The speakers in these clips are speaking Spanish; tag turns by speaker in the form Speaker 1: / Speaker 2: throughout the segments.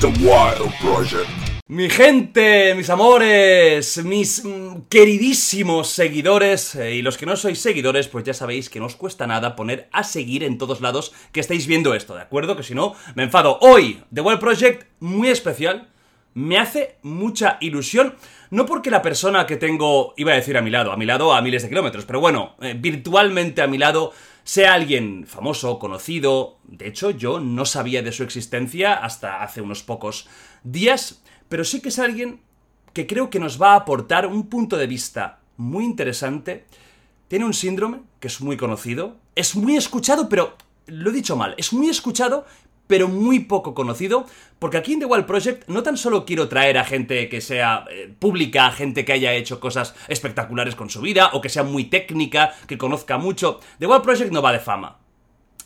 Speaker 1: The Wild Project.
Speaker 2: Mi gente, mis amores, mis mm, queridísimos seguidores eh, y los que no sois seguidores, pues ya sabéis que no os cuesta nada poner a seguir en todos lados que estáis viendo esto, ¿de acuerdo? Que si no, me enfado. Hoy, The Wild Project, muy especial, me hace mucha ilusión, no porque la persona que tengo, iba a decir a mi lado, a mi lado a miles de kilómetros, pero bueno, eh, virtualmente a mi lado, sea alguien famoso, conocido, de hecho yo no sabía de su existencia hasta hace unos pocos días, pero sí que es alguien que creo que nos va a aportar un punto de vista muy interesante. Tiene un síndrome que es muy conocido, es muy escuchado, pero lo he dicho mal, es muy escuchado, pero muy poco conocido, porque aquí en The Wild Project no tan solo quiero traer a gente que sea eh, pública, gente que haya hecho cosas espectaculares con su vida, o que sea muy técnica, que conozca mucho. The Wild Project no va de fama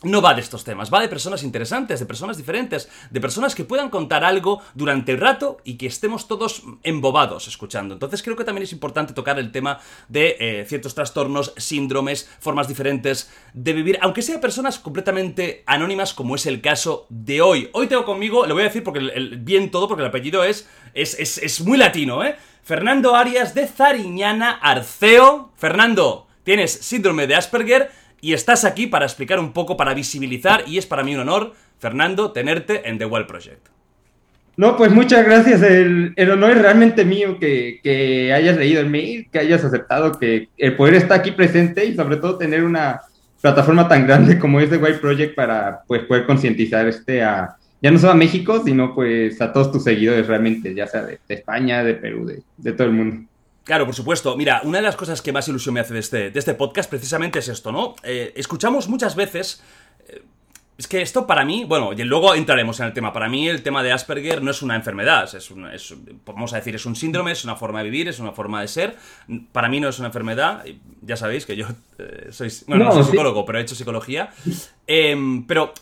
Speaker 2: no va de estos temas, va de personas interesantes, de personas diferentes, de personas que puedan contar algo durante el rato y que estemos todos embobados escuchando. Entonces creo que también es importante tocar el tema de eh, ciertos trastornos, síndromes, formas diferentes de vivir, aunque sea personas completamente anónimas como es el caso de hoy. Hoy tengo conmigo, le voy a decir porque bien todo, porque el apellido es, es, es, es muy latino, ¿eh? Fernando Arias de Zariñana Arceo. Fernando, tienes síndrome de Asperger y estás aquí para explicar un poco, para visibilizar, y es para mí un honor, Fernando, tenerte en The Well Project.
Speaker 3: No, pues muchas gracias. El, honor es realmente mío que, hayas leído el mail, que hayas aceptado que el poder está aquí presente y sobre todo tener una plataforma tan grande como es The White Project para pues, poder concientizar este a, ya no solo a México, sino pues a todos tus seguidores realmente, ya sea de, España, de Perú, de todo el mundo.
Speaker 2: Claro, por supuesto. Mira, una de las cosas que más ilusión me hace de este, de este podcast precisamente es esto, ¿no? Eh, escuchamos muchas veces... Eh, es que esto para mí, bueno, y luego entraremos en el tema. Para mí el tema de Asperger no es una enfermedad, es, un, es vamos a decir, es un síndrome, es una forma de vivir, es una forma de ser. Para mí no es una enfermedad, ya sabéis que yo eh, soy, bueno, no, soy psicólogo, pero he hecho psicología. Em, pero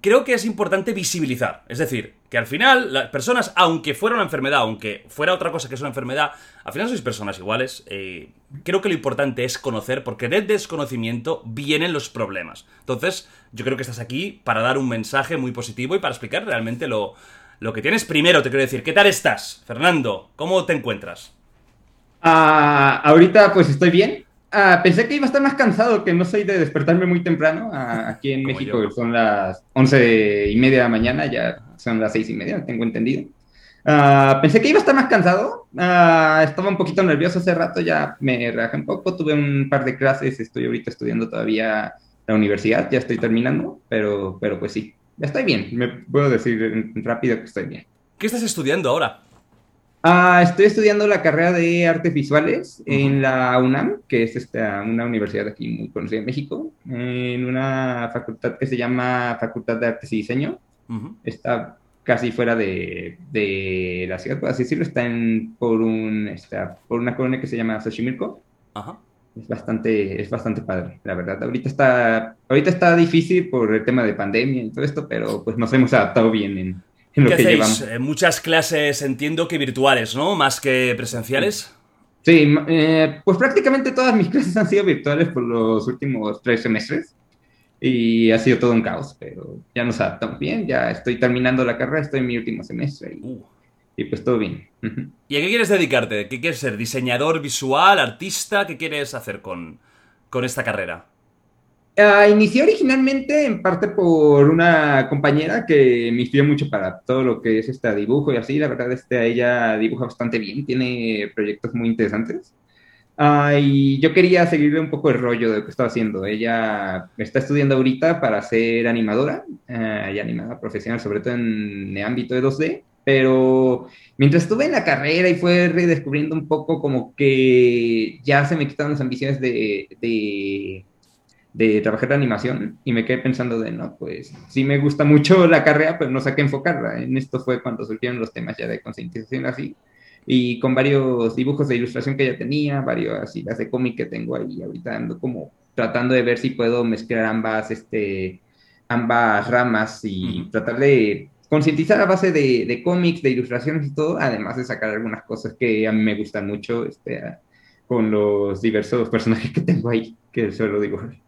Speaker 2: creo que es importante visibilizar. Es decir, que al final las personas, aunque fuera una enfermedad, aunque fuera otra cosa que es una enfermedad, al final sois personas iguales. Eh, creo que lo importante es conocer, porque del desconocimiento vienen los problemas. Entonces, yo creo que estás aquí para dar un mensaje muy positivo y para explicar realmente lo, lo que tienes. Primero, te quiero decir, ¿qué tal estás, Fernando? ¿Cómo te encuentras?
Speaker 3: Ah, ahorita pues estoy bien. Ah, pensé que iba a estar más cansado, que no soy de despertarme muy temprano. Ah, aquí en México son las once y media de la mañana, ya son las seis y media, tengo entendido. Ah, pensé que iba a estar más cansado. estaba un poquito nervioso hace rato, ya me relajé un poco. Tuve un par de clases, estoy ahorita estudiando todavía la universidad, ya estoy terminando, pero, pero pues sí, ya estoy bien. Me puedo decir rápido que estoy bien.
Speaker 2: ¿Qué estás estudiando ahora?
Speaker 3: Ah, estoy estudiando la carrera de artes visuales en la UNAM, que es esta, una universidad aquí muy conocida en México, en una facultad que se llama Facultad de Artes y Diseño. Está casi fuera de, de, la ciudad, por así decirlo, está en, por, un, está, por una colonia que se llama Xochimilco. Es bastante, es bastante padre, la verdad. Ahorita está, ahorita está difícil por el tema de pandemia y todo esto, pero pues nos hemos adaptado bien en,
Speaker 2: ¿Qué hacéis? Eh, muchas clases entiendo que virtuales, ¿no? Más que presenciales.
Speaker 3: Sí, eh, pues prácticamente todas mis clases han sido virtuales por los últimos tres semestres y ha sido todo un caos, pero ya nos adaptamos bien, ya estoy terminando la carrera, estoy en mi último semestre y, uh. pues todo bien.
Speaker 2: ¿Y a qué quieres dedicarte? ¿Qué quieres ser? ¿Diseñador visual, artista? ¿Qué quieres hacer con, con esta carrera?
Speaker 3: Uh, inicié originalmente en parte por una compañera que me inspiró mucho para todo lo que es este dibujo y así. La verdad, este, ella dibuja bastante bien, tiene proyectos muy interesantes. Uh, y yo quería seguirle un poco el rollo de lo que estaba haciendo. Ella está estudiando ahorita para ser animadora uh, y animadora profesional, sobre todo en el ámbito de 2D. Pero mientras estuve en la carrera y fue redescubriendo un poco como que ya se me quitaron las ambiciones de, de de trabajar la animación y me quedé pensando de, no, pues sí me gusta mucho la carrera, pero no sé qué enfocarla. En esto fue cuando surgieron los temas ya de concientización así y con varios dibujos de ilustración que ya tenía, varios ideas de cómic que tengo ahí ahorita ando como tratando de ver si puedo mezclar ambas, este, ambas ramas y tratar de concientizar a base de, de cómics, de ilustraciones y todo, además de sacar algunas cosas que a mí me gustan mucho, este, con los diversos personajes que tengo ahí, que suelo dibujar.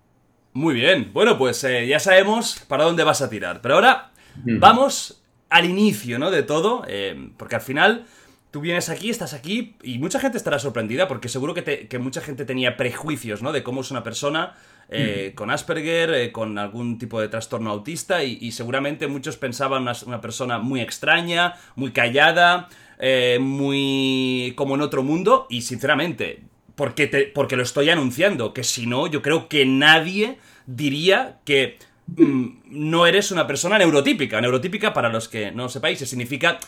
Speaker 2: Muy bien, bueno, pues eh, ya sabemos para dónde vas a tirar, pero ahora vamos al inicio, ¿no? De todo, eh, porque al final tú vienes aquí, estás aquí, y mucha gente estará sorprendida porque seguro que, mucha gente tenía prejuicios, ¿no? De cómo es una persona eh, con Asperger, con algún tipo de trastorno autista, y, seguramente muchos pensaban una, una, persona muy extraña, muy callada, eh, muy como en otro mundo, y sinceramente, porque, porque lo estoy anunciando, que si no, yo creo que nadie diría que mm, no eres una persona neurotípica. Neurotípica, para los que no sepáis, significa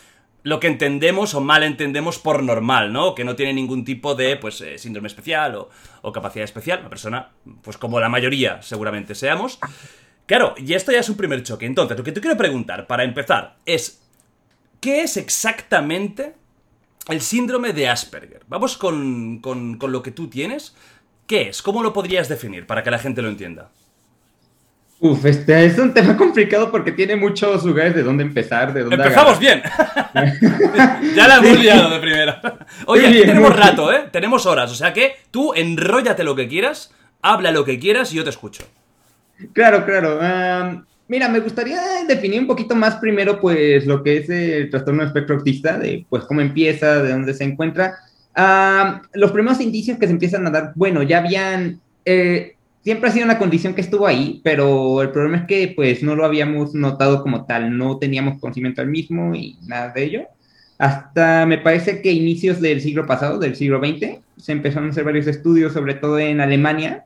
Speaker 2: lo que entendemos o mal entendemos por normal, ¿no? Que no tiene ningún tipo de, pues, eh, síndrome especial o, capacidad especial. Una persona, pues como la mayoría seguramente seamos. Claro, y esto ya es un primer choque. Entonces, lo que te quiero preguntar, para empezar, es, ¿qué es exactamente el síndrome de Asperger? Vamos con, con, con lo que tú tienes. ¿Qué es? ¿Cómo lo podrías definir para que la gente lo entienda?
Speaker 3: Uf, este es un tema complicado porque tiene muchos lugares de dónde empezar, de dónde
Speaker 2: Empezamos bien. ya la hemos liado de primera. Oye, tenemos rato, ¿eh? Tenemos horas, o sea que tú enróllate lo que quieras, habla lo que quieras y yo te escucho.
Speaker 3: Claro, claro. Mira, me gustaría definir un poquito más primero, pues, lo que es el trastorno espectro autista, de, pues, cómo empieza, de dónde se encuentra. los primeros indicios que se empiezan a dar, bueno, ya habían... Eh, siempre ha sido una condición que estuvo ahí, pero el problema es que pues no lo habíamos notado como tal, no teníamos conocimiento del mismo y nada de ello. Hasta me parece que inicios del siglo pasado, del siglo XX, se empezaron a hacer varios estudios, sobre todo en Alemania,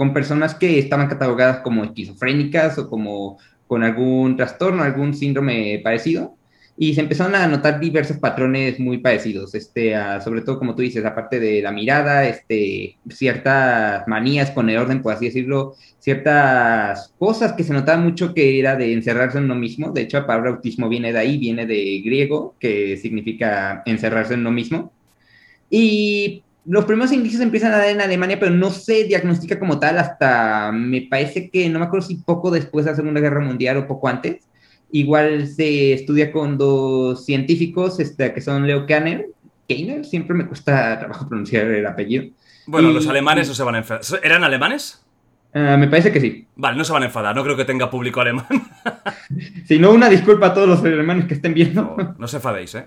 Speaker 3: con personas que estaban catalogadas como esquizofrénicas o como con algún trastorno, algún síndrome parecido y se empezaron a notar diversos patrones muy parecidos, este, sobre todo como tú dices, aparte de la mirada, este, ciertas manías con el orden, por así decirlo, ciertas cosas que se notaban mucho que era de encerrarse en uno mismo, de hecho la palabra autismo viene de ahí, viene de griego, que significa encerrarse en uno mismo, y los primeros indicios empiezan a dar en Alemania, pero no se diagnostica como tal hasta, me parece que, no me acuerdo si poco después de la Segunda Guerra Mundial o poco antes, Igual se estudia con dos científicos este, que son Leo Kanner. Keiner, siempre me cuesta trabajo pronunciar el apellido.
Speaker 2: Bueno, los alemanes no se van a enfadar. ¿Eran alemanes?
Speaker 3: Ah, me parece que sí.
Speaker 2: Vale, no se van a enfadar, no creo que tenga público alemán.
Speaker 3: si no, una disculpa a todos los alemanes que estén viendo.
Speaker 2: No, no se enfadéis, ¿eh?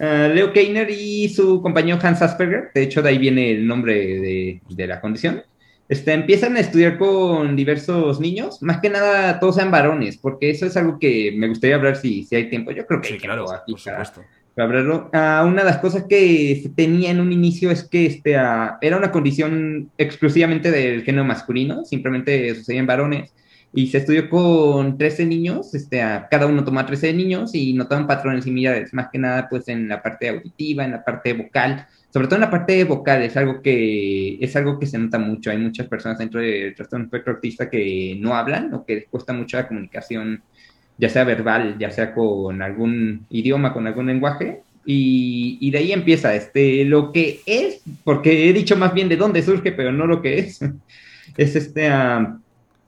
Speaker 3: Ah, Leo Keiner y su compañero Hans Asperger, de hecho de ahí viene el nombre de, de la condición, este, empiezan a estudiar con diversos niños, más que nada todos sean varones, porque eso es algo que me gustaría hablar si, si hay tiempo. Yo creo que
Speaker 2: sí,
Speaker 3: hay
Speaker 2: claro, por supuesto.
Speaker 3: Para, hablarlo. Ah, una de las cosas que tenía en un inicio es que este, ah, era una condición exclusivamente del género masculino, simplemente sucedía en varones, y se estudió con 13 niños, este, ah, cada uno tomó 13 niños y notaban patrones similares, más que nada pues en la parte auditiva, en la parte vocal, sobre todo en la parte vocal, es algo que, es algo que se nota mucho. Hay muchas personas dentro del trastorno espectro autista que no hablan o que les cuesta mucho la comunicación, ya sea verbal, ya sea con algún idioma, con algún lenguaje. Y, y de ahí empieza este, lo que es, porque he dicho más bien de dónde surge, pero no lo que es, es este...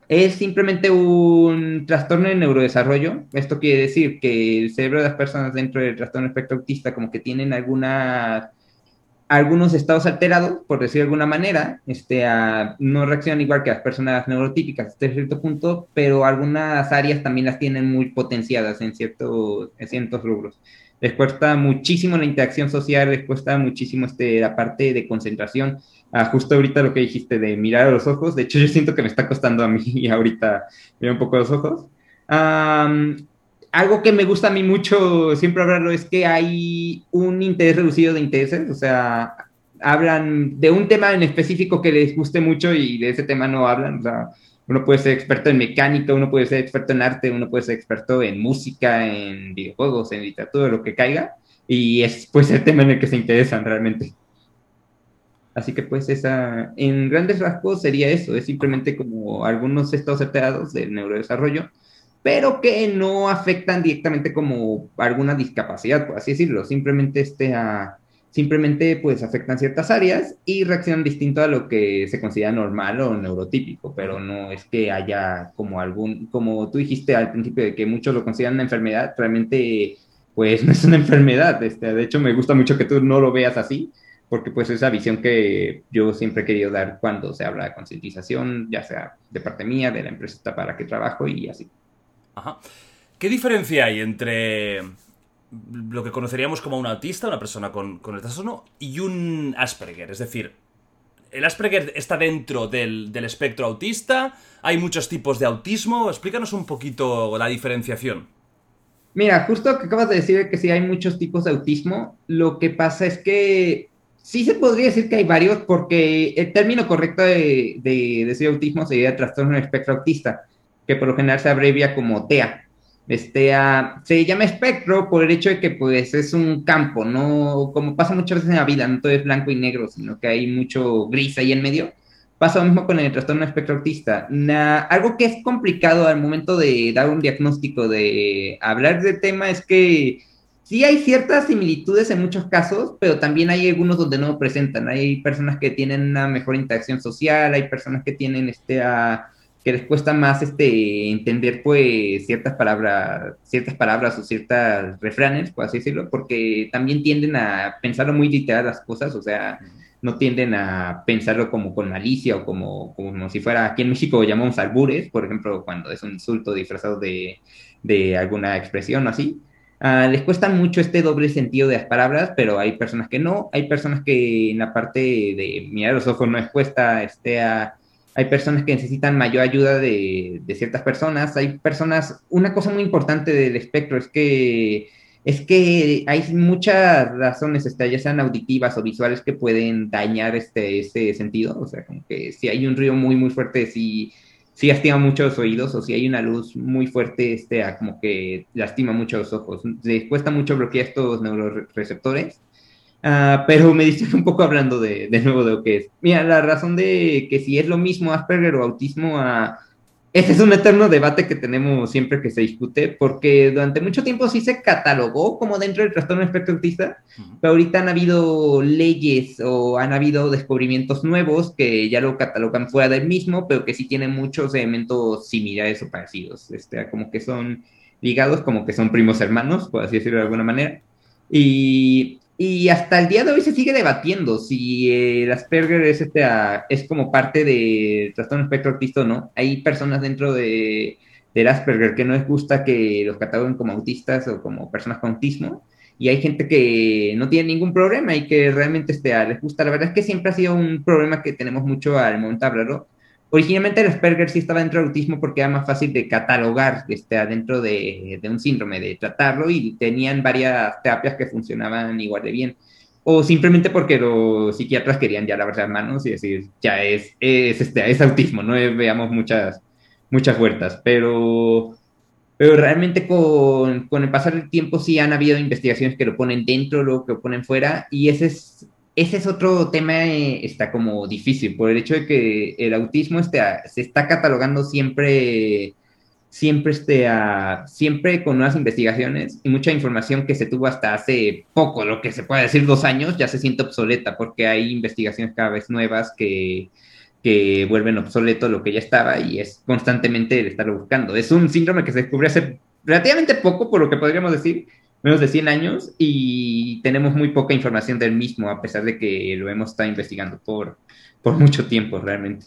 Speaker 3: Es simplemente un trastorno de neurodesarrollo. Esto quiere decir que el cerebro de las personas dentro del trastorno espectro autista como que tienen algunas algunos estados alterados, por decir de alguna manera, este, no reaccionan igual que las personas neurotípicas hasta cierto punto, pero algunas áreas también las tienen muy potenciadas en, ciertos en ciertos rubros. Les cuesta muchísimo la interacción social, les cuesta muchísimo este, la parte de concentración. Ah, justo ahorita lo que dijiste de mirar a los ojos, de hecho yo siento que me está costando a mí ahorita mirar un poco los ojos algo que me gusta a mí mucho siempre hablarlo es que hay un interés reducido de intereses, o sea, hablan de un tema en específico que les guste mucho y de ese tema no hablan, o sea, uno puede ser experto en mecánica, uno puede ser experto en arte, uno puede ser experto en música, en videojuegos, en literatura, lo que caiga, y es pues el tema en el que se interesan realmente. Así que pues esa, en grandes rasgos sería eso, es simplemente como algunos estados alterados del neurodesarrollo, pero que no afectan directamente como alguna discapacidad, por así decirlo, simplemente este, simplemente pues afectan ciertas áreas y reaccionan distinto a lo que se considera normal o neurotípico, pero no es que haya como algún, como tú dijiste al principio de que muchos lo consideran una enfermedad, realmente pues no es una enfermedad, este, de hecho me gusta mucho que tú no lo veas así, porque pues esa visión que yo siempre he querido dar cuando se habla de concientización, ya sea de parte mía, de la empresa para la que trabajo y así.
Speaker 2: Ajá. ¿Qué diferencia hay entre lo que conoceríamos como un autista, una persona con, el trastorno, y un Asperger. Es decir, el Asperger está dentro del, espectro autista, hay muchos tipos de autismo. Explícanos un poquito la diferenciación.
Speaker 3: Mira, justo que acabas de decir que sí hay muchos tipos de autismo, lo que pasa es que sí se podría decir que hay varios, porque el término correcto de, de decir autismo sería trastorno del espectro autista, que por lo general se abrevia como TEA. Este, se llama espectro por el hecho de que pues es un campo, no como pasa muchas veces en la vida, no todo es blanco y negro, sino que hay mucho gris ahí en medio. Pasa lo mismo con el trastorno espectro autista. algo que es complicado al momento de dar un diagnóstico, de hablar del tema, es que sí hay ciertas similitudes en muchos casos, pero también hay algunos donde no presentan. Hay personas que tienen una mejor interacción social, hay personas que tienen este, a, que les cuesta más este, entender pues ciertas palabras, ciertas palabras o ciertas refranes, por así decirlo, porque también tienden a pensarlo muy literal las cosas, o sea, no tienden a pensarlo como con malicia o como, como si fuera, aquí en México llamamos albures, por ejemplo, cuando es un insulto disfrazado de, de alguna expresión o así. Uh, les cuesta mucho este doble sentido de las palabras, pero hay personas que no, hay personas que en la parte de mirar los ojos no les cuesta este, a hay personas que necesitan mayor ayuda de, ciertas personas, hay personas, una cosa muy importante del espectro es que es que hay muchas razones, este, ya sean auditivas o visuales, que pueden dañar este, ese sentido. O sea, como que si hay un ruido muy, muy fuerte, si, si lastima mucho los oídos, o si hay una luz muy fuerte, este, como que lastima mucho los ojos. Les cuesta mucho bloquear estos neuroreceptores Ah, pero me dice un poco hablando de, de, nuevo de lo que es. Mira, la razón de que si es lo mismo Asperger o autismo, uh, ese es un eterno debate que tenemos siempre que se discute, porque durante mucho tiempo sí se catalogó como dentro del trastorno espectro autista, pero ahorita han habido leyes o han habido descubrimientos nuevos que ya lo catalogan fuera del mismo, pero que sí tienen muchos elementos similares o parecidos, este, como que son ligados, como que son primos hermanos, por así decirlo de alguna manera. Y y hasta el día de hoy se sigue debatiendo si el Asperger es, este, es como parte del trastorno espectro autista o no. Hay personas dentro de, del Asperger que no les gusta que los cataloguen como autistas o como personas con autismo. Y hay gente que no tiene ningún problema y que realmente este, les gusta. La verdad es que siempre ha sido un problema que tenemos mucho al momento de hablarlo Originalmente el Asperger sí estaba dentro del autismo porque era más fácil de catalogar este, dentro de, un síndrome, de tratarlo y tenían varias terapias que funcionaban igual de bien. O simplemente porque los psiquiatras querían ya lavarse las manos y decir, ya es, es, este, es autismo, no veamos muchas, muchas vueltas. Pero, pero realmente con, con el pasar del tiempo sí han habido investigaciones que lo ponen dentro, luego que lo ponen fuera y ese es ese es otro tema, eh, está como difícil, por el hecho de que el autismo este, se está catalogando siempre, siempre, este, siempre con nuevas investigaciones y mucha información que se tuvo hasta hace poco, lo que se puede decir dos años, ya se siente obsoleta porque hay investigaciones cada vez nuevas que, que vuelven obsoleto lo que ya estaba y es constantemente el estarlo buscando. Es un síndrome que se descubrió hace relativamente poco, por lo que podríamos decir, menos de 100 años y tenemos muy poca información del mismo, a pesar de que lo hemos estado investigando por, por mucho tiempo realmente.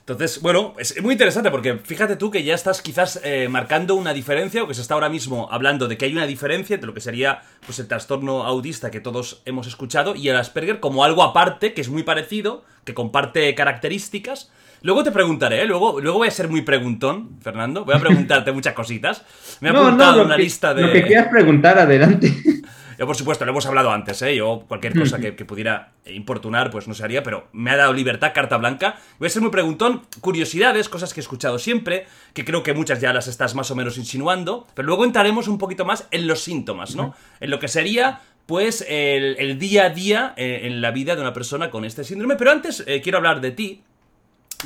Speaker 2: Entonces, bueno, es muy interesante porque fíjate tú que ya estás quizás eh, marcando una diferencia o que se está ahora mismo hablando de que hay una diferencia entre lo que sería pues, el trastorno autista que todos hemos escuchado y el Asperger como algo aparte, que es muy parecido, que comparte características, Luego te preguntaré, ¿eh? luego, luego voy a ser muy preguntón, Fernando. Voy a preguntarte muchas cositas. Me he apuntado una lista de.
Speaker 3: Lo que quieras preguntar, adelante.
Speaker 2: Yo, por supuesto, lo hemos hablado antes, ¿eh? Yo, cualquier cosa que, pudiera importunar, pues no se haría, pero me ha dado libertad, carta blanca. Voy a ser muy preguntón. Curiosidades, cosas que he escuchado siempre, que creo que muchas ya las estás más o menos insinuando. Pero luego entraremos un poquito más en los síntomas, ¿no? En lo que sería pues el, día a día eh, en la vida de una persona con este síndrome. Pero antes eh, quiero hablar de ti.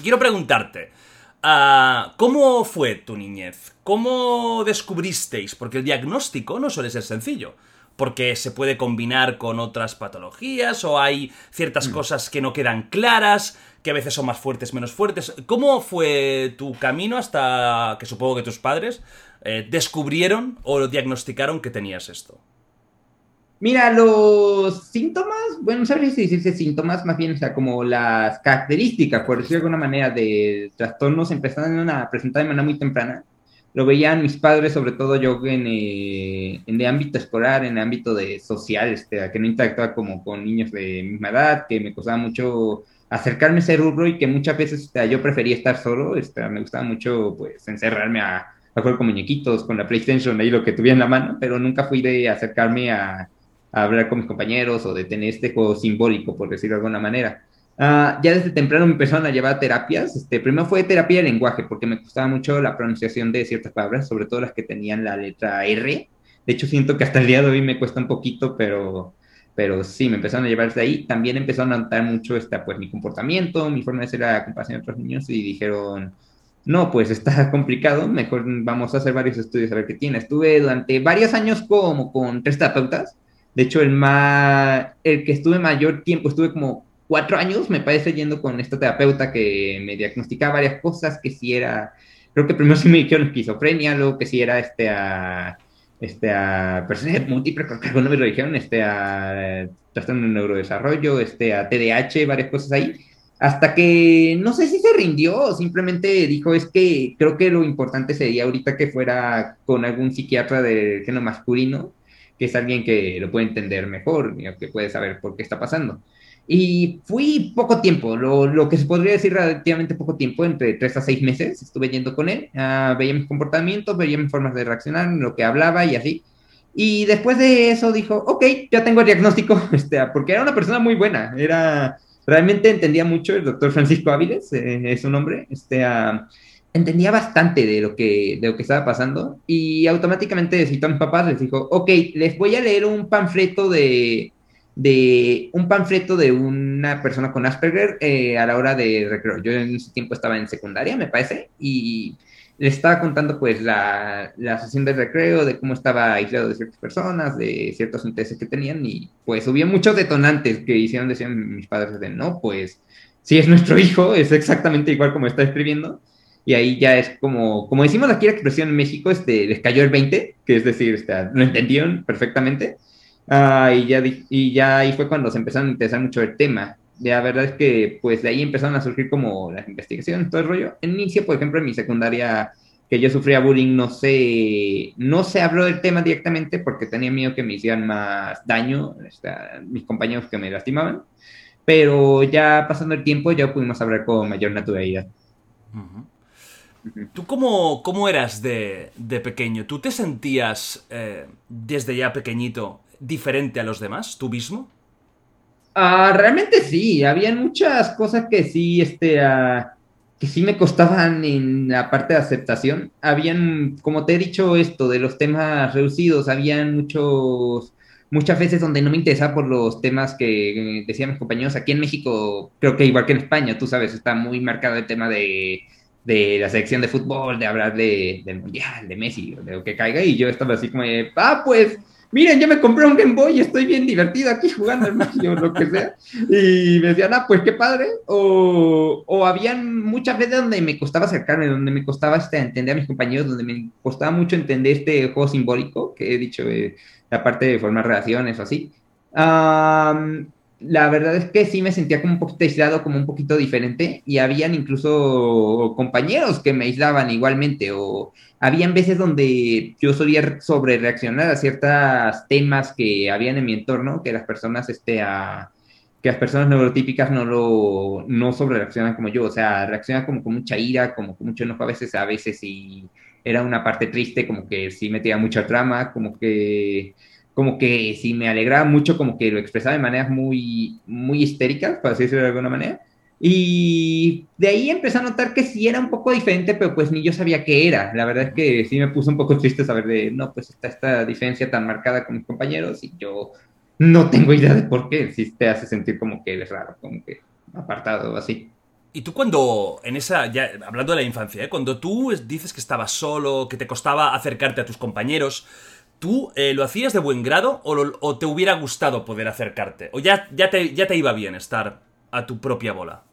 Speaker 2: Quiero preguntarte, ah, ¿cómo fue tu niñez? ¿Cómo descubristeis? Porque el diagnóstico no suele ser sencillo porque se puede combinar con otras patologías o hay ciertas mm. cosas que no quedan claras, que a veces son más fuertes, menos fuertes. ¿Cómo fue tu camino hasta que supongo que tus padres eh, descubrieron o diagnosticaron que tenías esto?
Speaker 3: Mira, los síntomas, bueno, no sabría si decirse síntomas, más bien, o sea, como las características, por decirlo de alguna manera, de trastornos empezaron a presentar de manera muy temprana. Lo veían mis padres, sobre todo yo en, eh, ámbito escolar, en el ámbito de social, este, que no interactuaba como con niños de misma edad, que me costaba mucho acercarme a ese rubro y que muchas veces este, yo prefería estar solo, este, me gustaba mucho pues encerrarme a, a, jugar con muñequitos, con la PlayStation, ahí lo que tuviera en la mano, pero nunca fui de acercarme a, hablar con mis compañeros o de tener este juego simbólico, por decirlo de alguna manera. Ah, ya desde temprano me empezaron a llevar terapias. Este, primero fue terapia de lenguaje, porque me costaba mucho la pronunciación de ciertas palabras, sobre todo las que tenían la letra R. De hecho, siento que hasta el día de hoy me cuesta un poquito, pero, pero sí, me empezaron a llevar desde ahí. También empezaron a notar mucho este, pues, mi comportamiento, mi forma de ser a comparación de otros niños, y dijeron, no, pues está complicado, mejor vamos a hacer varios estudios a ver qué tiene. Estuve durante varios años como con tres terapeutas. De hecho, el, más, el que estuve mayor tiempo, estuve como cuatro años, me parece, yendo con esta terapeuta que me diagnosticaba varias cosas, que si era, creo que primero sí me dijeron esquizofrenia, luego que si era este a, este a personalidad múltiple, creo que algunos me lo dijeron, este a trastorno de neurodesarrollo, este a TDAH, varias cosas ahí, hasta que no sé si se rindió simplemente dijo es que creo que lo importante sería ahorita que fuera con algún psiquiatra del género masculino, que es alguien que lo puede entender mejor, que puede saber por qué está pasando. Y fui poco tiempo, lo, que se podría decir relativamente poco tiempo, entre tres a seis meses, estuve yendo con él, uh, veía mis comportamientos, veía mis formas de reaccionar, lo que hablaba y así. Y después de eso dijo, ok, ya tengo el diagnóstico, este, porque era una persona muy buena, era, realmente entendía mucho, el doctor Francisco Áviles eh, es su nombre, este, uh, entendía bastante de lo, que, de lo que estaba pasando y automáticamente citó a mis papás, les dijo, ok, les voy a leer un panfleto de de un panfleto de una persona con Asperger eh, a la hora de recreo. Yo en ese tiempo estaba en secundaria, me parece, y le estaba contando pues la, la sesión de recreo, de cómo estaba aislado de ciertas personas, de ciertos intereses que tenían, y pues hubo muchos detonantes que hicieron, decían mis padres, de no, pues si es nuestro hijo, es exactamente igual como está escribiendo, y ahí ya es como, como decimos aquí la expresión en México, este, les cayó el 20, que es decir, este, lo entendieron perfectamente, Ah, y, ya, y ya ahí fue cuando se empezaron a interesar mucho el tema. La verdad es que pues de ahí empezaron a surgir como las investigaciones, todo el rollo. En inicio, por ejemplo, en mi secundaria que yo sufría bullying, no sé, no se habló del tema directamente porque tenía miedo que me hicieran más daño mis compañeros que me lastimaban, pero ya pasando el tiempo ya pudimos hablar con mayor naturalidad.
Speaker 2: ¿Tú cómo, cómo eras de, de, pequeño? ¿Tú te sentías eh, desde ya pequeñito diferente a los demás, tú mismo?
Speaker 3: Ah, realmente sí, había muchas cosas que sí, este, ah, que sí me costaban en la parte de aceptación. Habían, como te he dicho esto, de los temas reducidos, habían muchos, muchas veces donde no me interesaba por los temas que decían mis compañeros. Aquí en México, creo que igual que en España, tú sabes, está muy marcado el tema de, de la selección de fútbol, de hablar de, del mundial, de Messi, de lo que caiga, y yo estaba así como de, ah, pues miren, yo me compré un Game Boy estoy bien divertido aquí jugando al Mario lo que sea. Y me decían, ah, pues qué padre. O, o habían muchas veces donde me costaba acercarme, donde me costaba este, entender a mis compañeros, donde me costaba mucho entender este juego simbólico que he dicho, eh, la parte de formar relaciones o así. La verdad es que sí me sentía como un poquito aislado, como un poquito diferente, y habían incluso compañeros que me aislaban igualmente, o habían veces donde yo solía sobre reaccionar a ciertos temas que habían en mi entorno, que las personas, este, a, que las personas neurotípicas no lo, no sobre reaccionan como yo, o sea, reaccionan como con mucha ira, como con mucho enojo a veces, a veces y era una parte triste, como que sí metía mucha trama, como que, como que sí me alegraba mucho, como que lo expresaba de maneras muy, muy histéricas, por así decirlo de alguna manera, y de ahí empecé a notar que sí era un poco diferente, pero pues ni yo sabía qué era. La verdad es que sí me puso un poco triste saber de, no, pues está esta diferencia tan marcada con mis compañeros y yo no tengo idea de por qué, si te hace sentir como que eres raro, como que apartado, así.
Speaker 2: Y tú cuando, en esa, ya hablando de la infancia, ¿eh? cuando tú dices que estabas solo, que te costaba acercarte a tus compañeros, ¿tú eh, lo hacías de buen grado o, lo- o te hubiera gustado poder acercarte? ¿O ya, ya, te, ya te iba bien estar a tu propia bola?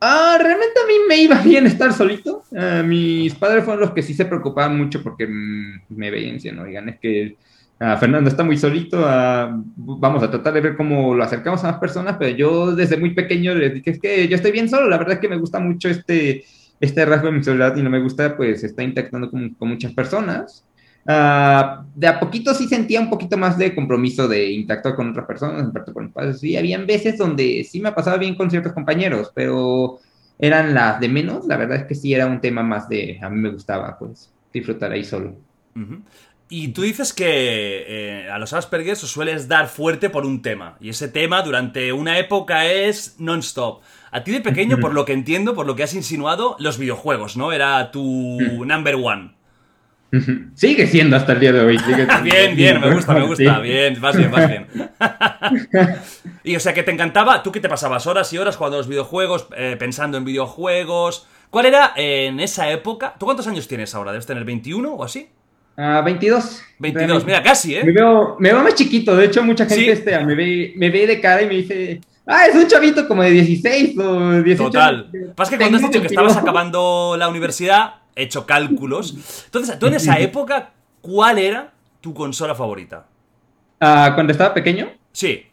Speaker 3: Ah, realmente a mí me iba bien estar solito. Ah, mis padres fueron los que sí se preocupaban mucho porque me veían decían, oigan, es que ah, Fernando está muy solito, ah, vamos a tratar de ver cómo lo acercamos a más personas, pero yo desde muy pequeño les dije, es que yo estoy bien solo, la verdad es que me gusta mucho este, este rasgo de mi soledad y no me gusta pues estar interactuando con, con muchas personas. Ah, de a poquito sí sentía un poquito más de compromiso de interactuar con otras personas, parte con padres. Sí, habían veces donde sí me pasaba bien con ciertos compañeros, pero eran las de menos. La verdad es que sí era un tema más de, a mí me gustaba pues disfrutar ahí solo.
Speaker 2: Ujú. Y tú dices que eh, a los Aspergers os sueles dar fuerte por un tema. Y ese tema durante una época es non-stop. A ti de pequeño, por lo que entiendo, por lo que has insinuado, los videojuegos, ¿no? Era tu number one.
Speaker 3: Sigue siendo hasta el día de hoy.
Speaker 2: Bien, bien, me gusta, me
Speaker 3: Sí.
Speaker 2: gusta. Bien, vas bien, vas bien. y o sea, que te encantaba, tú que te pasabas horas y horas jugando a los videojuegos, eh, pensando en videojuegos. ¿Cuál era eh, en esa época? ¿Tú cuántos años tienes ahora? ¿Debes tener 21 o así?
Speaker 3: Ah, 22.
Speaker 2: 22,
Speaker 3: Realmente.
Speaker 2: mira, casi,
Speaker 3: Me
Speaker 2: ¿eh?
Speaker 3: veo, me veo más chiquito, de hecho mucha gente
Speaker 2: Sí.
Speaker 3: este, me, ve, me ve de cara y me dice, ah, es un chavito como de 16 o 18.
Speaker 2: Total. Pasa que cuando has dicho que
Speaker 3: 22.
Speaker 2: estabas acabando la universidad, hecho cálculos. Entonces, tú en esa época, ¿cuál era tu consola favorita?
Speaker 3: Ah, cuando estaba pequeño,
Speaker 2: Sí.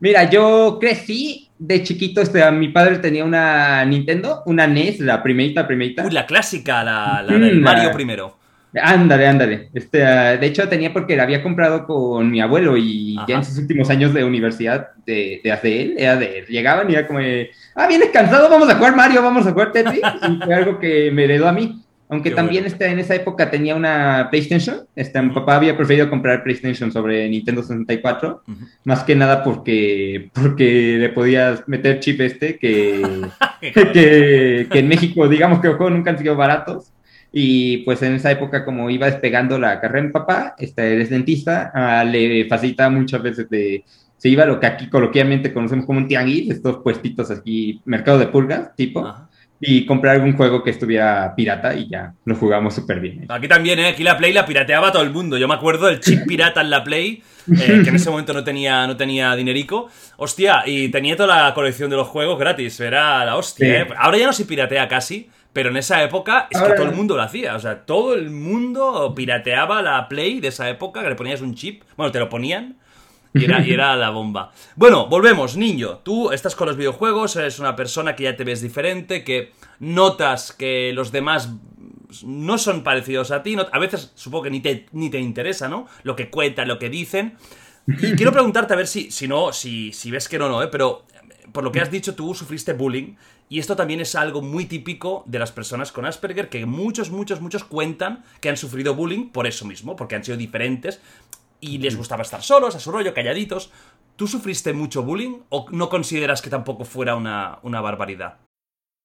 Speaker 3: mira, yo crecí de chiquito, este, mi padre tenía una Nintendo, una NES, la primerita, primerita.
Speaker 2: Uy, la clásica, la, la del
Speaker 3: Mm, la-
Speaker 2: Mario primero.
Speaker 3: Ándale, ándale. Este, ah, de hecho, tenía porque la había comprado con mi abuelo y
Speaker 2: Ajá.
Speaker 3: ya en sus últimos años de universidad de, de, de él, era de él. Llegaban y era como, de, ah, vienes cansado, vamos a jugar Mario, vamos a jugar Tetris. y fue algo que me heredó a mí. Aunque
Speaker 2: Qué
Speaker 3: también
Speaker 2: bueno.
Speaker 3: este, en esa época tenía una PlayStation. Este, mi papá había preferido comprar PlayStation sobre Nintendo 64.
Speaker 2: Ujú.
Speaker 3: Más que nada porque, porque le podías meter chip este que que, que en México, digamos que los juegos nunca han sido baratos. Y pues en esa época, como iba despegando la carrera mi papá, este, es dentista, ah, le facilitaba muchas veces de. Se iba a lo que aquí coloquialmente conocemos como un tianguis, estos puestitos aquí, mercado de pulgas, tipo,
Speaker 2: Ajá.
Speaker 3: y comprar algún juego que estuviera pirata y ya lo jugamos súper bien.
Speaker 2: Aquí también, ¿eh? Aquí la Play la pirateaba todo el mundo. Yo me acuerdo del chip pirata en la Play, eh, que en ese momento no tenía, no tenía dinerico. Hostia, y tenía toda la colección de los juegos gratis. Era la hostia,
Speaker 3: Sí.
Speaker 2: ¿eh? Ahora ya no se piratea casi, pero en esa época es
Speaker 3: Ahora-
Speaker 2: que todo el mundo lo hacía. O sea, todo el mundo pirateaba la Play de esa época, que le ponías un chip. Bueno, te lo ponían. Y era, y era la bomba. Bueno, volvemos, niño. Tú estás con los videojuegos, eres una persona que ya te ves diferente, que notas que los demás no son parecidos a ti. no- a veces supongo que ni te, ni te interesa, ¿no? Lo que cuentan, lo que dicen. Y quiero preguntarte a ver si, si no, si, si ves que no, no, ¿eh? Pero por lo que has dicho, tú sufriste bullying. Y esto también es algo muy típico de las personas con Asperger, que muchos, muchos, muchos cuentan que han sufrido bullying por eso mismo, porque han sido diferentes y les gustaba estar solos, a su rollo, calladitos. ¿Tú sufriste mucho bullying o no consideras que tampoco fuera una, una barbaridad?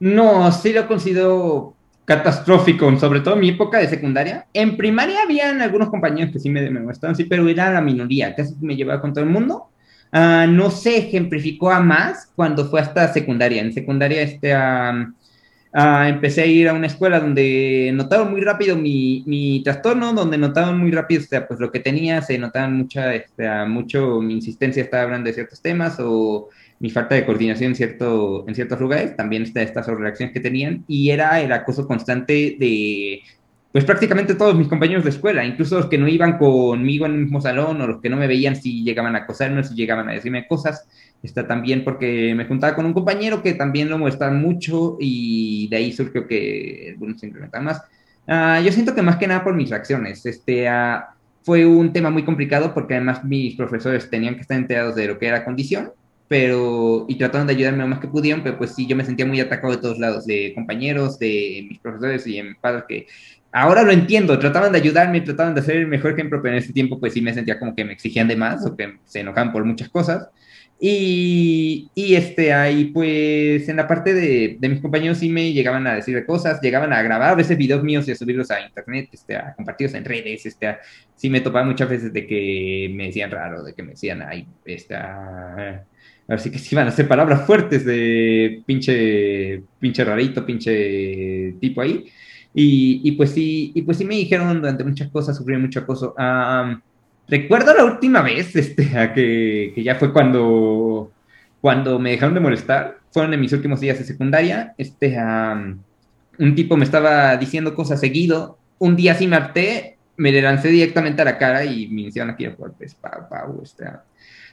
Speaker 3: No, sí lo considero catastrófico, sobre todo en mi época de secundaria. En primaria habían algunos compañeros que sí me, me molestaban, sí, pero era la minoría, casi me llevaba con todo el mundo. Ah, no se ejemplificó a más cuando fue hasta secundaria. En secundaria este, ah, ah, empecé a ir a una escuela donde notaron muy rápido mi, mi trastorno, donde notaron muy rápido este, pues, lo que tenía, se notaban mucha, este, mucho mi insistencia estaba hablando de ciertos temas o mi falta de coordinación en, cierto, en ciertos lugares, también está estas reacciones que tenían, y era el acoso constante de, pues prácticamente todos mis compañeros de escuela, incluso los que no iban conmigo en el mismo salón o los que no me veían si llegaban a acosarme, si llegaban a decirme cosas, está también porque me juntaba con un compañero que también lo molestaban mucho y de ahí surgió que algunos se incrementan más. Uh, yo siento que más que nada por mis reacciones, este, uh, fue un tema muy complicado porque además mis profesores tenían que estar enterados de lo que era condición, pero y trataron de ayudarme lo más que pudieron, pero pues sí, yo me sentía muy atacado de todos lados, de compañeros, de mis profesores y mis padres que ahora lo entiendo, trataban de ayudarme, trataban de ser el mejor ejemplo, pero en ese tiempo pues sí me sentía como que me exigían de más o que se enojaban por muchas cosas. Y, y, este, ahí pues en la parte de, de, mis compañeros sí me llegaban a decir cosas, llegaban a grabar a veces videos míos y a subirlos a internet, este, a compartirlos en redes, este, a, sí me topaba muchas veces de que me decían raro, de que me decían, ay, esta, así que sí iban a hacer palabras fuertes de pinche, pinche rarito, pinche tipo ahí. Y, y pues sí, y pues sí me dijeron durante muchas cosas, sufrí mucho acoso. Um, Recuerdo la última vez, este, a que, que, ya fue cuando, cuando me dejaron de molestar, fueron en mis últimos días de secundaria, este, um, un tipo me estaba diciendo cosas seguido, un día sí me harté, me le lancé directamente a la cara y me iniciaron aquí a golpes, pau, pau, este,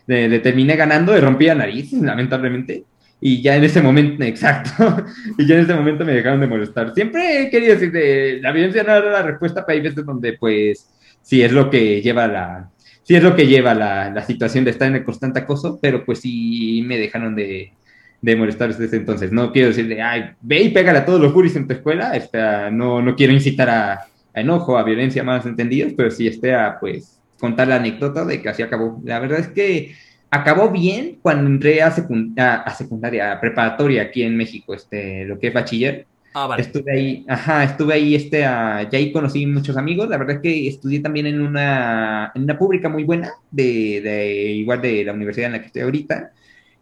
Speaker 3: le, le, terminé ganando, le rompí la nariz, lamentablemente, y ya en ese momento, exacto, y ya en ese momento me dejaron de molestar. Siempre querido decir, de, la violencia no era la respuesta, pero hay veces donde, pues, sí es lo que lleva la, sí es lo que lleva la, la, situación de estar en el constante acoso, pero pues sí me dejaron de, de molestar desde entonces. No quiero decirle, ay, ve y pégale a todos los juris en tu escuela, este, no, no quiero incitar a, a, enojo, a violencia más entendidos, pero sí este, a, pues, contar la anécdota de que así acabó. La verdad es que acabó bien cuando entré a, secund a, a secundaria, a preparatoria aquí en México, este, lo que es bachiller
Speaker 2: Ah, vale.
Speaker 3: Estuve ahí, ajá, estuve ahí, este, uh, ya ahí conocí muchos amigos. La verdad es que estudié también en una, en una pública muy buena, de, de, igual de la universidad en la que estoy ahorita.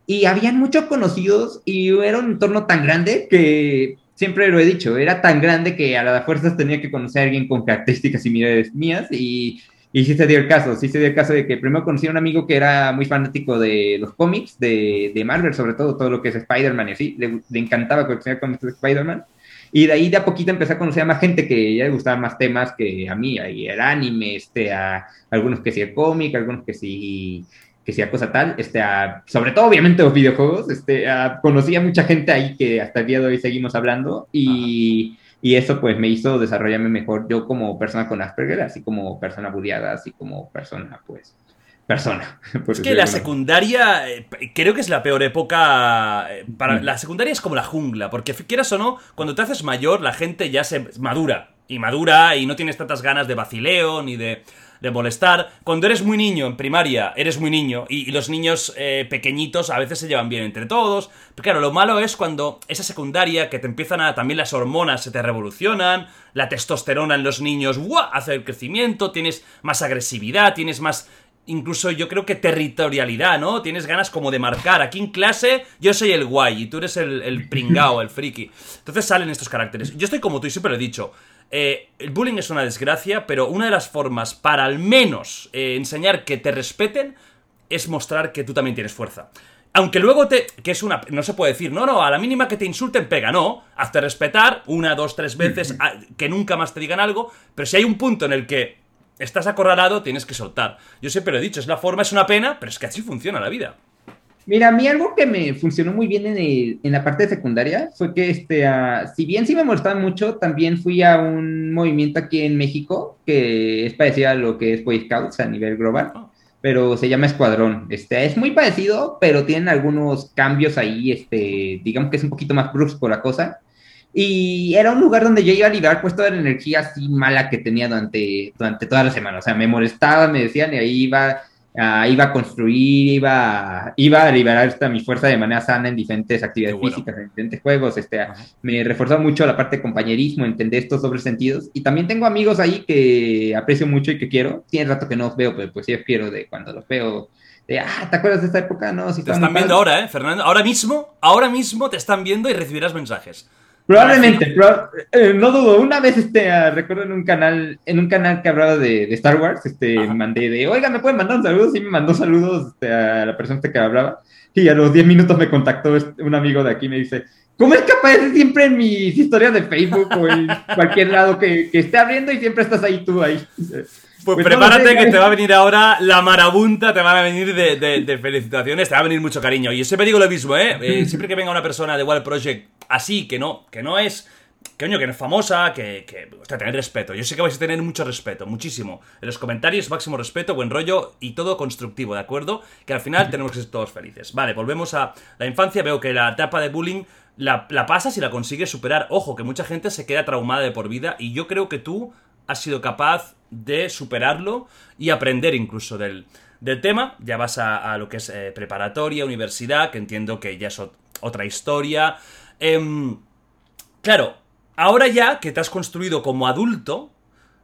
Speaker 3: Y habían muchos conocidos y era un entorno tan grande que siempre lo he dicho, era tan grande que a las fuerzas tenía que conocer a alguien con características similares mías y, y sí se dio el caso, sí se dio el caso de que primero conocí a un amigo que era muy fanático de los cómics, de, de Marvel, sobre todo todo lo que es Spider-Man y así, le, le encantaba coleccionar cómics de Spider-Man. Y de ahí de a poquito empecé a conocer a más gente que ya le gustaban más temas que a mí, ahí el anime, este, a algunos que sí el cómic, algunos que sí que sea cosa tal, este, a, sobre todo obviamente los videojuegos, este, a, conocí a mucha gente ahí que hasta el día de hoy seguimos hablando. Y, y, eso pues me hizo desarrollarme mejor yo como persona con Asperger, así como persona budeada, así como persona pues persona.
Speaker 2: Es que la secundaria eh, creo que es la peor época. eh, Para, la secundaria es como la jungla, porque quieras o no, cuando te haces mayor, la gente ya se madura. Y madura y no tienes tantas ganas de vacileo ni de, de molestar. Cuando eres muy niño en primaria, eres muy niño. Y, los niños eh, pequeñitos a veces se llevan bien entre todos. Pero claro, lo malo es cuando esa secundaria que te empiezan a. También las hormonas se te revolucionan. La testosterona en los niños ¡guau! hace el crecimiento. Tienes más agresividad, tienes más incluso yo creo que territorialidad, ¿no? Tienes ganas como de marcar. Aquí en clase yo soy el guay y tú eres el, el pringao, el friki. Entonces salen estos caracteres. Yo estoy como tú y siempre lo he dicho. Eh, el bullying es una desgracia, pero una de las formas para al menos eh, enseñar que te respeten es mostrar que tú también tienes fuerza. Aunque luego te. que es una. no se puede decir, no, no, a la mínima que te insulten, pega, no. Hazte respetar una, dos, tres veces, a, que nunca más te digan algo. Pero si hay un punto en el que estás acorralado, tienes que soltar. Yo siempre lo he dicho, es la forma, es una pena, pero es que así funciona la vida.
Speaker 3: Mira, a mí algo que me funcionó muy bien en, el, en la parte de secundaria fue que, este, uh, si bien sí me molestaban mucho, también fui a un movimiento aquí en México que es parecido a lo que es Boy Scouts a nivel global, oh. pero se llama Escuadrón. Este, es muy parecido, pero tienen algunos cambios ahí, este, digamos que es un poquito más brusco la cosa. Y era un lugar donde yo iba a liberar pues toda la energía así mala que tenía durante, durante toda la semana. O sea, me molestaba, me decían, y ahí iba, uh, iba a construir, iba, iba a liberar esta, mi fuerza de manera sana en diferentes actividades bueno. físicas, en diferentes juegos. Este. Me reforzó mucho la parte de compañerismo, entender estos dobles sentidos. Y también tengo amigos ahí que aprecio mucho y que quiero. Tiene rato que no los veo, pero pues sí los quiero de cuando los veo. De, ah, ¿te acuerdas de esta época? No,
Speaker 2: si te están viendo ahora, ¿eh, Fernando? Ahora mismo, ahora mismo te están viendo y recibirás mensajes.
Speaker 3: Probablemente, eh, no dudo. Una vez, este, uh, recuerdo en un canal, en un canal que hablaba de, de Star Wars, este, Ajá. mandé de, oiga, ¿me pueden mandar un saludo? Sí, me mandó saludos este, a la persona que hablaba. Y a los 10 minutos me contactó este, un amigo de aquí y me dice, ¿cómo es que apareces siempre en mis historias de Facebook o en cualquier lado que, que esté abriendo y siempre estás ahí tú ahí?
Speaker 2: Pues, pues, prepárate no sé, que te va a venir ahora la marabunta, te van a venir de, de, de, felicitaciones, te va a venir mucho cariño. Y yo siempre digo lo mismo, ¿eh? eh siempre que venga una persona de Wild Project así, que no, que no es que coño, que no es famosa, que, que, o sea, tener respeto. Yo sé que vais a tener mucho respeto, muchísimo. En los comentarios, máximo respeto, buen rollo y todo constructivo, ¿de acuerdo? Que al final tenemos que ser todos felices. Vale, volvemos a la infancia. Veo que la etapa de bullying la, la pasas y la consigues superar. Ojo, que mucha gente se queda traumada de por vida y yo creo que tú has sido capaz de superarlo y aprender incluso del, del tema. Ya vas a, lo que es eh, preparatoria, universidad, que entiendo que ya es ot- otra historia. Em, claro, ahora ya que te has construido como adulto,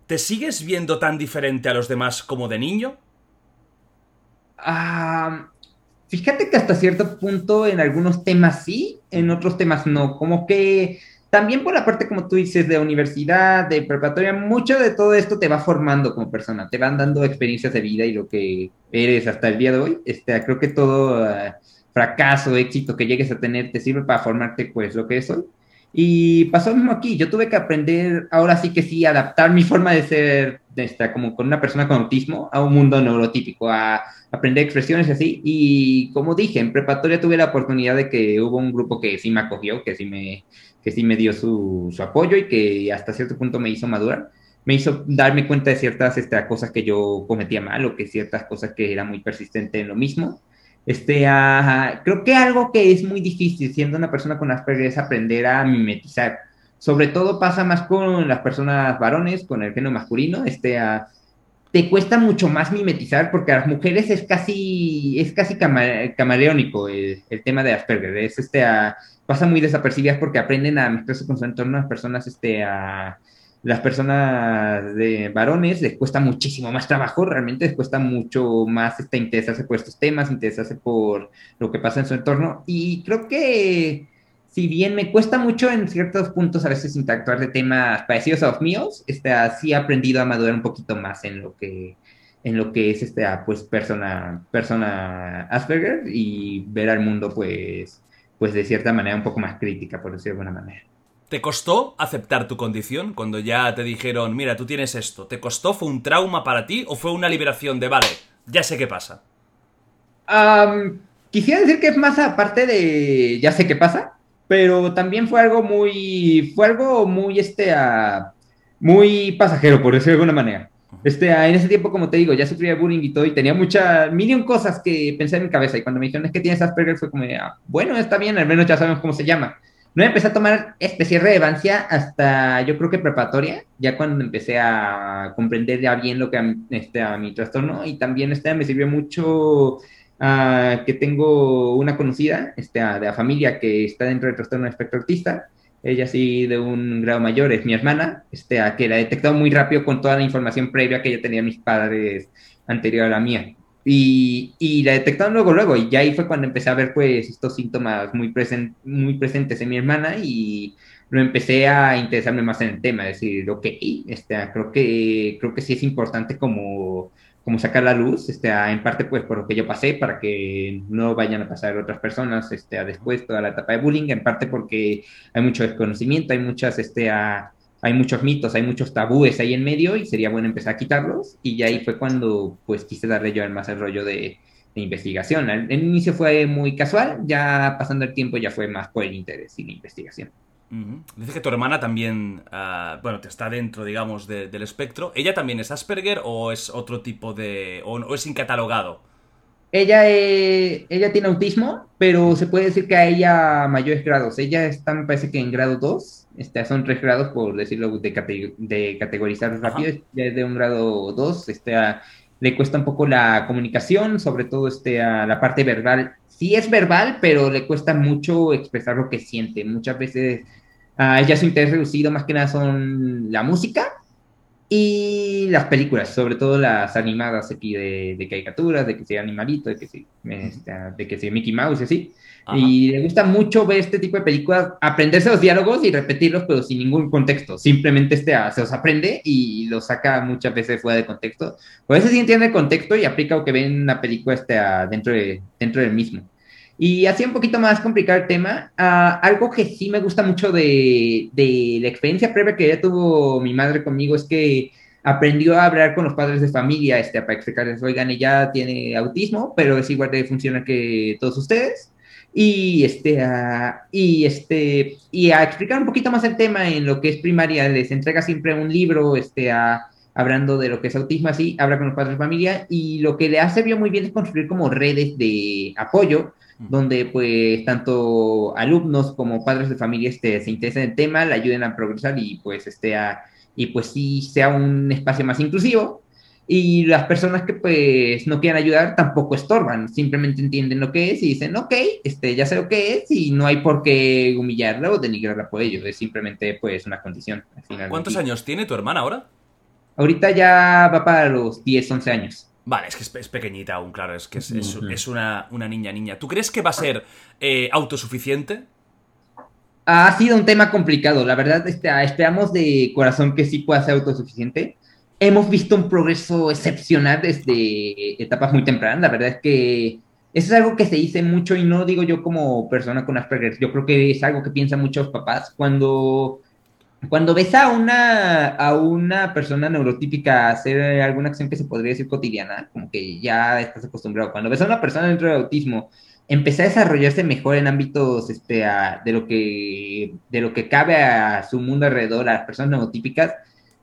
Speaker 2: ¿te sigues viendo tan diferente a los demás como de niño?
Speaker 3: Ah, fíjate que hasta cierto punto en algunos temas sí, en otros temas no. Como que también por la parte, como tú dices, de universidad, de preparatoria, mucho de todo esto te va formando como persona, te van dando experiencias de vida y lo que eres hasta el día de hoy. Este, creo que todo ah, fracaso, éxito que llegues a tener te sirve para formarte pues lo que es hoy. Y pasó lo mismo aquí, yo tuve que aprender, ahora sí que sí, adaptar mi forma de ser, de esta, como con una persona con autismo, a un mundo neurotípico, a aprender expresiones y así. Y como dije, en preparatoria tuve la oportunidad de que hubo un grupo que sí me acogió, que sí me, que sí me dio su, su apoyo y que hasta cierto punto me hizo madurar. Me hizo darme cuenta de ciertas este, cosas que yo cometía mal o que ciertas cosas que era muy persistente en lo mismo. Este, ah, creo que algo que es muy difícil siendo una persona con Asperger es aprender a mimetizar. Sobre todo pasa más con las personas varones, con el género masculino. Este, ah, te cuesta mucho más mimetizar porque a las mujeres es casi, es casi cama- camaleónico el, tema de Asperger. Es, este, ah, pasa muy desapercibidas porque aprenden a mezclarse con su entorno las personas, este, a las personas de varones les cuesta muchísimo más trabajo, realmente les cuesta mucho más este, interesarse por estos temas, interesarse por lo que pasa en su entorno. Y creo que si bien me cuesta mucho en ciertos puntos a veces interactuar de temas parecidos a los míos, este, sí he aprendido a madurar un poquito más en lo que en lo que es este pues persona persona Asperger y ver al mundo pues pues de cierta manera un poco más crítica por decirlo de alguna manera.
Speaker 2: ¿Te costó aceptar tu condición cuando ya te dijeron, mira, tú tienes esto? ¿Te costó? ¿Fue un trauma para ti o fue una liberación de, vale, ya sé qué pasa?
Speaker 3: Um, quisiera decir que es más aparte de ya sé qué pasa, pero también fue algo muy, fue algo muy, este, uh, muy pasajero, por decirlo de alguna manera. Este, uh, en ese tiempo, como te digo, ya sufría bullying y todo, y tenía muchas, million cosas que pensé en mi cabeza, y cuando me dijeron, es que tienes Asperger, fue como, ah, bueno, está bien, al menos ya sabemos cómo se llama. No empecé a tomar especial relevancia hasta, yo creo que preparatoria, ya cuando empecé a comprender ya bien lo que este, a mi trastorno, y también este, me sirvió mucho Uh, que tengo una conocida este, uh, de la familia que está dentro del trastorno de espectro autista. Ella sí de un grado mayor, es mi hermana, este, uh, que la he detectado muy rápido con toda la información previa que ya tenían mis padres anterior a la mía. Y, y la detectaron luego, luego, y ya ahí fue cuando empecé a ver pues estos síntomas muy, present, muy presentes en mi hermana y lo empecé a interesarme más en el tema, decir, ok, este, creo, que, creo que sí es importante como como sacar la luz, este, en parte pues por lo que yo pasé, para que no vayan a pasar otras personas este, a después toda la etapa de bullying, en parte porque hay mucho desconocimiento, hay muchas, este, a, hay muchos mitos, hay muchos tabúes ahí en medio y sería bueno empezar a quitarlos y ya ahí fue cuando pues quise darle yo más el rollo de, de investigación. El, el, inicio fue muy casual, ya pasando el tiempo ya fue más por el interés y la investigación.
Speaker 2: Uh -huh. Dice que tu hermana también, uh, bueno, te está dentro, digamos, de, del espectro. ¿Ella también es Asperger o es otro tipo de... o, o es incatalogado?
Speaker 3: Ella, eh, ella tiene autismo, pero se puede decir que a ella mayores grados. Ella está, me parece que en grado 2, este, son tres grados, por decirlo, de, cate de categorizar rápido. Ya es de un grado 2, este, a, le cuesta un poco la comunicación, sobre todo este, a la parte verbal. Sí es verbal, pero le cuesta mucho expresar lo que siente. Muchas veces a ella su interés reducido más que nada son la música y las películas, sobre todo las animadas aquí de, de caricaturas, de que sea animalito, de que sea, este, de que sea Mickey Mouse y así. Ajá. Y le gusta mucho ver este tipo de películas, aprenderse los diálogos y repetirlos, pero sin ningún contexto. Simplemente este, se los aprende y los saca muchas veces fuera de contexto. A veces sí entiende el contexto y aplica lo que ve en una película este, dentro, de, dentro del mismo. Y así un poquito más complicado el tema, uh, algo que sí me gusta mucho de, de, la experiencia previa que ya tuvo mi madre conmigo es que aprendió a hablar con los padres de familia este, para explicarles, oigan, ella tiene autismo, pero es igual de funcional que todos ustedes. y este, a, y este, y a explicar un poquito más el tema en lo que es primaria, les entrega siempre un libro, este, a, hablando de lo que es autismo, así, habla con los padres de familia, y lo que le ha servido muy bien es construir como redes de apoyo, donde pues tanto alumnos como padres de familia este, se interesen en el tema, le ayuden a progresar y pues este, a, y pues sí sea un espacio más inclusivo, y las personas que pues no quieran ayudar tampoco estorban, simplemente entienden lo que es y dicen, ok, este, ya sé lo que es y no hay por qué humillarla o denigrarla por ello, es simplemente pues una condición.
Speaker 2: ¿Cuántos años tiene tu hermana ahora?
Speaker 3: Ahorita ya va para los 10, 11 años.
Speaker 2: Vale, es que es, pequeñita aún, claro, es que es, una, niña niña. ¿Tú crees que va a ser eh, autosuficiente?
Speaker 3: Ha sido un tema complicado, la verdad, este, esperamos de corazón que sí pueda ser autosuficiente hemos visto un progreso excepcional desde etapas muy tempranas. La verdad es que eso es algo que se dice mucho y no digo yo como persona con Asperger. Yo creo que es algo que piensan muchos papás cuando cuando ves a una, a una persona neurotípica hacer alguna acción que se podría decir cotidiana, como que ya estás acostumbrado. Cuando ves a una persona dentro del autismo empezar a desarrollarse mejor en ámbitos este, de, lo que, de lo que cabe a su mundo alrededor, a las personas neurotípicas,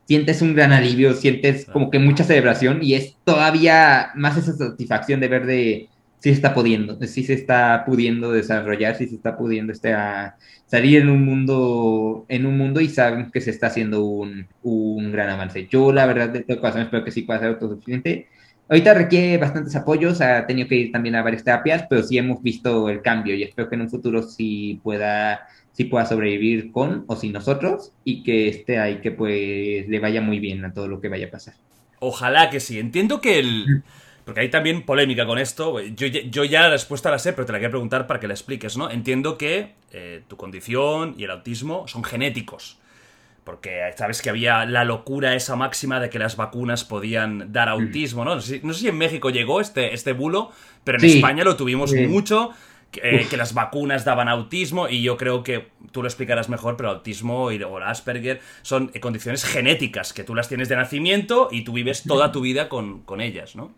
Speaker 3: sientes un gran alivio, sientes como que mucha celebración y es todavía más esa satisfacción de ver de se está pudiendo, si se está pudiendo desarrollar, si se está pudiendo a salir en un mundo, en un mundo y saben que se está haciendo un, un gran avance. Yo la verdad de todo corazón espero que sí pueda ser autosuficiente. Ahorita requiere bastantes apoyos, ha tenido que ir también a varias terapias, pero sí hemos visto el cambio y espero que en un futuro sí pueda si pueda sobrevivir con o sin nosotros y que esté ahí, que pues le vaya muy bien a todo lo que vaya a pasar.
Speaker 2: Ojalá que sí. Entiendo que el... Porque hay también polémica con esto. Yo, yo, ya la respuesta la sé, pero te la quiero preguntar para que la expliques, ¿no? Entiendo que eh, tu condición y el autismo son genéticos. Porque sabes que había la locura esa máxima de que las vacunas podían dar autismo, ¿no? No sé, si en México llegó este, este bulo, pero en España lo tuvimos mucho. Eh, que, las vacunas daban autismo y yo creo que tú lo explicarás mejor, pero autismo y, o Asperger son eh, condiciones genéticas que tú las tienes de nacimiento y tú vives toda tu vida con, ellas, ¿no?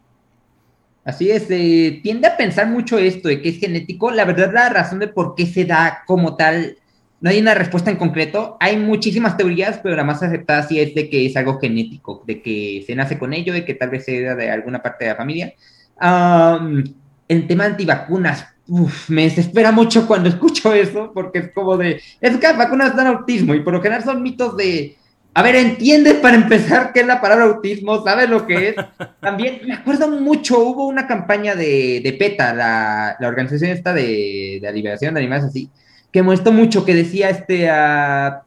Speaker 3: Así es, eh, tiende a pensar mucho esto de que es genético. La verdad, la razón de por qué se da como tal, no hay una respuesta en concreto. Hay muchísimas teorías, pero la más aceptada sí es de que es algo genético, de que se nace con ello, de que tal vez se da de alguna parte de la familia. el tema antivacunas, Uf, me desespera mucho cuando escucho eso, porque es como de, es que las vacunas dan autismo y por lo general son mitos de, a ver, ¿entiendes para empezar qué es la palabra autismo? ¿Sabes lo que es? También me acuerdo mucho, hubo una campaña de, de PETA, la, la, organización esta de, de liberación de animales así, que molestó mucho, que decía este, a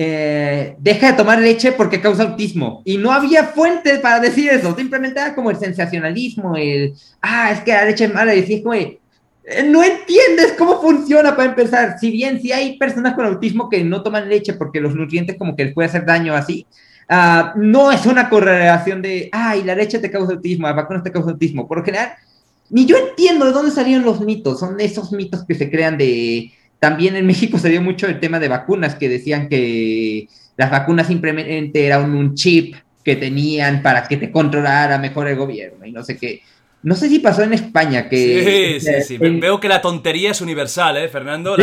Speaker 3: eh, deja de tomar leche porque causa autismo. Y no había fuentes para decir eso, simplemente era como el sensacionalismo, el, ah, es que la leche es mala, y decía como, eh, no entiendes cómo funciona para empezar. Si bien si hay personas con autismo que no toman leche porque los nutrientes como que les puede hacer daño así, uh, no es una correlación de, ay, la leche te causa autismo, la vacuna te causa autismo. Por lo general, ni yo entiendo de dónde salieron los mitos. Son esos mitos que se crean de... También en México se dio mucho el tema de vacunas, que decían que las vacunas simplemente eran un chip que tenían para que te controlara mejor el gobierno y no sé qué. No sé si pasó en España que...
Speaker 2: Sí, sí, sí. Veo que la tontería es universal, ¿eh, Fernando?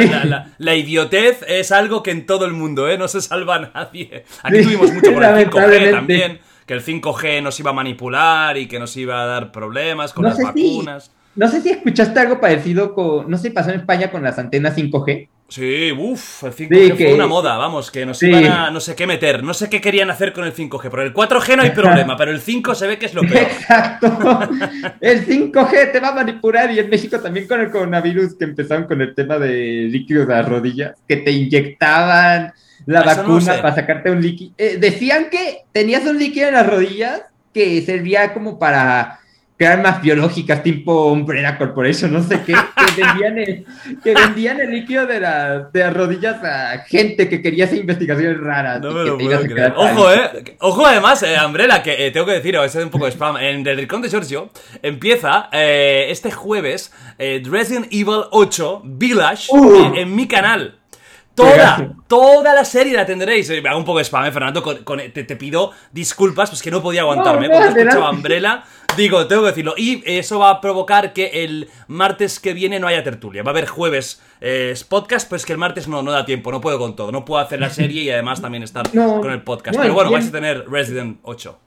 Speaker 2: La, idiotez es algo que en todo el mundo, ¿eh? No se salva a nadie. Aquí tuvimos mucho por el 5G también, que el 5G nos iba a manipular y que nos iba a dar problemas con las vacunas.
Speaker 3: no sé si escuchaste algo parecido con... No sé si pasó en España con las antenas 5G.
Speaker 2: Sí, uff, el 5G fue una moda, vamos, que nos iban a no sé qué meter, no sé qué querían hacer con el 5G, pero el 4G no hay problema, pero el 5 se ve que es lo peor.
Speaker 3: Exacto, el 5G te va a manipular y en México también con el coronavirus que empezaron con el tema de líquidos de las rodillas, que te inyectaban la vacuna para sacarte un líquido. Eh, decían que tenías un líquido en las rodillas que servía como para que armas biológicas tipo Umbrella Corporation, no sé qué, que vendían el, que vendían el líquido de, la, de las rodillas a gente que quería hacer investigaciones raras.
Speaker 2: No me lo puedo creer. Ojo, eh. Ojo, además, eh, Umbrella, que eh, tengo que decir, es un poco de spam. En el Rincón de Giorgio empieza eh, este jueves eh, Resident Evil 8 Village uh. en mi canal. Toda, toda la serie la tendréis. Me hago un poco de spam, ¿eh, Fernando. te, pido disculpas, pues que no podía aguantarme. No, cuando escuchaba Umbrella, digo, tengo que decirlo. Y eso va a provocar que el martes que viene no haya tertulia. Va a haber jueves eh, podcast, pues que el martes no, no da tiempo, no puedo con todo. No puedo hacer la serie y además también estar con el podcast. Pero bueno, vais a tener Resident 8.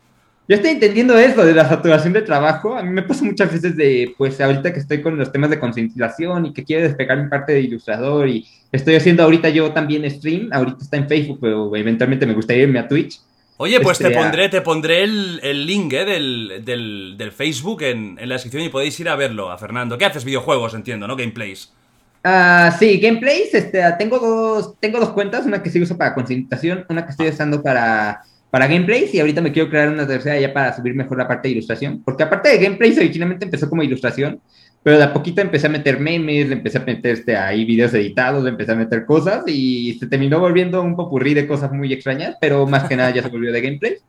Speaker 3: Yo estoy entendiendo eso de la saturación de trabajo. A mí me pasa muchas veces de, pues ahorita que estoy con los temas de concientización y que quiero despegar mi parte de ilustrador y estoy haciendo ahorita yo también stream. Ahorita está en Facebook, pero eventualmente me gustaría irme a Twitch.
Speaker 2: Oye, pues te este, pondré, te pondré el, link eh, del, Facebook en, la descripción y podéis ir a verlo, a Fernando. ¿Qué haces? Videojuegos, entiendo, ¿no? Gameplays.
Speaker 3: Ah, sí, gameplays. Este, tengo, dos, tengo dos cuentas, una que se usa para concientización, una que estoy usando para para gameplays y ahorita me quiero crear una tercera ya para subir mejor la parte de ilustración. Porque aparte de gameplays, originalmente empezó como ilustración, pero de a poquito empecé a meter memes, le empecé a meter este, ahí videos editados, le empecé a meter cosas y se terminó volviendo un popurrí de cosas muy extrañas, pero más que nada ya se volvió de gameplays.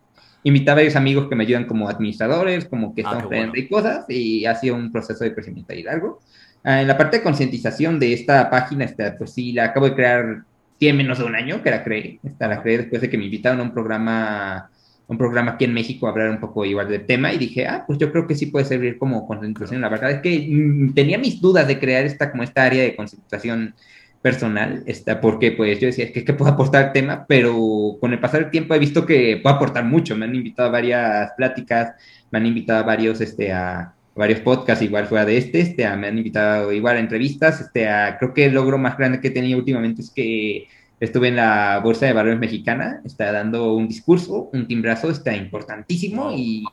Speaker 3: Invitaba a varios amigos que me ayudan como administradores, como que ah, están aprendiendo y cosas, y ha sido un proceso de crecimiento ahí largo. Ah, en la parte de concientización de esta página, este, pues sí, la acabo de crear tiene menos de un año que la creé. Esta la creé después de que me invitaron a un programa, un programa aquí en México a hablar un poco igual del tema y dije, ah, pues yo creo que sí puede servir como concentración. La verdad es que mm, tenía mis dudas de crear esta como esta área de concentración personal, esta, porque pues yo decía, es que, que puedo aportar el tema, pero con el pasar del tiempo he visto que puedo aportar mucho. Me han invitado a varias pláticas, me han invitado a varios, este, a varios podcasts igual fuera de este, este me han invitado igual a entrevistas, este, creo que el logro más grande que he tenido últimamente es que estuve en la Bolsa de Valores Mexicana, está dando un discurso, un timbrazo, está importantísimo y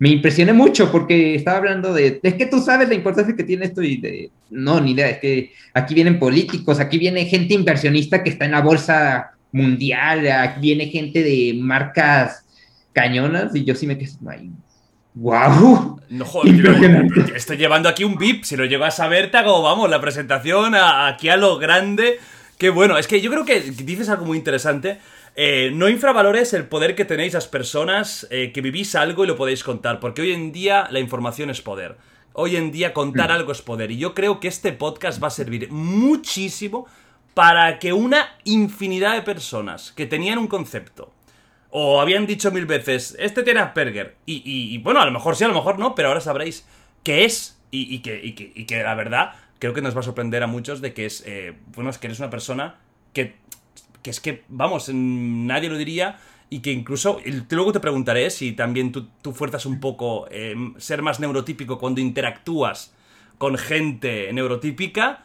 Speaker 3: me impresioné mucho porque estaba hablando de, es que tú sabes la importancia que tiene esto y de, no, ni idea, es que aquí vienen políticos, aquí viene gente inversionista que está en la bolsa mundial, aquí viene gente de marcas cañonas y yo sí me quedé, ¡Wow!
Speaker 2: No, joder, estoy llevando aquí un VIP. Si lo llego a saber, te hago, vamos, la presentación aquí a lo grande. Qué bueno, es que yo creo que dices algo muy interesante. Eh, no infravalores el poder que tenéis las personas eh, que vivís algo y lo podéis contar, porque hoy en día la información es poder. Hoy en día contar mm. algo es poder. Y yo creo que este podcast va a servir muchísimo para que una infinidad de personas que tenían un concepto, o habían dicho mil veces, este tiene Asperger. Y, bueno, a lo mejor sí, a lo mejor no, pero ahora sabréis qué es y, que, que, la verdad creo que nos va a sorprender a muchos de que es, eh, bueno, es que eres una persona que, que es que, vamos, nadie lo diría y que incluso, luego te preguntaré si también tú, tú fuerzas un poco eh, ser más neurotípico cuando interactúas con gente neurotípica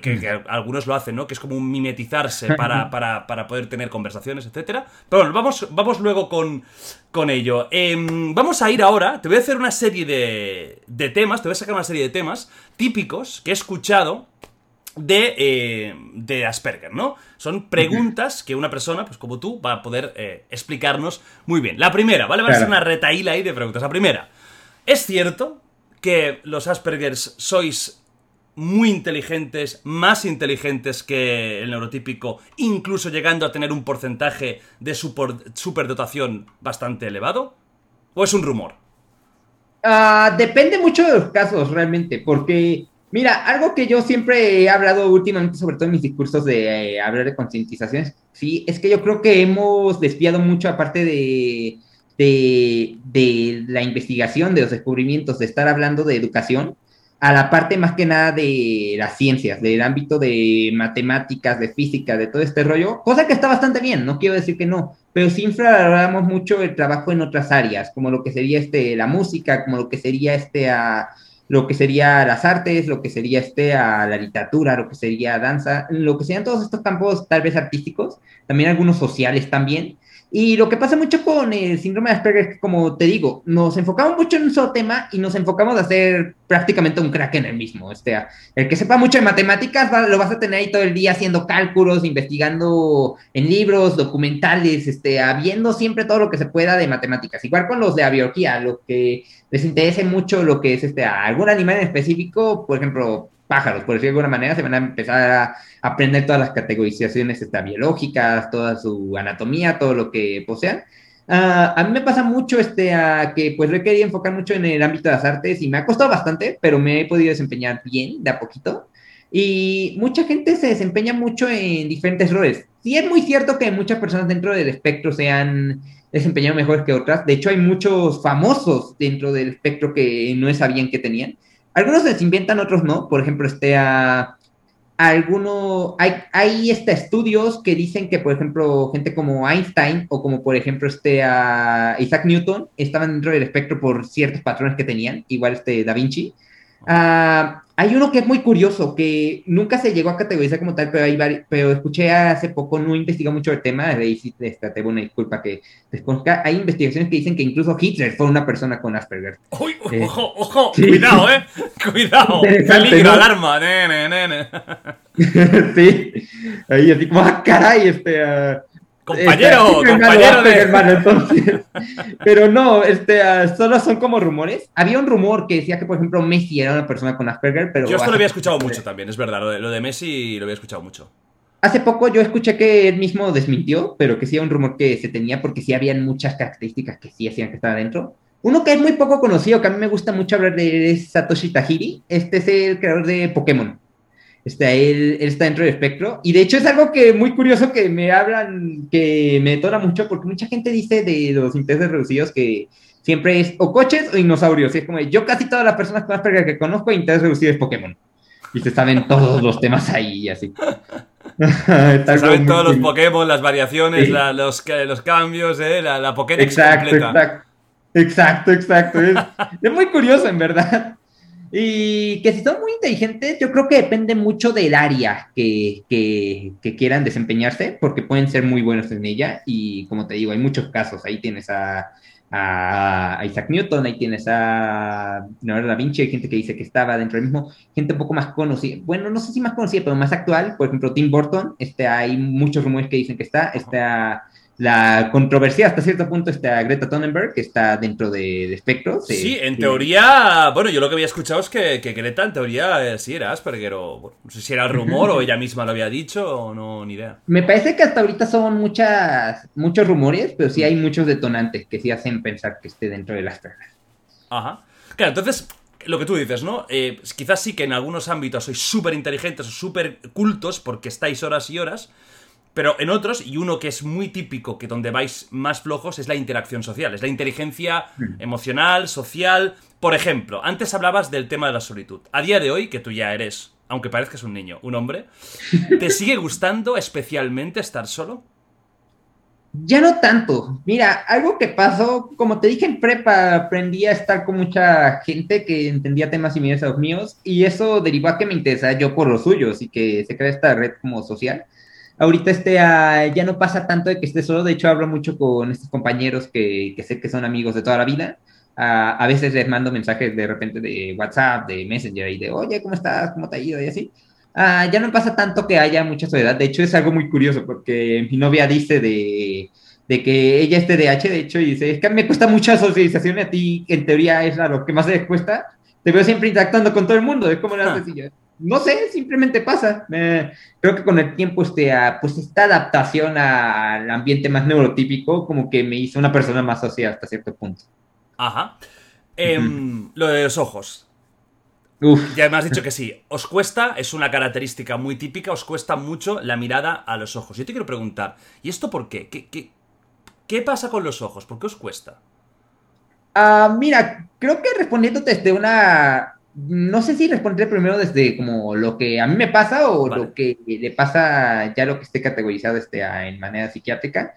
Speaker 2: que, algunos lo hacen, ¿no? Que es como un mimetizarse para, para, poder tener conversaciones, etcétera. Pero bueno, vamos, vamos luego con, con ello. Em, vamos a ir ahora, te voy a hacer una serie de, de temas, te voy a sacar una serie de temas típicos que he escuchado de, eh, de Asperger, ¿no? Son preguntas que una persona, pues como tú, va a poder eh, explicarnos muy bien. La primera, ¿vale? Va a ser una retaíla ahí de preguntas. La primera, ¿es cierto que los Aspergers sois muy inteligentes, más inteligentes que el neurotípico, incluso llegando a tener un porcentaje de super, superdotación bastante elevado? ¿O es un rumor?
Speaker 3: Ah, depende mucho de los casos, realmente, porque, mira, algo que yo siempre he hablado últimamente, sobre todo en mis discursos de eh, hablar de concientizaciones, sí, es que yo creo que hemos desviado mucho, aparte de, de, de la investigación, de los descubrimientos, de estar hablando de educación, a la parte más que nada de las ciencias, del ámbito de matemáticas, de física, de todo este rollo, cosa que está bastante bien, no quiero decir que no, pero sí infravaloramos mucho el trabajo en otras áreas, como lo que sería este, la música, como lo que sería este, a, lo que sería las artes, lo que sería este, a la literatura, lo que sería danza, lo que serían todos estos campos tal vez artísticos, también algunos sociales también, y lo que pasa mucho con el síndrome de Asperger es que, como te digo, nos enfocamos mucho en un solo tema y nos enfocamos a hacer prácticamente un crack en el mismo. O sea, el que sepa mucho de matemáticas lo vas a tener ahí todo el día haciendo cálculos, investigando en libros, documentales, este, habiendo siempre todo lo que se pueda de matemáticas. Igual con los de biología, lo que les interese mucho lo que es este, algún animal en específico, por ejemplo, pájaros, por decirlo de alguna manera, se van a empezar a aprender todas las categorizaciones está, biológicas, toda su anatomía, todo lo que posean. Ah, a mí me pasa mucho este, que pues lo he querido enfocar mucho en el ámbito de las artes y me ha costado bastante, pero me he podido desempeñar bien de a poquito. Y mucha gente se desempeña mucho en diferentes roles. Sí es muy cierto que muchas personas dentro del espectro se han desempeñado mejor que otras. De hecho, hay muchos famosos dentro del espectro que no sabían que tenían. Algunos les inventan, otros no. Por ejemplo, este a alguno, hay, hay este, estudios que dicen que, por ejemplo, gente como Einstein o como, por ejemplo, este Isaac Newton estaban dentro del espectro por ciertos patrones que tenían, igual este Da Vinci. Uh, hay uno que es muy curioso, que nunca se llegó a categorizar como tal, pero, hay pero escuché hace poco, no investigué mucho el tema, de ahí sí te, te una disculpa que desconozca. Hay investigaciones que dicen que incluso Hitler fue una persona con Asperger.
Speaker 2: Uy, eh, ojo, ojo, cuidado, eh, cuidado, peligro, alarma, nene, nene.
Speaker 3: sí, ahí así como, ah, caray, este... Uh,
Speaker 2: Compañero, compañero de...
Speaker 3: hermano, entonces. Pero no, este, uh, solo son como rumores. Había un rumor que decía que, por ejemplo, Messi era una persona con Asperger, pero...
Speaker 2: Yo esto lo había escuchado mucho también, es verdad, lo de, lo de Messi lo había escuchado mucho.
Speaker 3: Hace poco yo escuché que él mismo desmintió, pero que sí era un rumor que se tenía porque sí habían muchas características que sí hacían que estaba dentro. Uno que es muy poco conocido, que a mí me gusta mucho hablar de es Satoshi Tajiri. Este es el creador de Pokémon. Este, él, está dentro del espectro. Y de hecho es algo que muy curioso que me hablan, que me detona mucho, porque mucha gente dice de los intereses reducidos que siempre es o coches o dinosaurios. Y es como, yo casi todas las personas Asperger que conozco, interés reducido es Pokémon. Y se saben todos los temas ahí, así.
Speaker 2: se saben todos los Pokémon, las variaciones, los, los cambios, eh, la, la Pokédex
Speaker 3: exacto, completa. Exacto, exacto, exacto. Es, es muy curioso, en verdad. Y que si son muy inteligentes, yo creo que depende mucho del área que, que, quieran desempeñarse, porque pueden ser muy buenos en ella. Y como te digo, hay muchos casos. Ahí tienes a, Isaac Newton, ahí tienes a Leonardo da Vinci, hay gente que dice que estaba dentro del mismo, gente un poco más conocida, bueno, no sé si más conocida, pero más actual, por ejemplo, Tim Burton, este, hay muchos rumores que dicen que está, está la controversia hasta cierto punto está Greta Thunberg, que está dentro de, de Spectro.
Speaker 2: sí, en teoría, bueno, yo lo que había escuchado es que, Greta en teoría eh, sí era Asperger, o no sé si era rumor o ella misma lo había dicho o no, ni idea.
Speaker 3: Me parece que hasta ahorita son muchas, muchos rumores, pero sí hay muchos detonantes que sí hacen pensar que esté dentro del Asperger.
Speaker 2: Ajá. Claro, entonces, lo que tú dices, ¿no? Eh, quizás sí que en algunos ámbitos sois súper inteligentes o súper cultos porque estáis horas y horas, pero en otros, y uno que es muy típico, que donde vais más flojos, es la interacción social, es la inteligencia hmm. emocional, social. Por ejemplo, antes hablabas del tema de la solitud. A día de hoy, que tú ya eres, aunque parezcas un niño, un hombre, ¿te sigue gustando especialmente estar solo?
Speaker 3: Ya no tanto. Mira, algo que pasó, como te dije en prepa, aprendí a estar con mucha gente que entendía temas similares a los míos y eso derivó a que me interesara yo por los suyos y que se crea esta red como social ahorita este, ah, ya no pasa tanto de que esté solo, de hecho hablo mucho con estos compañeros que, que sé que son amigos de toda la vida. Ah, a veces les mando mensajes de repente de WhatsApp, de Messenger y de, oye, ¿cómo estás? ¿Cómo te ha ido? Y así. Ah, ya no pasa tanto que haya mucha soledad. De hecho, es algo muy curioso porque mi novia dice de, de que ella es TDAH, de hecho, y dice, es que me cuesta mucha socialización y a ti, en teoría, es a lo que más te cuesta. Te veo siempre interactuando con todo el mundo, es como la sencilla no sé, simplemente pasa. creo que con el tiempo, este, pues esta adaptación al ambiente más neurotípico, como que me hizo una persona más social hasta cierto punto.
Speaker 2: Ajá. Em, lo de los ojos. Ya me has dicho que sí. Os cuesta, es una característica muy típica, os cuesta mucho la mirada a los ojos. Yo te quiero preguntar, ¿y esto por qué? ¿Qué, qué, qué pasa con los ojos? ¿Por qué os cuesta?
Speaker 3: Ah, mira, creo que respondiéndote desde una no sé si respondré primero desde como lo que a mí me pasa o lo que le pasa ya lo que esté categorizado este, en manera psiquiátrica.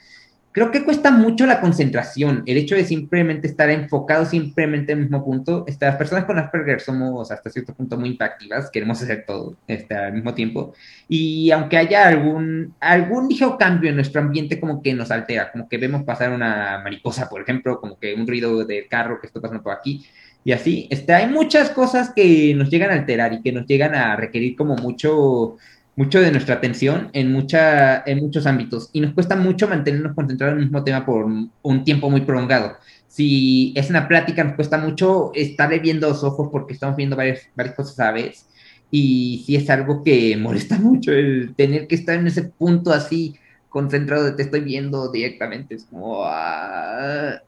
Speaker 3: Creo que cuesta mucho la concentración, el hecho de simplemente estar enfocado simplemente en el mismo punto. Este, las personas con Asperger somos hasta cierto punto muy impactivas, queremos hacer todo este, al mismo tiempo. Y aunque haya algún, algún ligero cambio en nuestro ambiente, como que nos altera, como que vemos pasar una mariposa, por ejemplo, como que un ruido del carro que está pasando por aquí, y así. Este, hay muchas cosas que nos llegan a alterar y que nos llegan a requerir como mucho, mucho de nuestra atención en, mucha, en muchos ámbitos y nos cuesta mucho mantenernos concentrados en el mismo tema por un tiempo muy prolongado. Si es una plática, nos cuesta mucho estar viendo los ojos porque estamos viendo varias, varias cosas a la vez. Y si es algo que molesta mucho el tener que estar en ese punto así concentrado de te estoy viendo directamente. Es como ah,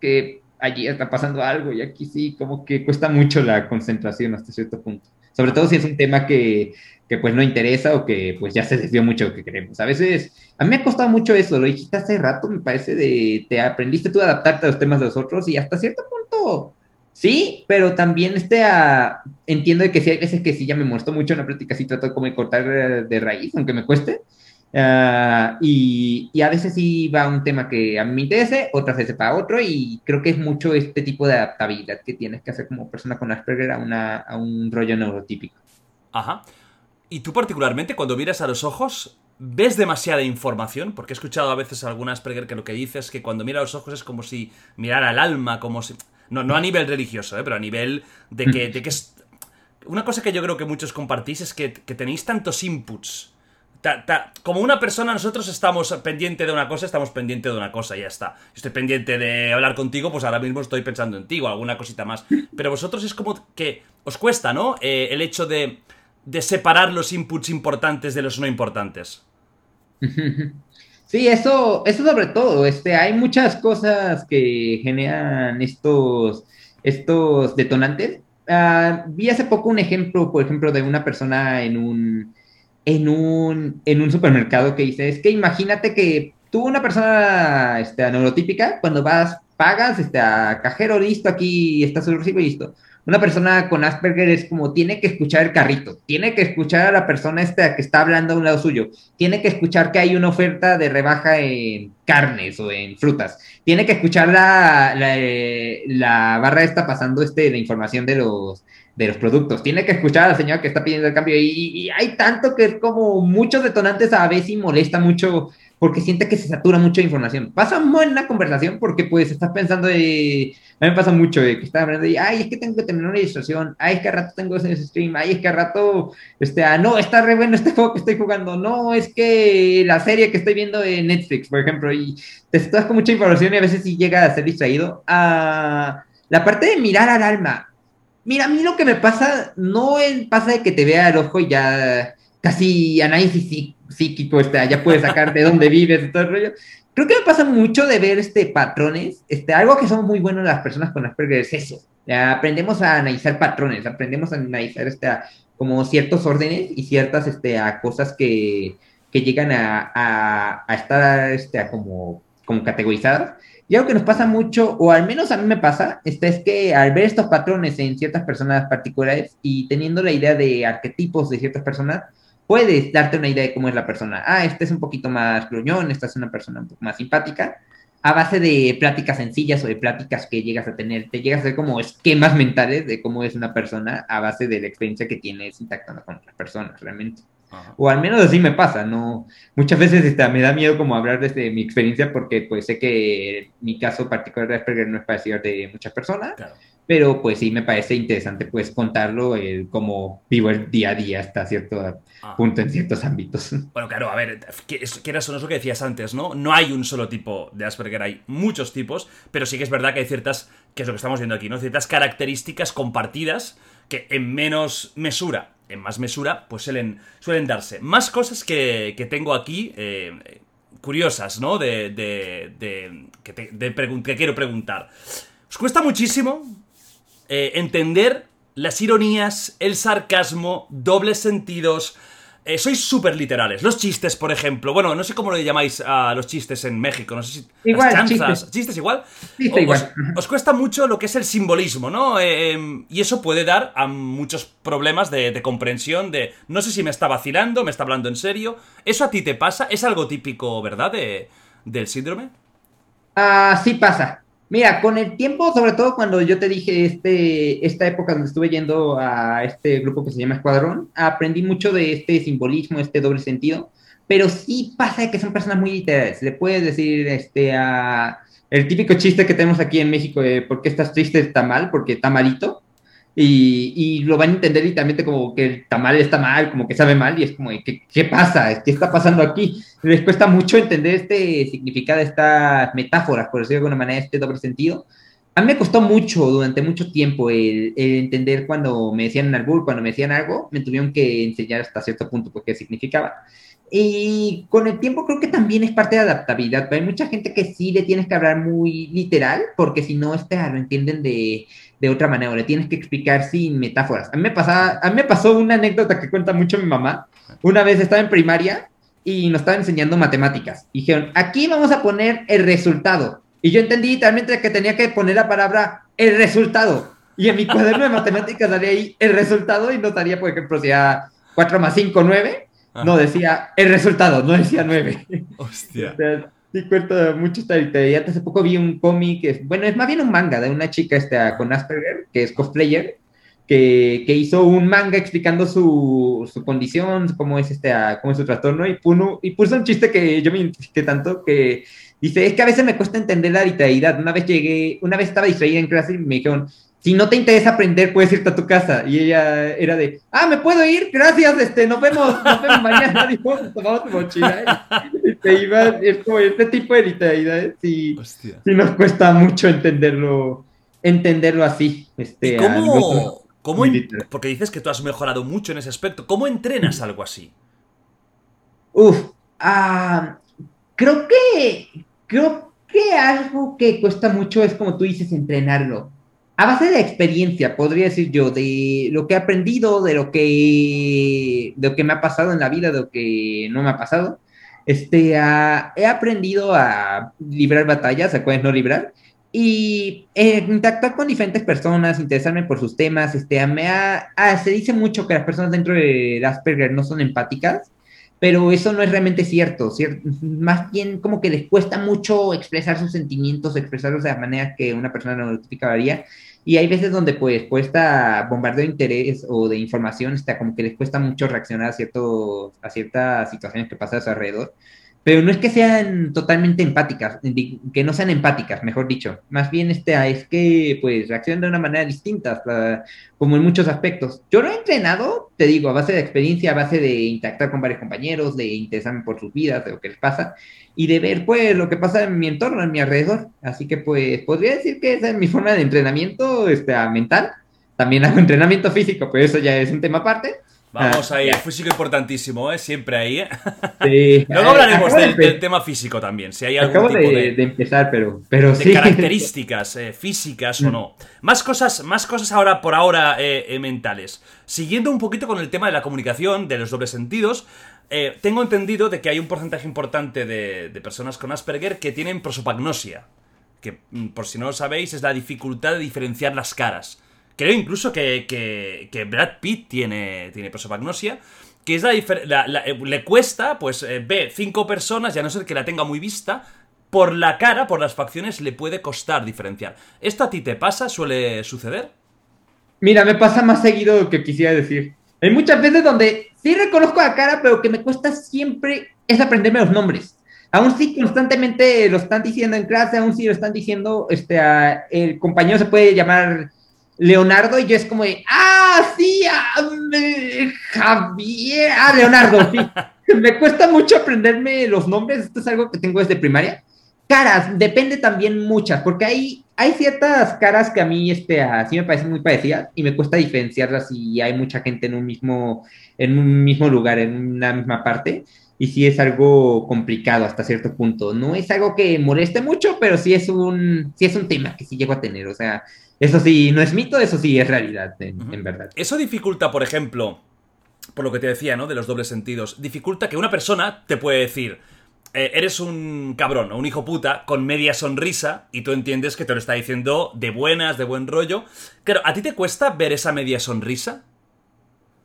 Speaker 3: que allí está pasando algo y aquí sí, como que cuesta mucho la concentración hasta cierto punto. Sobre todo si es un tema que, que pues no interesa o que pues ya se desvió mucho lo que queremos. A veces, a mí me ha costado mucho eso, lo dijiste hace rato, me parece, de te aprendiste tú a adaptarte a los temas de los otros y hasta cierto punto sí, pero también este a, entiendo que sí hay veces que sí ya me molestó mucho en la práctica, sí trato como de cortar de raíz, aunque me cueste. Uh, y, y, a veces sí va un tema que a mí me interese, otras veces para otro, y creo que es mucho este tipo de adaptabilidad que tienes que hacer como persona con Asperger a, una, a un rollo neurotípico.
Speaker 2: Ajá. Y tú particularmente, cuando miras a los ojos, ¿ves demasiada información? Porque he escuchado a veces a algún Asperger que lo que dice es que cuando mira a los ojos es como si mirara al alma, como si... No, no a nivel religioso, ¿eh? pero a nivel de que, de que es... Una cosa que yo creo que muchos compartís es que, que tenéis tantos inputs. Como una persona, nosotros estamos pendiente de una cosa, estamos pendiente de una cosa y ya está. Estoy pendiente de hablar contigo, pues ahora mismo estoy pensando en ti o alguna cosita más. Pero vosotros es como que os cuesta, ¿no? Eh, el hecho de de separar los inputs importantes de los no importantes.
Speaker 3: Sí, eso, eso sobre todo. Este, hay muchas cosas que generan estos, estos detonantes. Uh, vi hace poco un ejemplo, por ejemplo, de una persona en un, en un, en un supermercado que dice, es que imagínate que tú, una persona este, neurotípica, cuando vas, pagas este, a cajero, listo, aquí está su recibo listo una persona con Asperger es como tiene que escuchar el carrito, tiene que escuchar a la persona esta que está hablando a un lado suyo, tiene que escuchar que hay una oferta de rebaja en carnes o en frutas, tiene que escuchar la, la, barra esta pasando este, la información de los, de los productos, tiene que escuchar a la señora que está pidiendo el cambio y, y hay tanto que es como muchos detonantes a veces y molesta mucho porque siente que se satura mucho de información. Pasa en la conversación porque pues estás pensando de... A mí me pasa mucho de que estás hablando de, ay, es que tengo que terminar una ilustración, ay, es que a rato tengo ese stream, ay, es que a rato, este, ah, no, está re bueno este juego que estoy jugando, no, es que la serie que estoy viendo en Netflix, por ejemplo, y te estás con mucha información y a veces sí llega a ser distraído. a la parte de mirar al alma. Mira, a mí lo que me pasa, no es, pasa de que te vea el ojo y ya casi análisis psíquico, este, ya puedes sacar de dónde vives y todo el rollo. Creo que me pasa mucho de ver este patrones, este, algo que son muy buenos las personas con Asperger es eso. aprendemos a analizar patrones, aprendemos a analizar este, como ciertos órdenes y ciertas este, a cosas que, que llegan a, a, a estar este, a como, como categorizadas. Y algo que nos pasa mucho, o al menos a mí me pasa, este, es que al ver estos patrones en ciertas personas particulares y teniendo la idea de arquetipos de ciertas personas, puedes darte una idea de cómo es la persona. Ah, este es un poquito más gruñón, esta es una persona un poco más simpática. A base de pláticas sencillas o de pláticas que llegas a tener, te llegas a hacer como esquemas mentales de cómo es una persona a base de la experiencia que tienes interactuando con otras personas, realmente. O al menos así me pasa, ¿no? Muchas veces este, me da miedo como hablar desde mi experiencia porque pues sé que mi caso particular de Asperger no es parecido de muchas personas. Claro pero pues sí me parece interesante pues contarlo el cómo vivo el día a día hasta cierto ah. punto en ciertos ámbitos.
Speaker 2: Bueno, claro, a ver, que era eso, no es lo que decías antes, ¿no? No hay un solo tipo de Asperger, hay muchos tipos, pero sí que es verdad que hay ciertas, que es lo que estamos viendo aquí, ¿no? Ciertas características compartidas que en menos mesura, en más mesura, pues suelen, suelen darse. Más cosas que, que tengo aquí, eh, curiosas, ¿no? De, de, de, que, que quiero preguntar. ¿Os cuesta muchísimo eh, entender las ironías, el sarcasmo, dobles sentidos. Eh, sois súper literales. Los chistes, por ejemplo. Bueno, no sé cómo le llamáis a los chistes en México. No sé si.
Speaker 3: Igual,
Speaker 2: las chanzas. Chistes, igual.
Speaker 3: Chiste igual.
Speaker 2: Os, cuesta mucho lo que es el simbolismo, ¿no? Eh, em, y eso puede dar a muchos problemas de, comprensión. De no sé si me está vacilando, me está hablando en serio. ¿Eso a ti te pasa? ¿Es algo típico, verdad, de, del síndrome?
Speaker 3: Ah, sí pasa. Mira, con el tiempo, sobre todo cuando yo te dije este, esta época donde estuve yendo a este grupo que se llama Escuadrón, aprendí mucho de este simbolismo, este doble sentido, pero sí pasa que son personas muy literales. Le puedes decir este, a el típico chiste que tenemos aquí en México de por qué estás triste está mal, porque está malito y, y, lo van a entender literalmente como que el tamal está mal, como que sabe mal, y es como, ¿qué, qué pasa? ¿Qué está pasando aquí? Les cuesta mucho entender este significado, estas metáforas, por decirlo de alguna manera, este doble sentido. A mí me costó mucho, durante mucho tiempo, el, entender cuando me decían algo, cuando me decían algo, me tuvieron que enseñar hasta cierto punto por qué significaba. Y con el tiempo creo que también es parte de adaptabilidad, pero hay mucha gente que sí le tienes que hablar muy literal, porque si no, este, lo entienden de, de otra manera, o le tienes que explicar sin metáforas. A mí, me pasaba, a mí me pasó una anécdota que cuenta mucho mi mamá. Una vez estaba en primaria y nos estaba enseñando matemáticas. Y dijeron, aquí vamos a poner el resultado. Y yo entendí literalmente que tenía que poner la palabra el resultado. Y en mi cuaderno de matemáticas daría ahí el resultado y no daría, por ejemplo, si 4 más 5, 9. No decía el resultado, no decía 9.
Speaker 2: Hostia.
Speaker 3: Sí cuenta mucho esta historia. Hace poco vi un cómic, bueno, es más bien un manga de una chica esta, con Asperger, que es cosplayer, que, que hizo un manga explicando su, su, condición, cómo es, este, cómo es su trastorno, y, puno, y puso un chiste que yo me identifiqué tanto que dice, es que a veces me cuesta entender la literalidad. Una vez llegué, una vez estaba distraída en clase y me dijeron, si no te interesa aprender, puedes irte a tu casa. Y ella era de, ah, me puedo ir, gracias, este, nos vemos, nos vemos mañana. Dijo, tomamos tu mochila y, te ibas. Es como este tipo de literalidad, sí, sí nos cuesta mucho entenderlo, entenderlo así. Este,
Speaker 2: ¿Y cómo, ¿cómo porque dices que tú has mejorado mucho en ese aspecto. ¿Cómo entrenas algo así?
Speaker 3: Uf, ah, creo que, creo que algo que cuesta mucho es como tú dices, entrenarlo a base de experiencia, podría decir yo, de lo que he aprendido, de lo que, de lo que me ha pasado en la vida, de lo que no me ha pasado, este, he aprendido a librar batallas, a cuáles no librar, y eh, con diferentes personas, interesarme por sus temas, este, me ha, se dice mucho que las personas dentro de Asperger no son empáticas, pero eso no es realmente cierto. Más bien como que les cuesta mucho expresar sus sentimientos, expresarlos de la manera que una persona neurotípica haría, y hay veces donde pues cuesta bombardeo de interés o de información, está como que les cuesta mucho reaccionar a, cierto, a ciertas situaciones que pasan a su alrededor pero no es que sean totalmente empáticas, que no sean empáticas, mejor dicho. Más bien este, es que pues reaccionan de una manera distinta, como en muchos aspectos. Yo lo he entrenado, te digo, a base de experiencia, a base de interactuar con varios compañeros, de interesarme por sus vidas, de lo que les pasa, y de ver pues lo que pasa en mi entorno, en mi alrededor. Así que pues podría decir que esa es mi forma de entrenamiento este, mental. También hago entrenamiento físico, pero eso ya es un tema aparte.
Speaker 2: Vamos ahí, el físico importantísimo, ¿eh? Siempre ahí, ¿eh? Sí. Luego hablaremos del, tema físico también, si hay algún
Speaker 3: tipo de, de, empezar, pero, pero
Speaker 2: de características eh, físicas o no. Más cosas, más cosas ahora por ahora eh, eh, mentales. Siguiendo un poquito con el tema de la comunicación, de los dobles sentidos, tengo entendido de que hay un porcentaje importante de, de personas con Asperger que tienen prosopagnosia, que mm, por si no lo sabéis es la dificultad de diferenciar las caras. Creo incluso que, Brad Pitt tiene, tiene prosopagnosia. Que eh, le cuesta, pues, eh, ve cinco personas, ya no ser que la tenga muy vista, por la cara, por las facciones, le puede costar diferenciar. ¿Esto a ti te pasa? ¿Suele suceder?
Speaker 3: Mira, me pasa más seguido lo que quisiera decir. Hay muchas veces donde sí reconozco la cara, pero que me cuesta siempre es aprenderme los nombres. Aún sí constantemente lo están diciendo en clase, aún sí lo están diciendo, este, el compañero se puede llamar Leonardo y yo es como de, ah, sí, ah, Javier, ah, Leonardo, sí. me cuesta mucho aprenderme los nombres, esto es algo que tengo desde primaria. Caras, depende también muchas, porque hay, hay ciertas caras que a mí este, así me parecen muy parecidas y me cuesta diferenciarlas si hay mucha gente en un mismo, en un mismo lugar, en una misma parte. Y sí es algo complicado hasta cierto punto. No es algo que moleste mucho, pero sí es un, sí es un tema que sí llego a tener. O sea, eso sí, no es mito, eso sí es realidad, en, verdad.
Speaker 2: Eso dificulta, por ejemplo, por lo que te decía, ¿no? De los dobles sentidos. Dificulta que una persona te puede decir, eh, eres un cabrón o un hijo puta con media sonrisa y tú entiendes que te lo está diciendo de buenas, de buen rollo. Claro, ¿a ti te cuesta ver esa media sonrisa?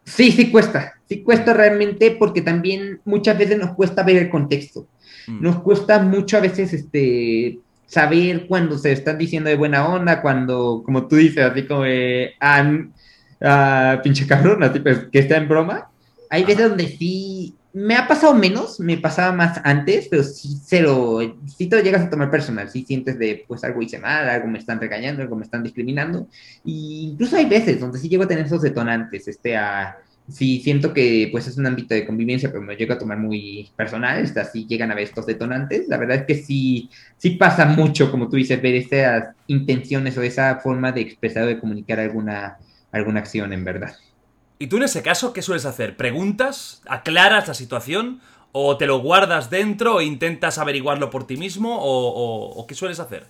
Speaker 3: Sí, sí cuesta. Sí cuesta realmente porque también muchas veces nos cuesta ver el contexto. Mm. Nos cuesta mucho a veces este saber cuando se están diciendo de buena onda, cuando, como tú dices, así como, eh, ah, pinche cabrón, así pues, que está en broma. Hay veces donde sí, me ha pasado menos, me pasaba más antes, pero sí se lo, sí te lo llegas a tomar personal, sí sientes de, pues algo hice mal, algo me están regañando, algo me están discriminando, y incluso hay veces donde sí llego a tener esos detonantes, este, a sí siento que pues es un ámbito de convivencia, pero me llega a tomar muy personal, así llegan a ver estos detonantes. La verdad es que sí, sí pasa mucho, como tú dices, ver esas intenciones o esa forma de expresar o de comunicar alguna, alguna acción en verdad.
Speaker 2: ¿Y tú en ese caso qué sueles hacer? ¿Preguntas? ¿Aclaras la situación? ¿O te lo guardas dentro o intentas averiguarlo por ti mismo? ¿O, qué sueles hacer?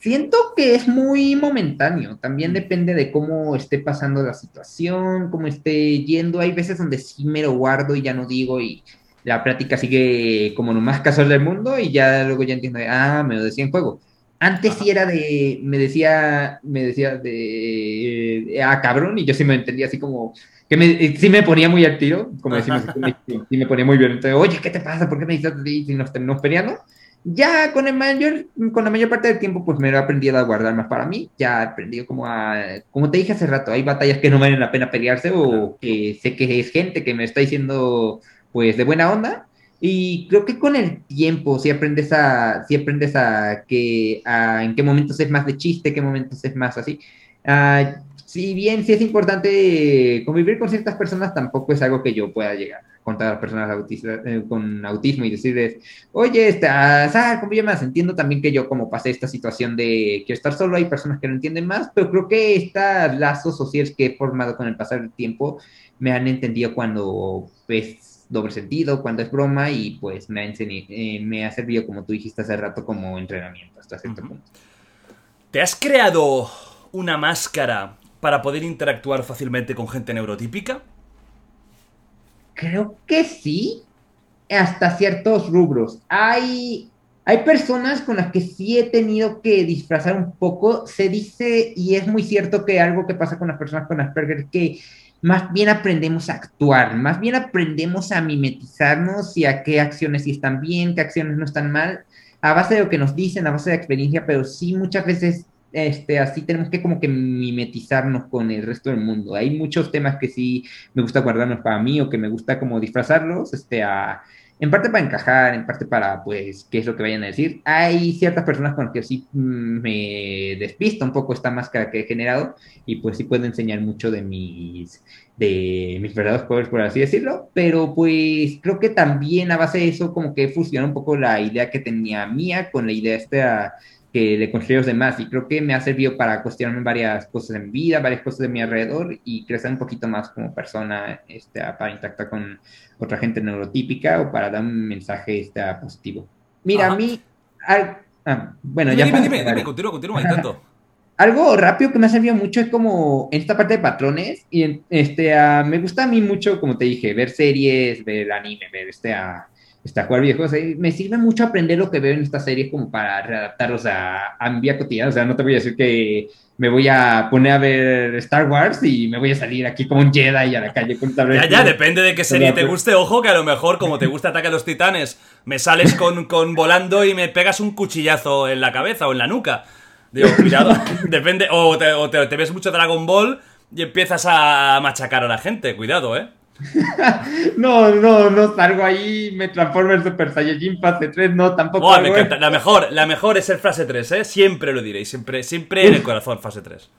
Speaker 3: Siento que es muy momentáneo. También depende de cómo esté pasando la situación, cómo esté yendo. Hay veces donde sí me lo guardo y ya no digo y la práctica sigue como lo más casual del mundo y ya luego ya entiendo, ah, me lo decía en juego. Antes sí era de, me decía, me decía de, ah, cabrón, y yo sí me entendía así como, que me, sí me ponía muy al tiro, como decimos, sí me ponía muy. Entonces, oye, ¿qué te pasa? ¿Por qué me dices así? Si nos terminamos peleando. Ya con el mayor, con la mayor parte del tiempo, pues me lo he aprendido a guardar más para mí. Ya he aprendido como a, como te dije hace rato, hay batallas que no valen la pena pelearse o que sé que es gente que me está diciendo, pues, de buena onda y creo que con el tiempo, si aprendes a, si aprendes a que, a en qué momentos es más de chiste, qué momentos es más así. Uh, si bien sí es importante convivir con ciertas personas, tampoco es algo que yo pueda llegar a contar a las personas autistas, eh, con autismo y decirles, oye, estás, ah, convive más. Entiendo también que yo como pasé esta situación de que estar solo, hay personas que lo entienden más, pero creo que estos lazos sociales que he formado con el pasar del tiempo me han entendido cuando, pues, doble sentido, cuando es broma y pues me ha, eh, me ha servido, como tú dijiste hace rato, como entrenamiento hasta cierto punto.
Speaker 2: ¿Te has creado una máscara para poder interactuar fácilmente con gente neurotípica?
Speaker 3: Creo que sí, hasta ciertos rubros. Hay, hay personas con las que sí he tenido que disfrazar un poco. Se dice, y es muy cierto que algo que pasa con las personas con Asperger, que más bien aprendemos a actuar, más bien aprendemos a mimetizarnos y a qué acciones sí están bien, qué acciones no están mal, a base de lo que nos dicen, a base de experiencia, pero sí muchas veces este, así tenemos que como que mimetizarnos con el resto del mundo. Hay muchos temas que sí me gusta guardarnos para mí o que me gusta como disfrazarlos, este, a, en parte para encajar, en parte para, pues, qué es lo que vayan a decir. Hay ciertas personas con las que sí mm, me despista un poco esta máscara que he generado y pues sí puedo enseñar mucho de mis, de mis verdaderos poderes, por así decirlo, pero pues creo que también a base de eso como que fusiona un poco la idea que tenía mía con la idea esta que le construí a los demás y creo que me ha servido para cuestionarme varias cosas en mi vida, varias cosas de mi alrededor y crecer un poquito más como persona este, para interactuar con otra gente neurotípica o para dar un mensaje este, positivo. Mira, a mí... ah, bueno,
Speaker 2: ya...
Speaker 3: Dime,
Speaker 2: dime, dime, continúa, continúa, intento.
Speaker 3: Algo rápido que me ha servido mucho es como en esta parte de patrones y este, me gusta a mí mucho, como te dije, ver series, ver anime, ver este... a está jugar viejos, me sirve mucho aprender lo que veo en esta serie como para readaptarlos a, a mi vida cotidiana. O sea, no te voy a decir que me voy a poner a ver Star Wars y me voy a salir aquí como un Jedi a la calle con
Speaker 2: tal Ya, ya, depende de qué serie te guste. Ojo, que a lo mejor, como te gusta Ataque a los Titanes, me sales con, con volando y me pegas un cuchillazo en la cabeza o en la nuca. Digo, cuidado, depende. O, te, te ves mucho Dragon Ball y empiezas a machacar a la gente. Cuidado, eh.
Speaker 3: no, no, no salgo ahí, me transformo en Super Saiyajin fase 3, no, tampoco.
Speaker 2: Oh, me encanta. La mejor, la mejor es el fase 3, ¿eh? Siempre lo diréis, siempre, siempre en el corazón, fase 3.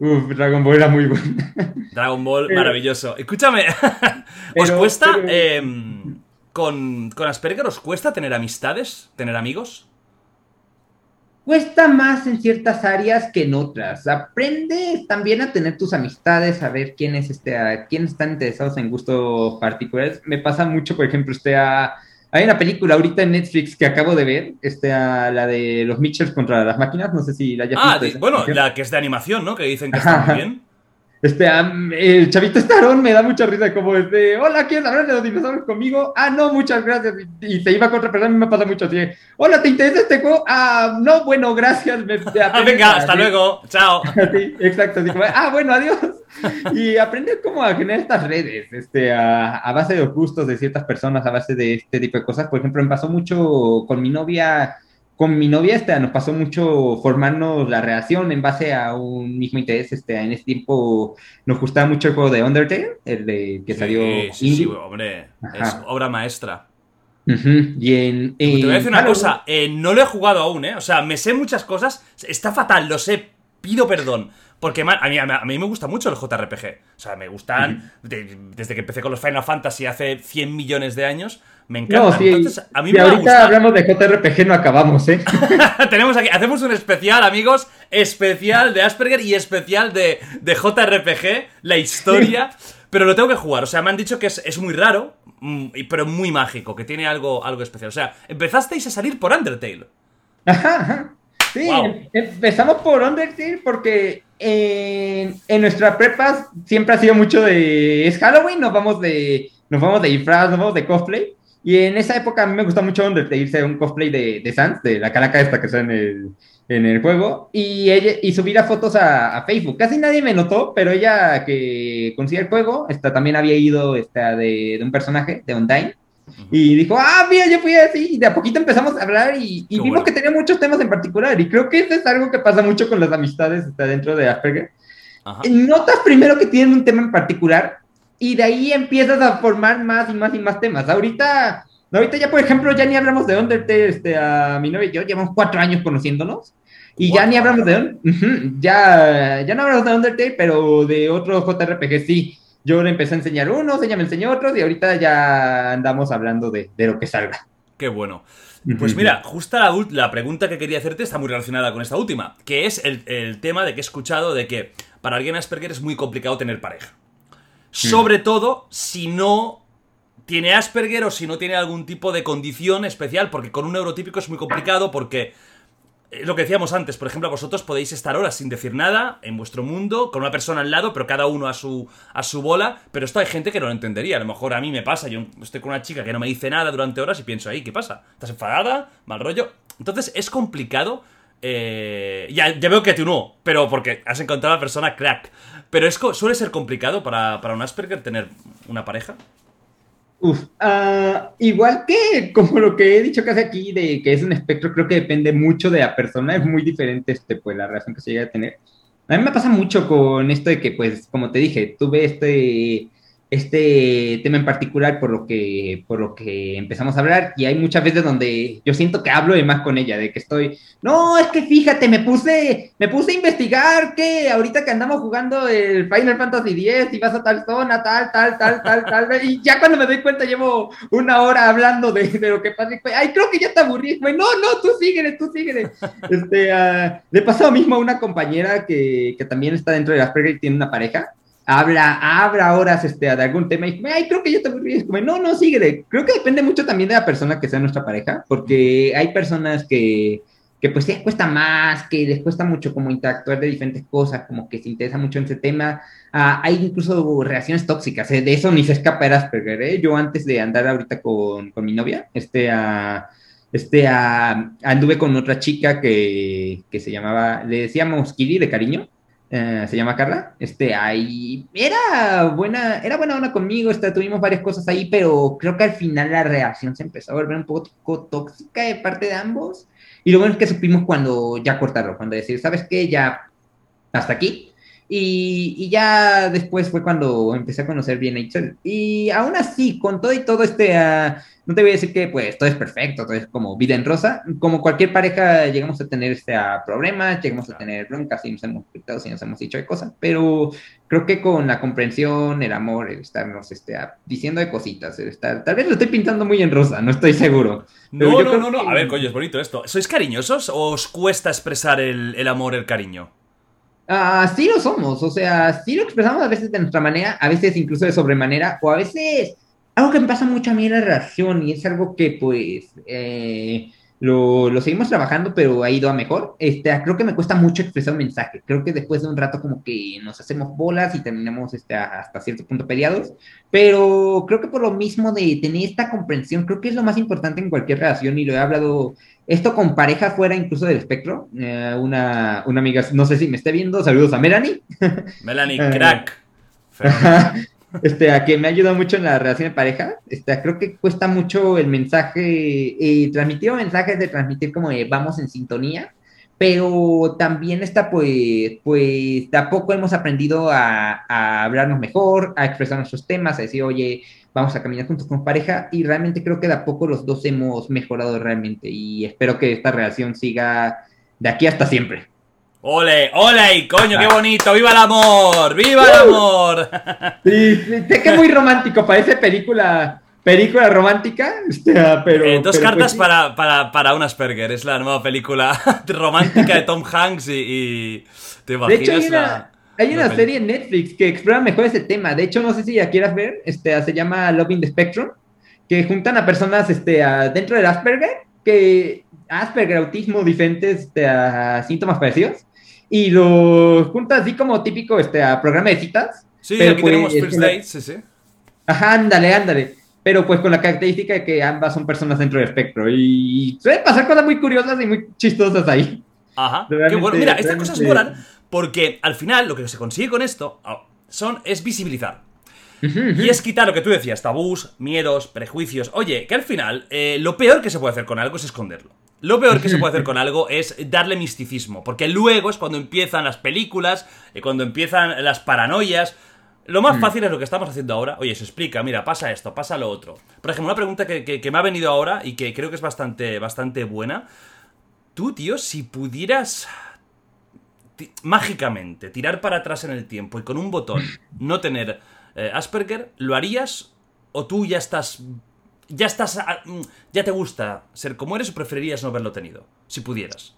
Speaker 3: Uf, Dragon Ball era muy bueno.
Speaker 2: Dragon Ball, maravilloso. Escúchame, ¿os cuesta, em, con, con Asperger, ¿os cuesta tener amistades, tener amigos?
Speaker 3: Cuesta más en ciertas áreas que en otras. Aprende también a tener tus amistades, a ver quiénes, este, a, quiénes están interesados en gustos particulares. Me pasa mucho, por ejemplo, este, a, hay una película ahorita en Netflix que acabo de ver, este, a, la de los Mitchells contra las máquinas, no sé si la hayas
Speaker 2: ah, visto. Ah, bueno, la que es de animación, ¿no? Que dicen que está muy bien.
Speaker 3: Este, el chavito Estarón me da mucha risa, como este, hola, ¿quieres hablar de los dinosaurios conmigo? Ah, no, muchas gracias. Y, se iba con otra persona y me pasa mucho así, hola, ¿te interesa este juego? Ah, no, bueno, gracias. Me,
Speaker 2: ah, venga, hasta luego, chao.
Speaker 3: Sí, exacto, así como, ah, bueno, adiós. Y aprender cómo a generar estas redes, este, a, a base de los gustos de ciertas personas, a base de este tipo de cosas. Por ejemplo, me pasó mucho con mi novia con mi novia este, nos pasó mucho formarnos la relación en base a un mismo interés. Este, en ese tiempo nos gustaba mucho el juego de Undertale, el de que salió.
Speaker 2: Sí, sí, hombre, es obra maestra.
Speaker 3: Y en,
Speaker 2: Te voy a decir una cosa, eh, no lo he jugado aún, ¿eh? O sea, me sé muchas cosas, está fatal, lo sé, pido perdón. Porque a mí, a mí me gusta mucho el JRPG. O sea, me gustan, desde que empecé con los Final Fantasy hace 100 millones de años, me encanta.
Speaker 3: Entonces, a mí me ahorita hablamos de JRPG, no acabamos, ¿eh?
Speaker 2: Tenemos aquí, hacemos un especial, amigos, especial de Asperger y especial de, de JRPG, la historia. pero lo tengo que jugar. O sea, me han dicho que es, muy raro, mm, pero muy mágico, que tiene algo, algo especial. O sea, empezasteis a salir por Undertale.
Speaker 3: Ajá, ajá. Sí,
Speaker 2: Wow.
Speaker 3: em- empezamos por Undertale porque en, en nuestra prepa siempre ha sido mucho de... Es Halloween, nos vamos de... Nos vamos de disfraz, nos vamos de cosplay. Y en esa época a mí me gusta mucho Undertale, a un cosplay de, de Sans, de la calaca esta que está en el, en el juego, y, ella, y subir a fotos a, a Facebook. Casi nadie me notó, pero ella que conocía el juego, esta, también había ido esta, de, de un personaje, de Undyne, y dijo, ah, mira, yo fui así, y de a poquito empezamos a hablar y, y vimos
Speaker 2: bueno.
Speaker 3: que tenía muchos temas en particular, y creo que eso es algo que pasa mucho con las amistades está dentro de Asperger.
Speaker 2: Ajá.
Speaker 3: Notas primero que tienen un tema en particular, y de ahí empiezas a formar más y más y más temas. Ahorita, ahorita ya, por ejemplo, ya ni hablamos de Undertale, este, a mi novia y yo llevamos cuatro años conociéndonos, y ya ni hablamos de ya, ya no hablamos de Undertale, pero de otros JRPG sí. Yo le empecé a enseñar unos, ella me enseñó otros, y ahorita ya andamos hablando de, de lo que salga.
Speaker 2: Qué bueno. Pues mira, justo la, la pregunta que quería hacerte está muy relacionada con esta última, que es el, el tema de que he escuchado de que para alguien Asperger es muy complicado tener pareja. Sobre todo si no tiene Asperger o si no tiene algún tipo de condición especial, porque con un neurotípico es muy complicado porque... eh, Lo que decíamos antes, por ejemplo, vosotros podéis estar horas sin decir nada en vuestro mundo, con una persona al lado, pero cada uno a su, a su bola. Pero esto hay gente que no lo entendería. A lo mejor a mí me pasa, yo estoy con una chica que no me dice nada durante horas y pienso, ahí, ¿qué pasa? ¿Estás enfadada? ¿Mal rollo? Entonces es complicado. Eh, ya, veo que tú no, pero porque has encontrado a la persona crack. Pero es, suele ser complicado para, para un Asperger tener una pareja.
Speaker 3: Uf, ah, igual que como lo que he dicho casi aquí de que es un espectro, creo que depende mucho de la persona, es muy diferente este, pues, la relación que se llega a tener. A mí me pasa mucho con esto de que, pues, como te dije, tuve este, este tema en particular por lo, que, por lo que empezamos a hablar. Y hay muchas veces donde yo siento que hablo de más con ella, de que estoy, no, es que fíjate, me puse, me puse a investigar que ahorita que andamos jugando el Final Fantasy X y vas a tal zona, tal, tal, tal, tal, tal, y ya cuando me doy cuenta llevo una hora hablando de, lo que pasa y fue, ay, creo que ya te aburrí, güey, no, no, tú síguele, tú síguele. Este, ah, le pasó mismo a una compañera que, que también está dentro de Asperger y tiene una pareja, habla, habla horas este, de algún tema y ay, creo que. Es como, no, no, síguele. Creo que depende mucho también de la persona que sea nuestra pareja, porque hay personas que, que pues les cuesta más, que les cuesta mucho como interactuar de diferentes cosas, como que se interesa mucho en ese tema. Ah, hay incluso relaciones tóxicas, ¿eh? de eso ni se escapa Asperger. ¿eh? Yo antes de andar ahorita con, con mi novia, este, ah, este, anduve con otra chica que, que se llamaba, le decíamos Kiri de cariño, eh, se llama Carla, este, ahí era buena, era buena onda conmigo, este, tuvimos varias cosas ahí, pero creo que al final la relación se empezó a volver un poco tóxica de parte de ambos, y lo bueno es que supimos cuando ya cortarlo, cuando decir, ¿sabes qué? Ya hasta aquí, y, y ya después fue cuando empecé a conocer bien a Itzel. Y aún así, con todo y todo este, ah, no te voy a decir que pues todo es perfecto, todo es como vida en rosa. Como cualquier pareja llegamos a tener este, ah, problemas, llegamos a tener broncas y nos hemos gritado y nos hemos dicho de cosas, pero creo que con la comprensión, el amor, el estarnos este, ah, diciendo de cositas, el estar, tal vez lo estoy pintando muy en rosa, no estoy seguro.
Speaker 2: No, no, no, no.
Speaker 3: que-
Speaker 2: A ver, coño, es bonito esto. ¿Sois cariñosos o os cuesta expresar el, el amor, el cariño?
Speaker 3: Ah, sí lo somos, o sea, sí lo expresamos a veces de nuestra manera, a veces incluso de sobremanera, o a veces algo que me pasa mucho a mí en la relación y es algo que pues eh, lo, lo seguimos trabajando, pero ha ido a mejor. Este, creo que me cuesta mucho expresar un mensaje, creo que después de un rato como que nos hacemos bolas y terminamos este, hasta cierto punto peleados, pero creo que por lo mismo de tener esta comprensión, creo que es lo más importante en cualquier relación y lo he hablado esto con pareja fuera incluso del espectro. Eh, una, una amiga, no sé si me esté viendo, saludos a Melanie,
Speaker 2: Melanie,
Speaker 3: Eh.
Speaker 2: crack.
Speaker 3: Este, a que me ayuda mucho en la relación de pareja. Este, creo que cuesta mucho el mensaje, eh, transmitir un mensaje de transmitir como vamos en sintonía, pero también está pues, pues de a poco hemos aprendido a, a hablarnos mejor, a expresar nuestros temas, a decir, oye, vamos a caminar juntos con pareja y realmente creo que de a poco los dos hemos mejorado realmente y espero que esta relación siga de aquí hasta siempre.
Speaker 2: ¡Ole, ole! ¡Coño, qué bonito! ¡Viva el amor! ¡Viva el amor!
Speaker 3: Sí, sí, sé que es muy romántico, parece película, película romántica, este, ah, pero...
Speaker 2: Eh, dos
Speaker 3: pero,
Speaker 2: cartas
Speaker 3: pues, sí.
Speaker 2: para, para, para un Asperger. Es la nueva película romántica de Tom Hanks y... y- ¿Te
Speaker 3: De hecho,
Speaker 2: imaginas
Speaker 3: hay una,
Speaker 2: la-
Speaker 3: hay
Speaker 2: la
Speaker 3: una serie en Netflix que explora mejor ese tema. De hecho, no sé si ya quieras ver, este, se llama Loving the Spectrum. que juntan a personas este, a- dentro del Asperger, que Asperger, autismo, diferentes este, a síntomas parecidos, y los juntan así como típico este, a programa de citas.
Speaker 2: Sí,
Speaker 3: pero
Speaker 2: aquí
Speaker 3: pues,
Speaker 2: tenemos First
Speaker 3: la-
Speaker 2: Dates, sí, sí.
Speaker 3: Ajá, ándale, ándale. Pero pues con la característica de que ambas son personas dentro del espectro. Y suelen pasar cosas muy curiosas y muy chistosas ahí.
Speaker 2: Ajá. Qué
Speaker 3: Realmente-
Speaker 2: bueno. Mira, estas cosas molan porque al final lo que se consigue con esto ah, son, es visibilizar. Y es quitar lo que tú decías, tabús, miedos, prejuicios. Oye, que al final eh, lo peor que se puede hacer con algo es esconderlo. Lo peor que se puede hacer con algo es darle misticismo, porque luego es cuando empiezan las películas, eh, cuando empiezan las paranoias. Lo más fácil es lo que estamos haciendo ahora. Oye, se explica, mira, pasa esto, pasa lo otro. Por ejemplo, una pregunta que, que- que me ha venido ahora y que creo que es bastante, bastante buena. Tú, tío, si pudieras mágicamente tirar para atrás en el tiempo y con un botón no tener eh, Asperger, ¿lo harías? ¿O tú ya estás. ya estás. mm, ya te gusta ser como eres o preferirías no haberlo tenido? Si pudieras.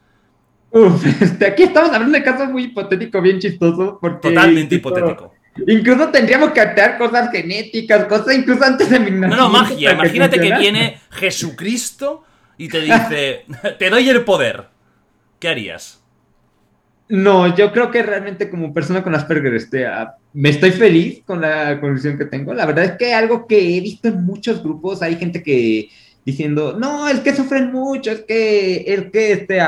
Speaker 3: Uf, este, aquí estamos hablando de casos muy hipotéticos, bien chistosos. Porque
Speaker 2: Totalmente
Speaker 3: incluso-
Speaker 2: hipotético.
Speaker 3: Incluso tendríamos que captar cosas genéticas, cosas incluso antes de mi
Speaker 2: No,
Speaker 3: nacimiento.
Speaker 2: no, magia. Imagínate que viene Jesucristo y te dice: Te doy el poder. ¿Qué harías?
Speaker 3: No, yo creo que realmente como persona con Asperger este, me estoy feliz con la condición que tengo. La verdad es que algo que he visto en muchos grupos, hay gente que diciendo, no, es que sufren mucho, es que, es que, este,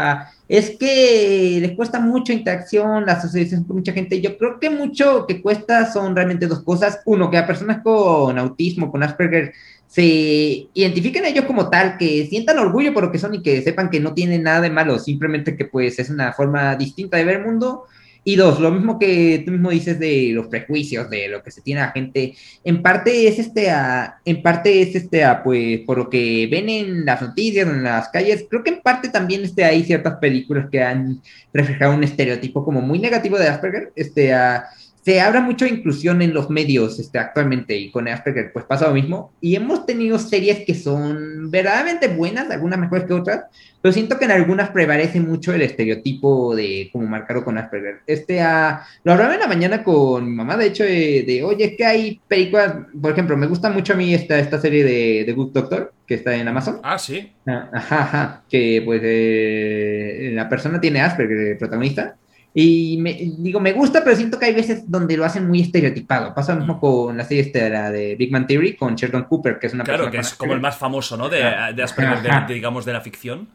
Speaker 3: es que les cuesta mucho interacción, la asociación con mucha gente. Yo creo que mucho que cuesta son realmente dos cosas. Uno, que a personas con autismo, con Asperger, se identifiquen ellos como tal, que sientan orgullo por lo que son y que sepan que no tienen nada de malo, simplemente que pues es una forma distinta de ver el mundo. Y dos, lo mismo que tú mismo dices de los prejuicios, de lo que se tiene a la gente, en parte es este, a, en parte es este, a, pues por lo que ven en las noticias, en las calles, creo que en parte también este, hay ciertas películas que han reflejado un estereotipo como muy negativo de Asperger, este, a, se habla mucho de inclusión en los medios este, actualmente y con Asperger pues pasa lo mismo. Y hemos tenido series que son verdaderamente buenas, algunas mejores que otras, pero siento que en algunas prevalece mucho el estereotipo de como marcarlo con Asperger. Este, ah, lo hablaba en la mañana con mi mamá, de hecho, de, de, oye, es que hay películas, por ejemplo, me gusta mucho a mí esta, esta serie de, de Good Doctor, que está en Amazon.
Speaker 2: Ah, sí.
Speaker 3: Ah, Ajá, ajá, que pues eh, la persona tiene Asperger, el protagonista. Y me, digo, me gusta, pero siento que hay veces donde lo hacen muy estereotipado. Pasa lo mismo con la serie esta, la de Big Man Theory, con Sheldon Cooper, que es una
Speaker 2: Claro,
Speaker 3: persona
Speaker 2: que
Speaker 3: con
Speaker 2: es como el más famoso, ¿no? De, de Asperger, de, digamos, de la ficción.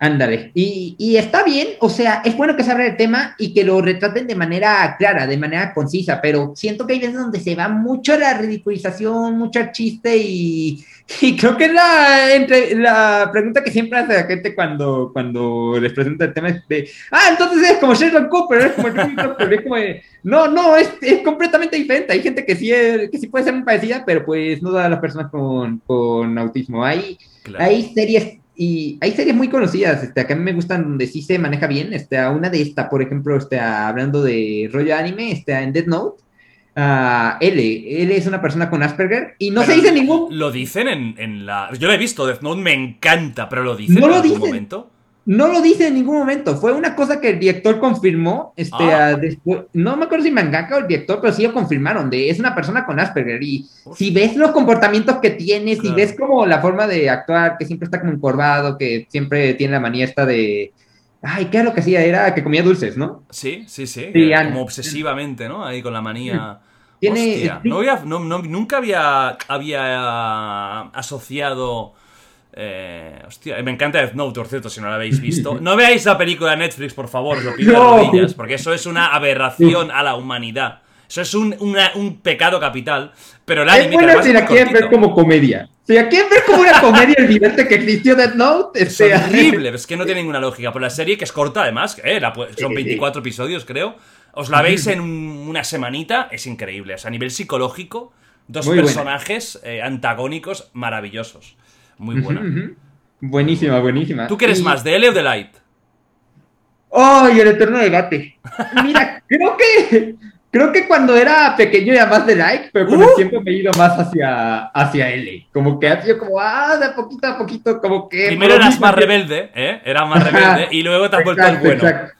Speaker 3: Ándale. Y, y está bien, o sea, es bueno que se hable el tema y que lo retraten de manera clara, de manera concisa, pero siento que hay veces donde se va mucho la ridiculización, mucho el chiste y, y creo que es la, entre, la pregunta que siempre hace la gente cuando, cuando les presenta el tema es de, ah, entonces es como Sheldon Cooper, es como Cooper", es como de, no, no, es, es completamente diferente. Hay gente que sí, es- que sí puede ser muy parecida, pero pues no todas las personas con, con autismo. Hay,
Speaker 2: Claro.
Speaker 3: hay series y hay series muy conocidas, este, que a mí me gustan donde sí se maneja bien, este, una de esta, por ejemplo, este, hablando de rollo anime, este, en Death Note, a L, L es una persona con Asperger y no
Speaker 2: Pero
Speaker 3: se dice ningún,
Speaker 2: Lo dicen en, en la. Yo lo he visto, Death Note me encanta, pero lo dicen
Speaker 3: No
Speaker 2: en
Speaker 3: lo
Speaker 2: algún
Speaker 3: dicen.
Speaker 2: momento.
Speaker 3: No lo dice en ningún momento, fue una cosa que el director confirmó, este,
Speaker 2: Ah.
Speaker 3: después, no me acuerdo si mangaka o el director, pero sí lo confirmaron, de es una persona con Asperger y si ves los comportamientos que tiene, si ves como la forma de actuar, que siempre está como encorvado, que siempre tiene la manía esta de, ay, ¿qué era lo que hacía? Era que comía dulces, ¿no?
Speaker 2: Sí, sí, sí.
Speaker 3: Sí,
Speaker 2: eh, como obsesivamente, ¿no? Ahí con la manía.
Speaker 3: Tiene-
Speaker 2: Hostia, no había- no- no- nunca había, había asociado. Eh, hostia, me encanta Death Note, por cierto, si no la habéis visto. No veáis la película de Netflix, por favor, os lo pido de rodillas, porque eso es una aberración a la humanidad. Eso es un, una- un pecado capital. Pero el
Speaker 3: Es
Speaker 2: anime
Speaker 3: buena
Speaker 2: además
Speaker 3: si
Speaker 2: es
Speaker 3: la ver como comedia. Si la quieren ver como una comedia olvidante que existió Death Note,
Speaker 2: Es
Speaker 3: este,
Speaker 2: horrible, es que no tiene ninguna lógica. Por la serie, que es corta además, eh, la son 24 episodios, creo. Os la veis en un- una semanita, es increíble. O sea, a nivel psicológico, dos
Speaker 3: Muy
Speaker 2: personajes eh, antagónicos maravillosos. Muy buena.
Speaker 3: Buenísima, buenísima.
Speaker 2: ¿Tú qué eres
Speaker 3: Y-
Speaker 2: más, de L o de Light?
Speaker 3: ¡Ay, el eterno debate! Mira, creo que creo que cuando era pequeño era más de like, pero con
Speaker 2: Uh.
Speaker 3: el tiempo me he ido más hacia, hacia L. Como que ha sido como, ah, de poquito a poquito, como que...
Speaker 2: Primero
Speaker 3: lo
Speaker 2: eras más rebelde, ¿eh? Era más rebelde y luego te has vuelto el bueno.
Speaker 3: exacto.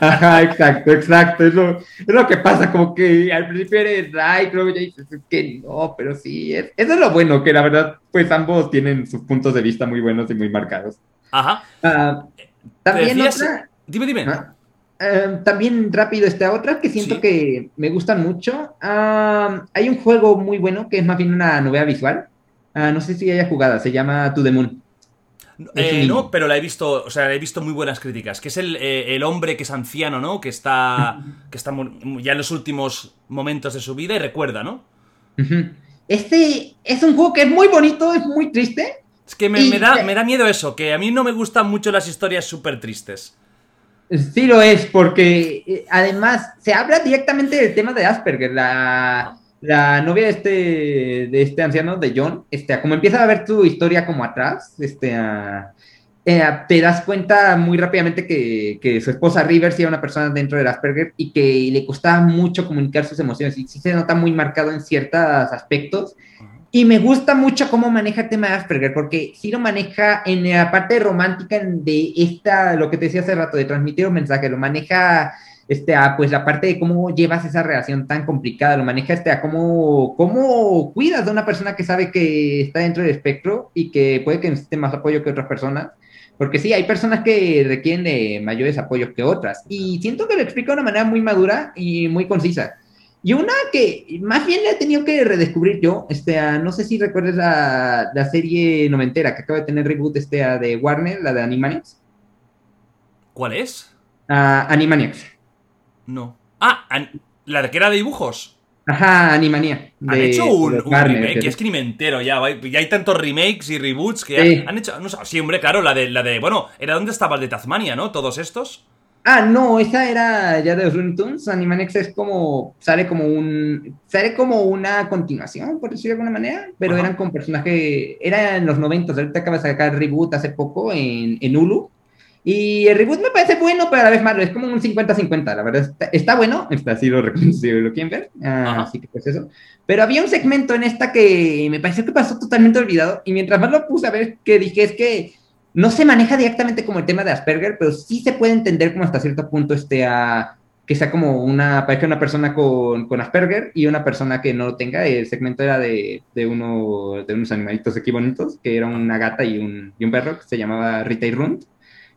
Speaker 3: Ajá, exacto, exacto. Es lo, es lo que pasa, como que al principio eres like, luego ya dices es que no, pero sí, es, eso es lo bueno, que la verdad, pues ambos tienen sus puntos de vista muy buenos y muy marcados.
Speaker 2: Ajá.
Speaker 3: Ah, también otra,
Speaker 2: Dime, dime.
Speaker 3: Ah, eh, también rápido esta otra que siento
Speaker 2: Sí.
Speaker 3: que me gustan mucho. Hay un juego muy bueno que es más bien una novela visual. Ah, no sé si haya jugado, se llama To the Moon. Un
Speaker 2: Eh, no, pero la he visto, o sea, he visto muy buenas críticas. Que es el, eh, el hombre que es anciano, ¿no? Que está, que está ya en los últimos momentos de su vida y recuerda, ¿no?
Speaker 3: Este es un juego que es muy bonito, es muy triste.
Speaker 2: Es que me,
Speaker 3: Y-
Speaker 2: me da, me da miedo eso, que a mí no me gustan mucho las historias súper tristes.
Speaker 3: Sí lo es, porque eh, además se habla directamente del tema de Asperger, la, la novia de este, de este anciano, de John, este, como empieza a ver tu historia como atrás, este, ah, eh, te das cuenta muy rápidamente que, que su esposa River sí era una persona dentro del Asperger y que le costaba mucho comunicar sus emociones y sí se nota muy marcado en ciertos aspectos. Y me gusta mucho cómo maneja el tema de Asperger, porque sí lo maneja en la parte romántica de esta, lo que te decía hace rato, de transmitir un mensaje, lo maneja este, a, pues la parte de cómo llevas esa relación tan complicada, lo maneja este, a cómo, cómo cuidas de una persona que sabe que está dentro del espectro y que puede que necesite más apoyo que otras personas. Porque sí, hay personas que requieren de mayores apoyos que otras. Y siento que lo explica de una manera muy madura y muy concisa. Y una que más bien la he tenido que redescubrir yo, este, ah, no sé si recuerdas la, la serie noventera que acaba de tener reboot este, ah, de Warner, la de Animaniacs.
Speaker 2: ¿Cuál es?
Speaker 3: Ah, Animaniacs.
Speaker 2: No. Ah, la de que era de dibujos.
Speaker 3: Ajá, Animania.
Speaker 2: Han hecho un,
Speaker 3: de
Speaker 2: un
Speaker 3: Warner,
Speaker 2: remake,
Speaker 3: que-
Speaker 2: es que ni me entero ya. Ya hay tantos remakes y reboots que
Speaker 3: Sí.
Speaker 2: han, han hecho. no sí, hombre, claro, la de, la de. Bueno, era donde estaba el de Tasmania, ¿no? Todos estos.
Speaker 3: Ah, no, esa era ya de los Looney Tunes. Animaniacs es como, sale como un, sale como una continuación, por decirlo de alguna manera, pero
Speaker 2: Ajá.
Speaker 3: eran con personajes, era en los 90, ahorita acaba de sacar reboot hace poco en, en Hulu. Y el reboot me parece bueno, pero a la vez malo, es como un 50-50, la verdad, está, está bueno, está así lo si lo quieren ver, Ah, así que pues eso. Pero había un segmento en esta que me pareció que pasó totalmente olvidado, y mientras más lo puse a ver, que dije, es que no se maneja directamente como el tema de Asperger, pero sí se puede entender como hasta cierto punto este a que sea como una pareja una persona con, con Asperger y una persona que no lo tenga. El segmento era de, de uno de unos animalitos aquí bonitos, que era una gata y un, y un perro que se llamaba Rita y Runt,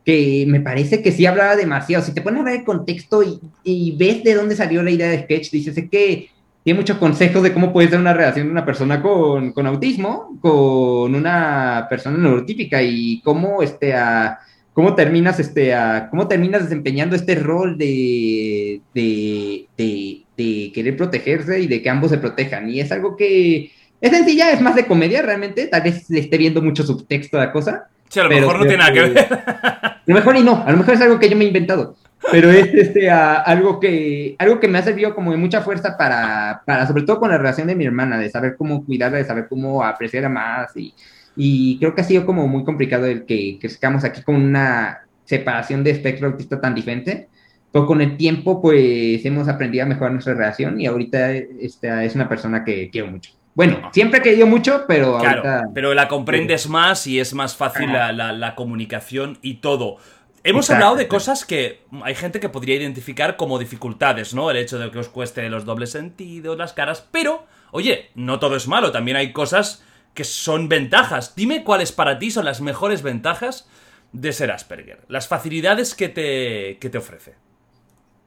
Speaker 3: que me parece que sí hablaba demasiado. Si te pones a ver el contexto y, y ves de dónde salió la idea de sketch, dices es que tiene muchos consejos de cómo puede ser una relación de una persona con, con autismo, con una persona neurotípica y cómo, este, a, cómo terminas, este, a, cómo terminas desempeñando este rol de, de, de, de querer protegerse y de que ambos se protejan. Y es algo que es sencilla, es más de comedia realmente, tal vez le esté viendo mucho subtexto a la cosa.
Speaker 2: Sí, a lo
Speaker 3: Pero
Speaker 2: mejor no tiene nada que- ver.
Speaker 3: A lo mejor y no, a lo mejor es algo que yo me he inventado, pero es este, a- algo, que, algo que me ha servido como de mucha fuerza para, para, sobre todo con la relación de mi hermana, de saber cómo cuidarla, de saber cómo apreciarla más y, y creo que ha sido como muy complicado el que, estamos aquí con una separación de espectro autista tan diferente, pero con el tiempo pues hemos aprendido a mejorar nuestra relación y ahorita este, es una persona que quiero mucho. Bueno, siempre he querido mucho, pero
Speaker 2: Claro,
Speaker 3: ahorita...
Speaker 2: pero la comprendes más y es más fácil la, la- la comunicación y todo. Hemos
Speaker 3: Exacto,
Speaker 2: hablado de cosas que hay gente que podría identificar como dificultades, ¿no? El hecho de que os cueste los dobles sentidos, las caras, pero, oye, no todo es malo, también hay cosas que son ventajas. Dime cuáles para ti son las mejores ventajas de ser Asperger, las facilidades que te, que te ofrece.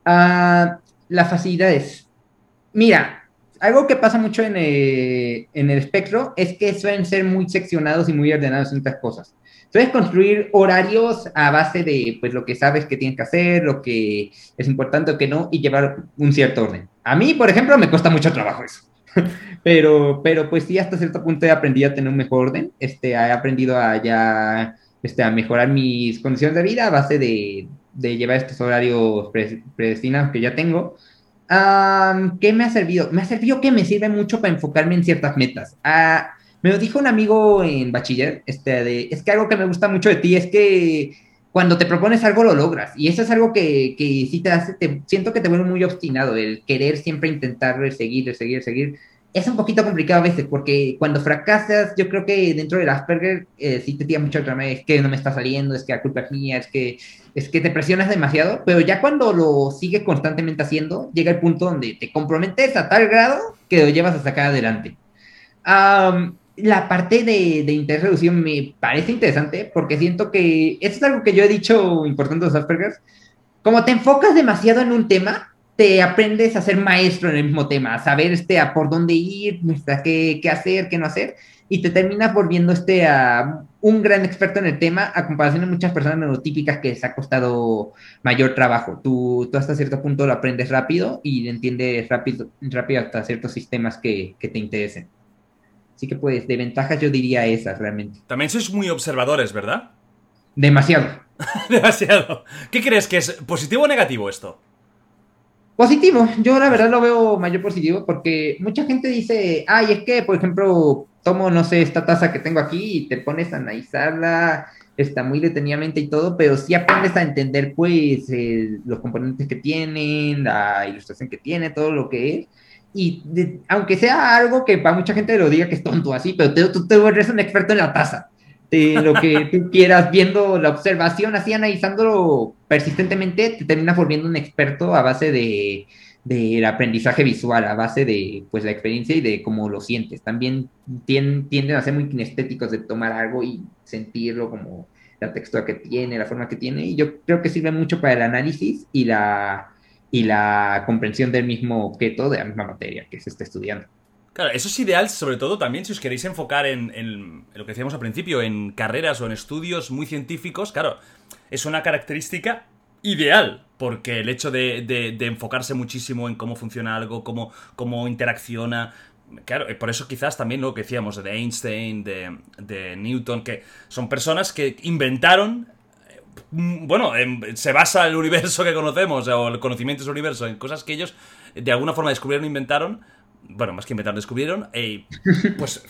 Speaker 3: Ah, las facilidades. Mira, algo que pasa mucho en el, en el espectro es que suelen ser muy seccionados y muy ordenados en otras cosas. Sueles construir horarios a base de pues, lo que sabes que tienes que hacer, lo que es importante o que no, y llevar un cierto orden. A mí, por ejemplo, me cuesta mucho trabajo eso. pero, pero pues sí, hasta cierto punto he aprendido a tener un mejor orden. Este, he aprendido a ya este, a mejorar mis condiciones de vida a base de, de llevar estos horarios pre- predestinados que ya tengo. Am, ¿Qué me ha servido? Me ha servido que me sirve mucho para enfocarme en ciertas metas. Ah, me lo dijo un amigo en bachiller, este, de, es que algo que me gusta mucho de ti es que cuando te propones algo lo logras. Y eso es algo que, que sí te hace, te, siento que te vuelve muy obstinado, el querer siempre intentar seguir, seguir, seguir. Es un poquito complicado a veces, porque cuando fracasas, yo creo que dentro del Asperger eh, sí te tira mucho otra es que no me está saliendo, es que la culpa es mía, es que, es que te presionas demasiado, pero ya cuando lo sigues constantemente haciendo, llega el punto donde te comprometes a tal grado que lo llevas a sacar adelante. la parte de, de interés reducido me parece interesante porque siento que eso es algo que yo he dicho importante a los Asperger. Como te enfocas demasiado en un tema, te aprendes a ser maestro en el mismo tema, a saber este, a por dónde ir, qué, qué hacer, qué no hacer, y te terminas volviendo este, a un gran experto en el tema a comparación de muchas personas neurotípicas que les ha costado mayor trabajo. Tú, tú hasta cierto punto lo aprendes rápido y entiendes rápido, rápido hasta ciertos sistemas que, que te interesen. Así que pues de ventajas yo diría esas realmente.
Speaker 2: También sois muy observadores, ¿verdad?
Speaker 3: Demasiado.
Speaker 2: Demasiado. ¿Qué crees que es positivo o negativo esto?
Speaker 3: Positivo, yo la verdad lo veo mayor positivo porque mucha gente dice, ay, es que, por ejemplo, tomo, no sé, esta taza que tengo aquí y te pones a analizarla, está muy detenidamente y todo, pero sí aprendes a entender, pues, los componentes que tienen, la ilustración que tiene, todo lo que es. Y aunque sea algo que para mucha gente lo diga que es tonto así, pero tú te vuelves un experto en la taza de lo que tú quieras, viendo la observación, así analizándolo persistentemente, te terminas volviendo un experto a base de del aprendizaje visual, a base de pues la experiencia y de cómo lo sientes. También tienden, a ser muy kinestéticos de tomar algo y sentirlo como la textura que tiene, la forma que tiene, y yo creo que sirve mucho para el análisis y la, y la comprensión del mismo objeto, de la misma materia que se está estudiando.
Speaker 2: Claro, eso es ideal, sobre todo también si os queréis enfocar en, lo que decíamos al principio, en carreras o en estudios muy científicos. Claro, es una característica ideal, porque el hecho de, enfocarse muchísimo en cómo funciona algo, cómo, cómo interacciona, Claro, por eso quizás también lo que decíamos de Einstein, de, de Newton, que son personas que inventaron mm, bueno, se basa el universo que conocemos, o el conocimiento del universo, en cosas que ellos de alguna forma descubrieron e inventaron, bueno, más que inventar, descubrieron, eh, pues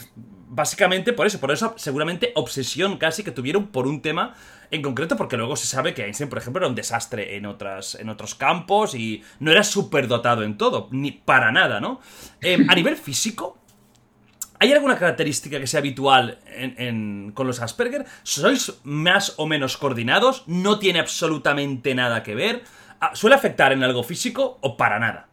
Speaker 2: básicamente por eso, por eso seguramente obsesión casi que tuvieron por un tema en concreto, porque luego se sabe que Einstein, por ejemplo, era un desastre en, otras, en otros campos y no era súper dotado en todo, ni para nada, ¿no? Eh, a nivel físico, ¿hay alguna característica que sea habitual con los Asperger? ¿Sois más o menos coordinados? ¿No tiene absolutamente nada que ver? Ah, ¿Suele afectar en algo físico o para nada?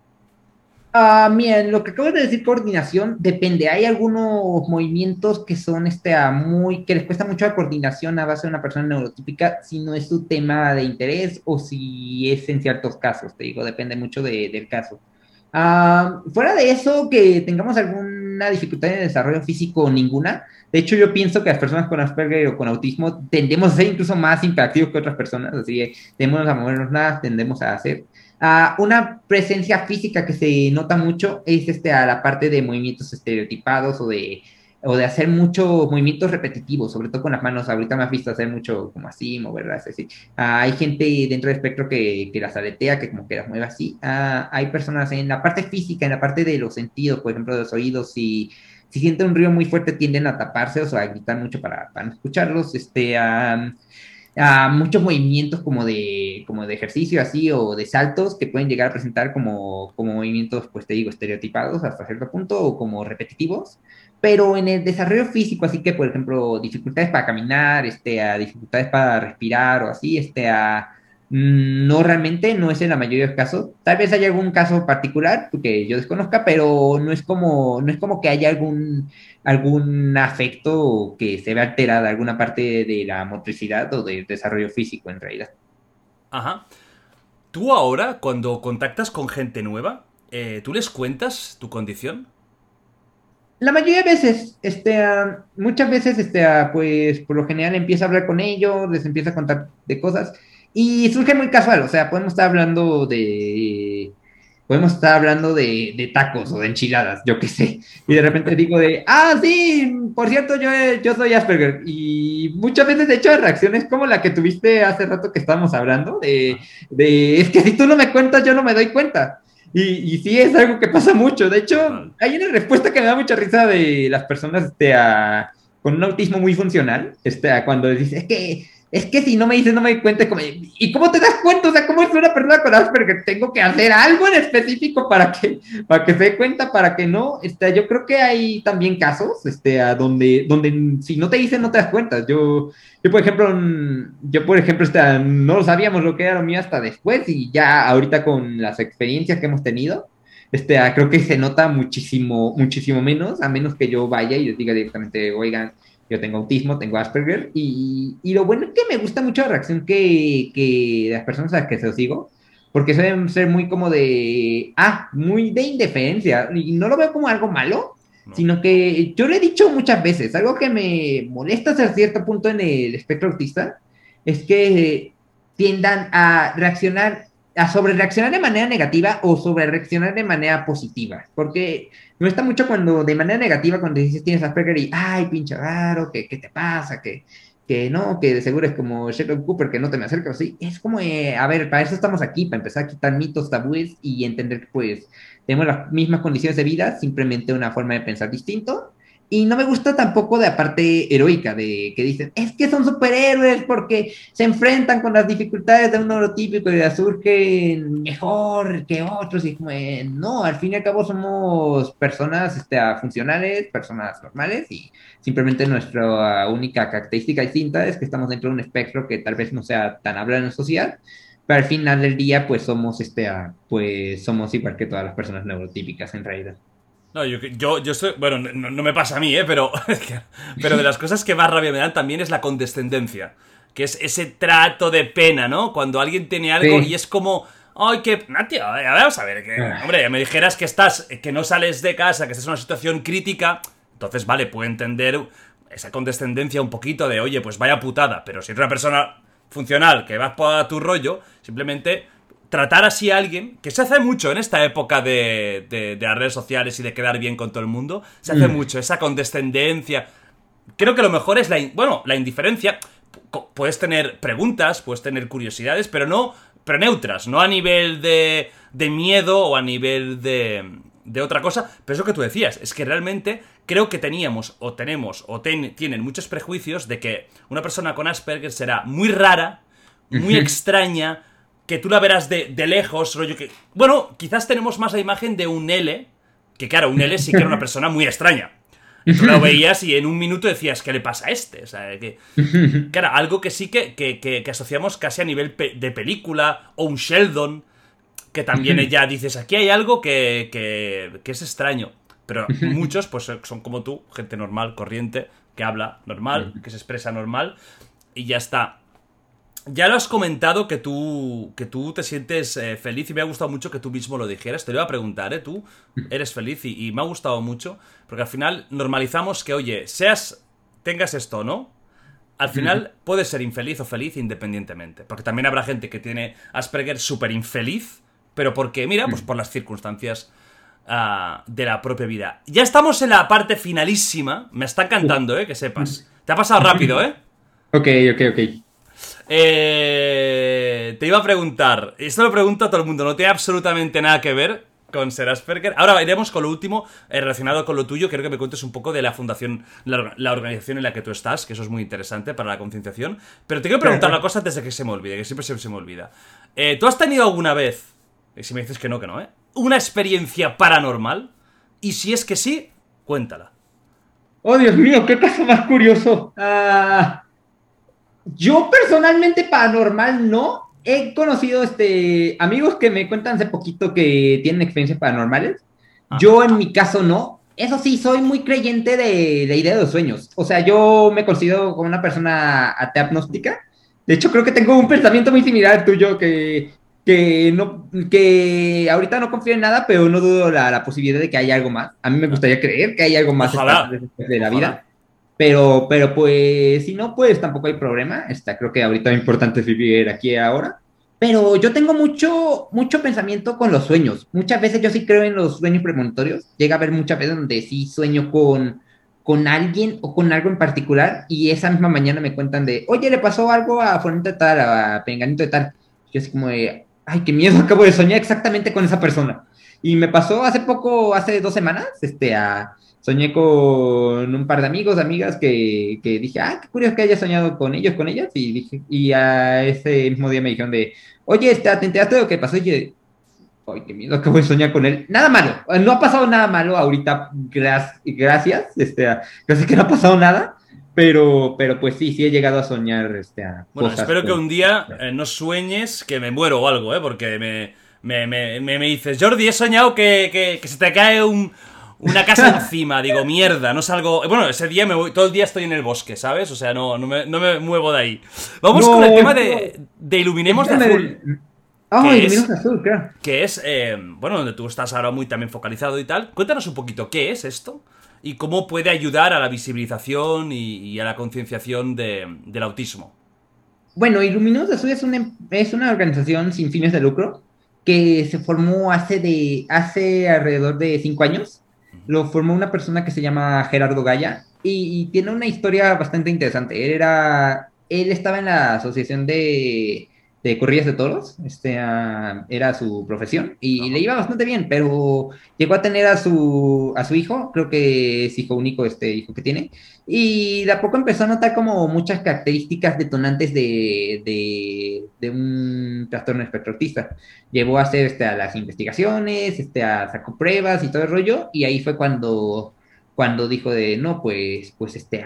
Speaker 3: Ah, bien, lo que acabo de decir coordinación depende. Hay algunos movimientos que son este, muy, que les cuesta mucho la coordinación a base de una persona neurotípica si no es su tema de interés o si es en ciertos casos, te digo, depende mucho del caso. Ah, fuera de eso, que tengamos alguna dificultad en el desarrollo físico, ninguna. De hecho, yo pienso que las personas con Asperger o con autismo tendemos a ser incluso más interactivos que otras personas, así que tendemos a movernos más, tendemos a hacer. Ah, una presencia física que se nota mucho es este, a la parte de movimientos estereotipados o de, o de hacer muchos movimientos repetitivos, sobre todo con las manos. Ahorita me has visto hacer mucho como así, moverlas así. Ah, hay gente dentro del espectro que, que, las aletea, que como que las mueve así. Ah, hay personas en la parte física, en la parte de los sentidos, por ejemplo, de los oídos, si, si sienten un ruido muy fuerte tienden a taparse o a gritar mucho para, para escucharlos. Este, a muchos movimientos como de, como de ejercicio así o de saltos que pueden llegar a presentar como, como movimientos, pues te digo, estereotipados hasta cierto punto o como repetitivos, pero en el desarrollo físico, así que por ejemplo, dificultades para caminar, este, a dificultades para respirar o así, este, a Mm, no realmente, no es en la mayoría de los casos. Tal vez haya algún caso particular que yo desconozca, pero no es como, no es como que haya algún, algún afecto que se vea alterada alguna parte de la motricidad o del desarrollo físico en realidad.
Speaker 2: Ajá. Tú ahora, cuando contactas con gente nueva, eh, ¿tú les cuentas tu condición?
Speaker 3: La mayoría de veces, este, muchas veces, este, pues por lo general empieza a hablar con ellos, les empieza a contar de cosas y surge muy casual, o sea, podemos estar hablando de. Podemos estar hablando de, tacos o de enchiladas, yo qué sé. Y de repente digo de, ah, sí, por cierto, yo, yo soy Asperger. Y muchas veces, de hecho, reacciones como la que tuviste hace rato que estábamos hablando, de, de es que si tú no me cuentas, yo no me doy cuenta. Y, y, sí es algo que pasa mucho. De hecho, hay una respuesta que me da mucha risa de las personas este, con un autismo muy funcional, este, cuando dices, es que es que si no me dices, no me doy cuenta. Como, ¿Y cómo te das cuenta? O sea, ¿cómo es una persona con Asperger? Tengo que hacer algo en específico para que, para que se dé cuenta, para que no. Este, yo creo que hay también casos este, a donde, donde si no te dicen, no te das cuenta. Yo, yo por ejemplo, yo, por ejemplo este, no sabíamos lo que era lo mío hasta después y ya ahorita con las experiencias que hemos tenido, este, creo que se nota muchísimo, muchísimo menos, a menos que yo vaya y les diga directamente, oigan, yo tengo autismo, tengo Asperger, y, y, lo bueno es que me gusta mucho la reacción que, que las personas a las que se lo sigo, porque suelen ser muy como de, ah, muy de indiferencia, y no lo veo como algo malo, sino que yo le he dicho muchas veces, algo que me molesta hasta cierto punto en el espectro autista, es que tiendan a reaccionar, a sobre reaccionar de manera negativa o sobre reaccionar de manera positiva, porque me gusta mucho cuando de manera negativa, cuando dices tienes Asperger y, ay, pinche raro, ¿qué, qué te pasa? Que, que no, que de seguro es como Sheldon Cooper, que no te me acercas, sí. Es como, eh, a ver, para eso estamos aquí, para empezar a quitar mitos, tabúes y entender que, pues, tenemos las mismas condiciones de vida, simplemente una forma de pensar distinto y no me gusta tampoco de la parte heroica, de que dicen, es que son superhéroes porque se enfrentan con las dificultades de un neurotípico y surgen mejor que otros. Y como, no, al fin y al cabo somos personas este, funcionales, personas normales y simplemente nuestra única característica distinta es que estamos dentro de un espectro que tal vez no sea tan hablado en la sociedad, pero al final del día pues somos, este, pues somos igual que todas las personas neurotípicas en realidad.
Speaker 2: No, yo, yo, yo estoy. Bueno, no, me pasa a mí, ¿eh? Pero, pero de las cosas que más rabia me dan también es la condescendencia. Que es ese trato de pena, ¿no? Cuando alguien tiene algo y es como. Ay, que. No, tío, vamos a ver. Que, ah. hombre, me dijeras que estás. que no sales de casa, que estás en una situación crítica. Entonces, vale, puedo entender esa condescendencia un poquito de, oye, pues vaya putada. Pero si eres una persona funcional que vas por tu rollo, simplemente tratar así a alguien, que se hace mucho en esta época de, de, las redes sociales y de quedar bien con todo el mundo, se hace mm. mucho, esa condescendencia. Creo que lo mejor es la, bueno, la indiferencia. Puedes tener preguntas, puedes tener curiosidades, pero no, pero neutras, no a nivel de, de miedo o a nivel de, de otra cosa. Pero eso que tú decías, es que realmente creo que teníamos o tenemos o tienen muchos prejuicios de que una persona con Asperger será muy rara, muy extraña, que tú la verás de, lejos, rollo que... Bueno, quizás tenemos más la imagen de un L, que claro, un L sí que era una persona muy extraña. tú lo veías y en un minuto decías, ¿qué le pasa a este? O sea, que, era algo que sí que, que, asociamos casi a nivel de película, o un Sheldon, que también ya dices, aquí hay algo que, que es extraño. Pero muchos, pues son como tú, gente normal, corriente, que habla normal, que se expresa normal, y ya está. Ya lo has comentado que tú, que tú te sientes eh, feliz y me ha gustado mucho que tú mismo lo dijeras. Te lo iba a preguntar, ¿eh? Tú eres feliz y, me ha gustado mucho porque al final normalizamos que, oye, seas, tengas esto, ¿no? Al final puedes ser infeliz o feliz independientemente. Porque también habrá gente que tiene Asperger súper infeliz, pero porque, mira, pues por las circunstancias ah, de la propia vida. Ya estamos en la parte finalísima. Me está encantando, ¿eh? Que sepas. Te ha pasado rápido, ¿eh?
Speaker 3: Ok, ok, ok.
Speaker 2: Eh, te iba a preguntar, esto lo pregunto a todo el mundo, no tiene absolutamente nada que ver con ser Asperger. Ahora iremos con lo último eh, relacionado con lo tuyo. Quiero que me cuentes un poco de la fundación, la, organización en la que tú estás, que eso es muy interesante para la concienciación. Pero te quiero preguntar una cosa antes de que se me olvide, que siempre se, me olvida. Eh, ¿Tú has tenido alguna vez, y si me dices que no, que no, ¿eh? ¿Una experiencia paranormal? Y si es que sí, cuéntala.
Speaker 3: Oh, Dios mío, qué caso más curioso. Ah. Yo personalmente paranormal no. He conocido este, amigos que me cuentan hace poquito que tienen experiencias paranormales. Yo en mi caso no. Eso sí, soy muy creyente de la idea de los sueños. O sea, yo me considero como una persona atea De hecho, creo que tengo un pensamiento muy similar al tuyo que, que, no, que ahorita no confío en nada, pero no dudo la, la posibilidad de que haya algo más. A mí me gustaría creer que hay algo más de la vida. Pero, pero pues, si no, pues tampoco hay problema. Está, creo que ahorita lo importante es vivir aquí ahora. Pero yo tengo mucho, mucho pensamiento con los sueños. Muchas veces yo sí creo en los sueños premonitorios. Llega a haber muchas veces donde sí sueño con, con alguien o con algo en particular y esa misma mañana me cuentan de, oye, le pasó algo a Fuente de tal, a Penganito de tal. Yo así como de, ay, qué miedo, acabo de soñar exactamente con esa persona. Y me pasó hace poco, hace dos semanas, este, a, soñé con un par de amigos, amigas, que, que dije, ah, qué curioso que haya soñado con ellos, con ellas, y dije, y a ese mismo día me dijeron de, oye, este, ¿te enteraste de lo que pasó? Y yo, ay, qué miedo que voy a soñar con él. Nada malo, no ha pasado nada malo ahorita, gracias, este, sé que no ha pasado nada, pero, pero pues sí, sí he llegado a soñar, este, a
Speaker 2: Bueno, espero que un día eh, no sueñes que me muero o algo, ¿eh? Porque me, me, me, me, dices, Jordi, he soñado que, que, que se te cae un una casa encima, digo, mierda, no salgo. Bueno, ese día me voy, todo el día estoy en el bosque, ¿sabes? O sea, no, no, me, no me muevo de ahí. Vamos con el tema de, de Iluminemos de Azul.
Speaker 3: Ah, Iluminemos de Azul, claro.
Speaker 2: Que es, eh, bueno, donde tú estás ahora muy también focalizado y tal. Cuéntanos un poquito, ¿qué es esto? Y cómo puede ayudar a la visibilización y, a la concienciación de, del autismo.
Speaker 3: Bueno, Iluminemos de Azul es una, es una organización sin fines de lucro que se formó hace, de, hace alrededor de cinco años lo formó una persona que se llama Gerardo Gaya y, tiene una historia bastante interesante. Él, era, él estaba en la asociación de, de corridas de toros, este, era su profesión y le iba bastante bien, pero llegó a tener a su, a su hijo, creo que es hijo único este hijo que tiene, y de a poco empezó a notar como muchas características detonantes de, de, un trastorno espectro Llevó a hacer este, a las investigaciones, este, a sacó pruebas y todo el rollo, y ahí fue cuando, cuando dijo de, no, pues, pues, este,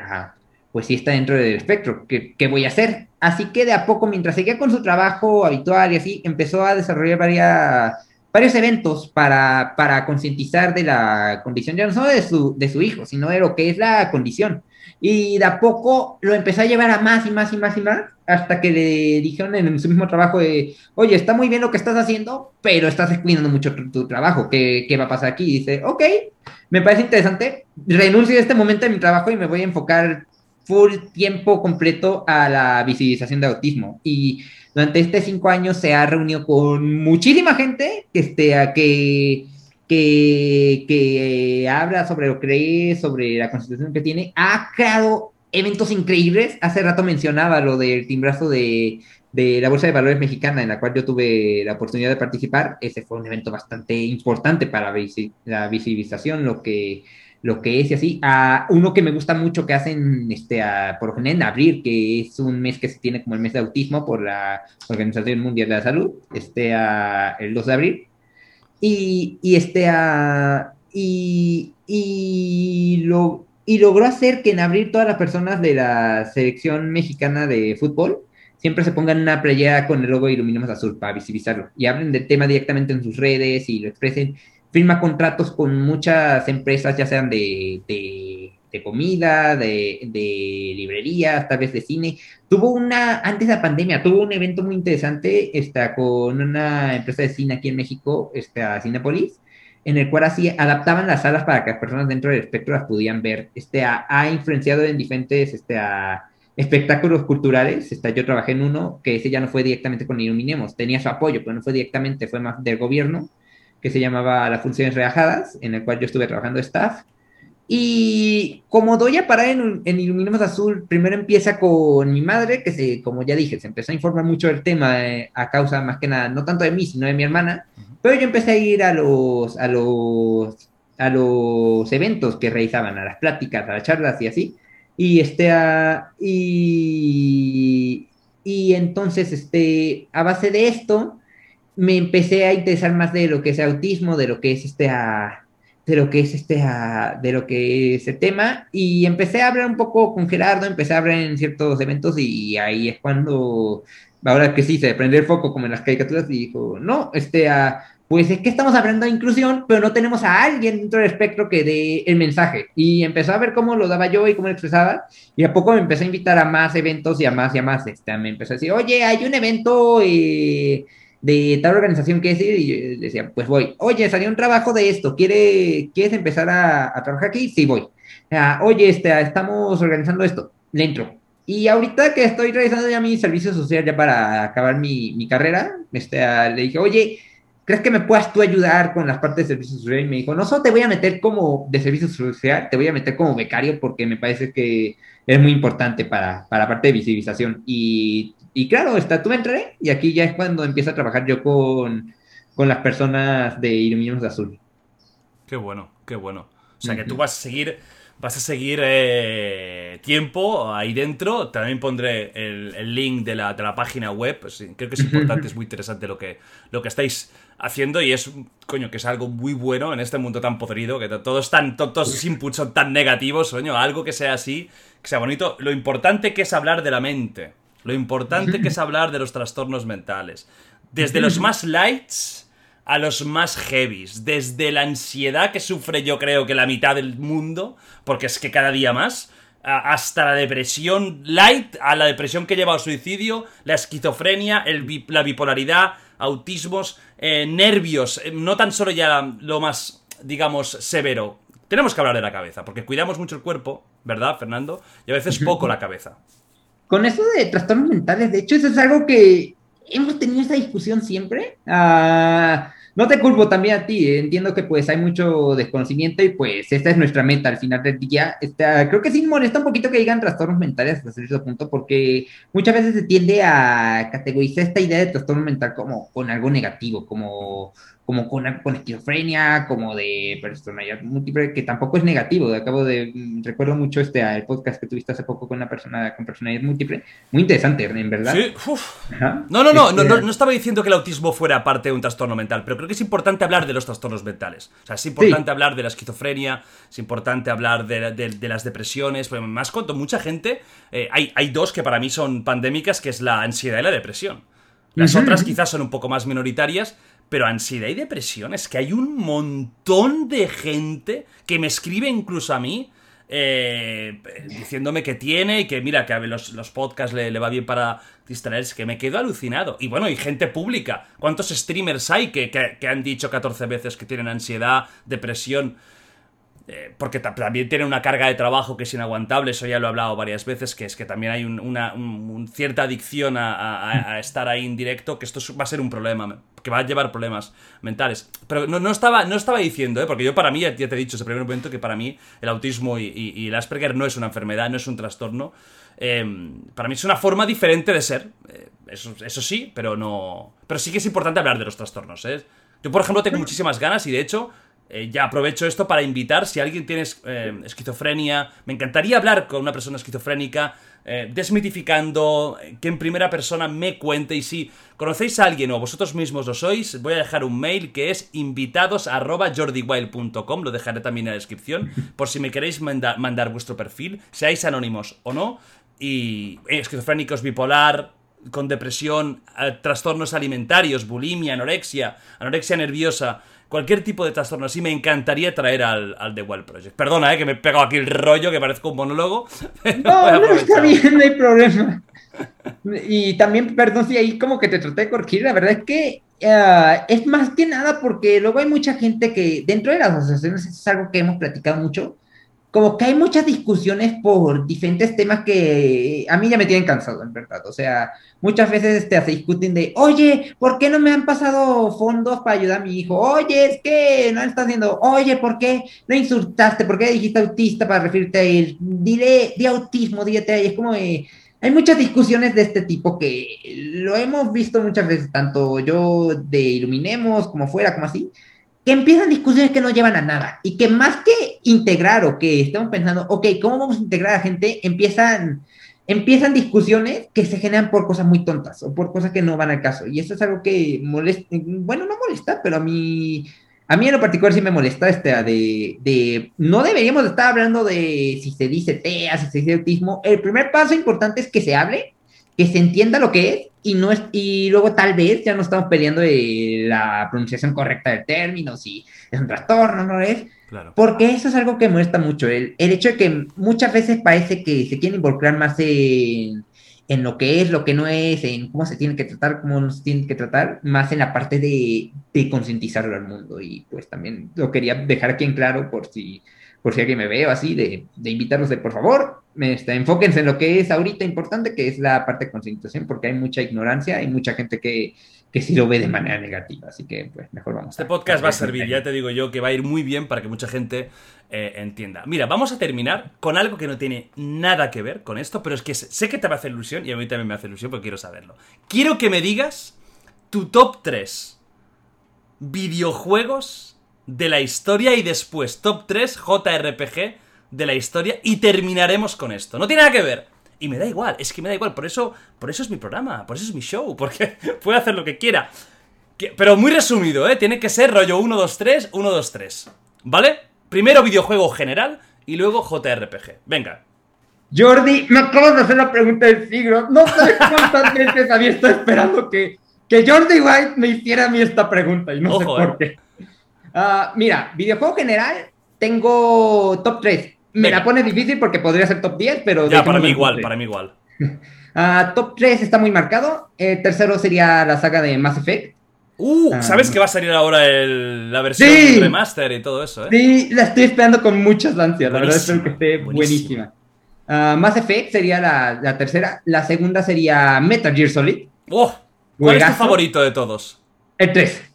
Speaker 3: pues sí está dentro del espectro, ¿qué, ¿qué, voy a hacer? Así que de a poco, mientras seguía con su trabajo habitual y así, empezó a desarrollar varias varios eventos para, para concientizar de la condición, ya no solo de su, de su hijo, sino de lo que es la condición. Y de a poco lo empezó a llevar a más y más y más y más, hasta que le dijeron en su mismo trabajo de, oye, está muy bien lo que estás haciendo, pero estás descuidando mucho tu, trabajo, ¿Qué, ¿Qué, va a pasar aquí? Y dice, ok, me parece interesante, renuncio a este momento de mi trabajo y me voy a enfocar full tiempo completo a la visibilización de autismo. Y durante estos cinco años se ha reunido con muchísima gente este, a que que, que habla sobre lo que cree, sobre la constitución que tiene, ha creado eventos increíbles. Hace rato mencionaba lo del timbrazo de, de la Bolsa de Valores Mexicana, en la cual yo tuve la oportunidad de participar. Ese fue un evento bastante importante para la visibilización, lo que, lo que es y así. A uno que me gusta mucho que hacen este, a, por ejemplo en abril, que es un mes que se tiene como el mes de autismo por la Organización Mundial de la Salud, este, a, el 2 de abril y, y este, uh, y, y, lo, y logró hacer que en abril todas las personas de la selección mexicana de fútbol siempre se pongan una playera con el logo Iluminemos Azul para visibilizarlo y hablen del tema directamente en sus redes y lo expresen. Firma contratos con muchas empresas, ya sean de, de de comida, de, de, librerías, tal vez de cine. Tuvo una, antes de la pandemia, tuvo un evento muy interesante está, con una empresa de cine aquí en México, está, Cinepolis, en el cual así adaptaban las salas para que las personas dentro del espectro las pudieran ver. Este, ha, influenciado en diferentes este, espectáculos culturales. Está, yo trabajé en uno que ese ya no fue directamente con Iluminemos, tenía su apoyo, pero no fue directamente, fue más del gobierno, que se llamaba Las Funciones Reajadas, en el cual yo estuve trabajando staff y como doy a parar en, en Iluminemos Azul, primero empieza con mi madre, que se, como ya dije, se empezó a informar mucho del tema eh, a causa más que nada, no tanto de mí, sino de mi hermana. Pero yo empecé a ir a los, a los, a los eventos que realizaban, a las pláticas, a las charlas y así. Y este, y, y entonces, este, a base de esto, me empecé a interesar más de lo que es autismo, de lo que es este, a de lo que es este, ah, de lo que es tema, y empecé a hablar un poco con Gerardo, empecé a hablar en ciertos eventos, y ahí es cuando, ahora que sí, se prende el foco como en las caricaturas, y dijo, no, este, uh, pues es que estamos hablando de inclusión, pero no tenemos a alguien dentro del espectro que dé el mensaje. Y empezó a ver cómo lo daba yo y cómo lo expresaba, y a poco me empecé a invitar a más eventos y a más y a más. Este, me empezó a decir, oye, hay un evento eh, de tal organización que decir, y yo decía, pues voy, oye, salió un trabajo de esto, ¿Quiere, ¿quieres empezar a, trabajar aquí? Sí, voy. Ah, oye, este, estamos organizando esto, le entro. Y ahorita que estoy realizando ya mi servicio social, para acabar mi, mi carrera, este, ah, le dije, oye, ¿crees que me puedas tú ayudar con las partes de servicio social? Y me dijo, no solo te voy a meter como de servicio social, te voy a meter como becario porque me parece que es muy importante para, para la parte de visibilización. Y y claro, está, tú entré y aquí ya es cuando empiezo a trabajar yo con, con las personas de Iluminados de Azul.
Speaker 2: Qué bueno, qué bueno. O sea, que tú vas a seguir vas a seguir eh, tiempo ahí dentro. También pondré el, link de la, de la, página web. Pues creo que es importante, es muy interesante lo que, lo que estáis haciendo y es, coño, que es algo muy bueno en este mundo tan podrido, que todos, tan, todos los inputs son tan negativos, coño, algo que sea así, que sea bonito. Lo importante que es hablar de la mente. Lo importante que es hablar de los trastornos mentales. Desde los más lights a los más heavies, desde la ansiedad que sufre yo creo que la mitad del mundo, porque es que cada día más, hasta la depresión light, a la depresión que lleva al suicidio, la esquizofrenia, el la bipolaridad, autismos, eh, nervios, eh, no tan solo ya lo más, digamos, severo. Tenemos que hablar de la cabeza, porque cuidamos mucho el cuerpo, ¿verdad, Fernando? Y a veces poco la cabeza.
Speaker 3: Con eso de trastornos mentales, de hecho, eso es algo que hemos tenido esa discusión siempre. Ah, no te culpo también a ti, eh. entiendo que pues hay mucho desconocimiento y pues esta es nuestra meta al final del día. creo que sí molesta un poquito que digan trastornos mentales hasta cierto punto porque muchas veces se tiende a categorizar esta idea de trastorno mental como con algo negativo, como como con, con, esquizofrenia, como de personalidad múltiple, que tampoco es negativo. Acabo de, mm, recuerdo mucho este el podcast que tuviste hace poco con una persona con personalidad múltiple. Muy interesante, en verdad.
Speaker 2: Sí, No, no, no, no, no, no, estaba diciendo que el autismo fuera parte de un trastorno mental, pero creo que es importante hablar de los trastornos mentales. O sea, es importante hablar de la esquizofrenia, es importante hablar de, de, las depresiones, pues más cuando mucha gente, eh, hay, hay dos que para mí son pandémicas, que es la ansiedad y la depresión. Las otras quizás son un poco más minoritarias, pero ansiedad y depresión, es que hay un montón de gente que me escribe incluso a mí. Eh, diciéndome que tiene y que mira, que a los, los podcasts le, va bien para distraerse, que me quedo alucinado. Y bueno, y gente pública. ¿Cuántos streamers hay que, que han dicho 14 veces que tienen ansiedad, depresión? Eh, porque también tiene una carga de trabajo que es inaguantable, eso ya lo he hablado varias veces, que es que también hay una cierta adicción a, estar ahí en directo, que esto va a ser un problema, que va a llevar problemas mentales. Pero no, estaba, no estaba diciendo, ¿eh? porque yo para mí, ya te he dicho ese primer momento, que para mí el autismo y, el Asperger no es una enfermedad, no es un trastorno. Eh, para mí es una forma diferente de ser, eso, eso sí, pero no... Pero sí que es importante hablar de los trastornos, Yo, por ejemplo, tengo muchísimas ganas y de hecho eh, ya aprovecho esto para invitar, si alguien tiene eh, esquizofrenia, me encantaría hablar con una persona esquizofrénica, eh, desmitificando, que en primera persona me cuente y si conocéis a alguien o vosotros mismos lo sois, voy a dejar un mail que es invitados.jordiwild.com, lo dejaré también en la descripción, por si me queréis mandar vuestro perfil, seáis anónimos o no, y esquizofrénicos, bipolar, con depresión, trastornos alimentarios, bulimia, anorexia, anorexia nerviosa, cualquier tipo de trastorno así, me encantaría traer al, al The Wild Project. Perdona, eh, que me he pegado aquí el rollo, que parezco un monólogo.
Speaker 3: No, no está bien, no hay problema. Y también, perdón si ahí como que te traté de corregir, la verdad es que eh, es más que nada porque luego hay mucha gente que dentro de las asociaciones, es algo que hemos platicado mucho, como que hay muchas discusiones por diferentes temas que a mí ya me tienen cansado, en verdad. O sea, muchas veces este, se discuten de, oye, ¿por qué no me han pasado fondos para ayudar a mi hijo? Oye, es que no está haciendo, oye, ¿por qué no insultaste? ¿Por qué dijiste autista para referirte a él? Dile, di autismo, dígate ahí. Es como, hay muchas discusiones de este tipo que lo hemos visto muchas veces, tanto yo de Iluminemos como fuera, como así que empiezan discusiones que no llevan a nada y que más que integrar o que estamos pensando, ok, ¿cómo vamos a integrar a gente? Empiezan, empiezan discusiones que se generan por cosas muy tontas o por cosas que no van al caso. Y eso es algo que molesta, bueno, no molesta, pero a mí, a mí en lo particular sí me molesta este, de, de no deberíamos estar hablando de si se dice TEA, si se dice autismo. El primer paso importante es que se hable, que se entienda lo que es y no es, y luego tal vez ya no estamos peleando de la pronunciación correcta del término, si es un trastorno, no es. Porque eso es algo que molesta mucho. El, el hecho de que muchas veces parece que se quiere involucrar más en, en, lo que es, lo que no es, en cómo se tiene que tratar, cómo no se tiene que tratar, más en la parte de, de concientizarlo al mundo. Y pues también lo quería dejar aquí en claro por si por si alguien me ve así, de, de invitarlos de por favor, este, enfóquense en lo que es ahorita importante, que es la parte de concientización, porque hay mucha ignorancia, hay mucha gente que, que sí lo ve de manera negativa, así que pues mejor vamos.
Speaker 2: Este podcast va a servir, ya te digo yo, que va a ir muy bien para que mucha gente eh, entienda. Mira, vamos a terminar con algo que no tiene nada que ver con esto, pero es que sé que te va a hacer ilusión y a mí también me hace ilusión porque quiero saberlo. Quiero que me digas tu top 3 videojuegos de la historia y después top 3 JRPG de la historia y terminaremos con esto. No tiene nada que ver. Y me da igual, es que me da igual, por eso, por eso es mi programa, por eso es mi show, porque puede hacer lo que quiera. Que- pero muy resumido, ¿eh? Tiene que ser rollo 1, 2, 3, 1, 2, 3. ¿Vale? Primero videojuego general y luego JRPG. Venga.
Speaker 3: Jordi, me acabas de hacer la pregunta del siglo. No sé cuántas veces había estado esperando que, que Jordi White me hiciera a mí esta pregunta y no sé
Speaker 2: Ojo,
Speaker 3: por
Speaker 2: eh.
Speaker 3: qué. Ah, mira, videojuego general, tengo top 3. Me
Speaker 2: Venga.
Speaker 3: la pone difícil porque podría ser top 10, pero...
Speaker 2: Ya, para mí igual, para mí igual.
Speaker 3: 3. Top 3 está muy marcado. El tercero sería la saga de Mass Effect.
Speaker 2: Uh,
Speaker 3: Ah.
Speaker 2: ¿sabes que va a salir ahora el- la versión
Speaker 3: Sí.
Speaker 2: remaster y todo eso, eh?
Speaker 3: Sí, la estoy esperando con muchas ansias. La verdad espero que esté
Speaker 2: buenísima.
Speaker 3: buenísima. Ah, Mass Effect sería la, la tercera. La segunda sería Metal Gear Solid.
Speaker 2: Oh, ¿Cuál es tu favorito de todos?
Speaker 3: El 3.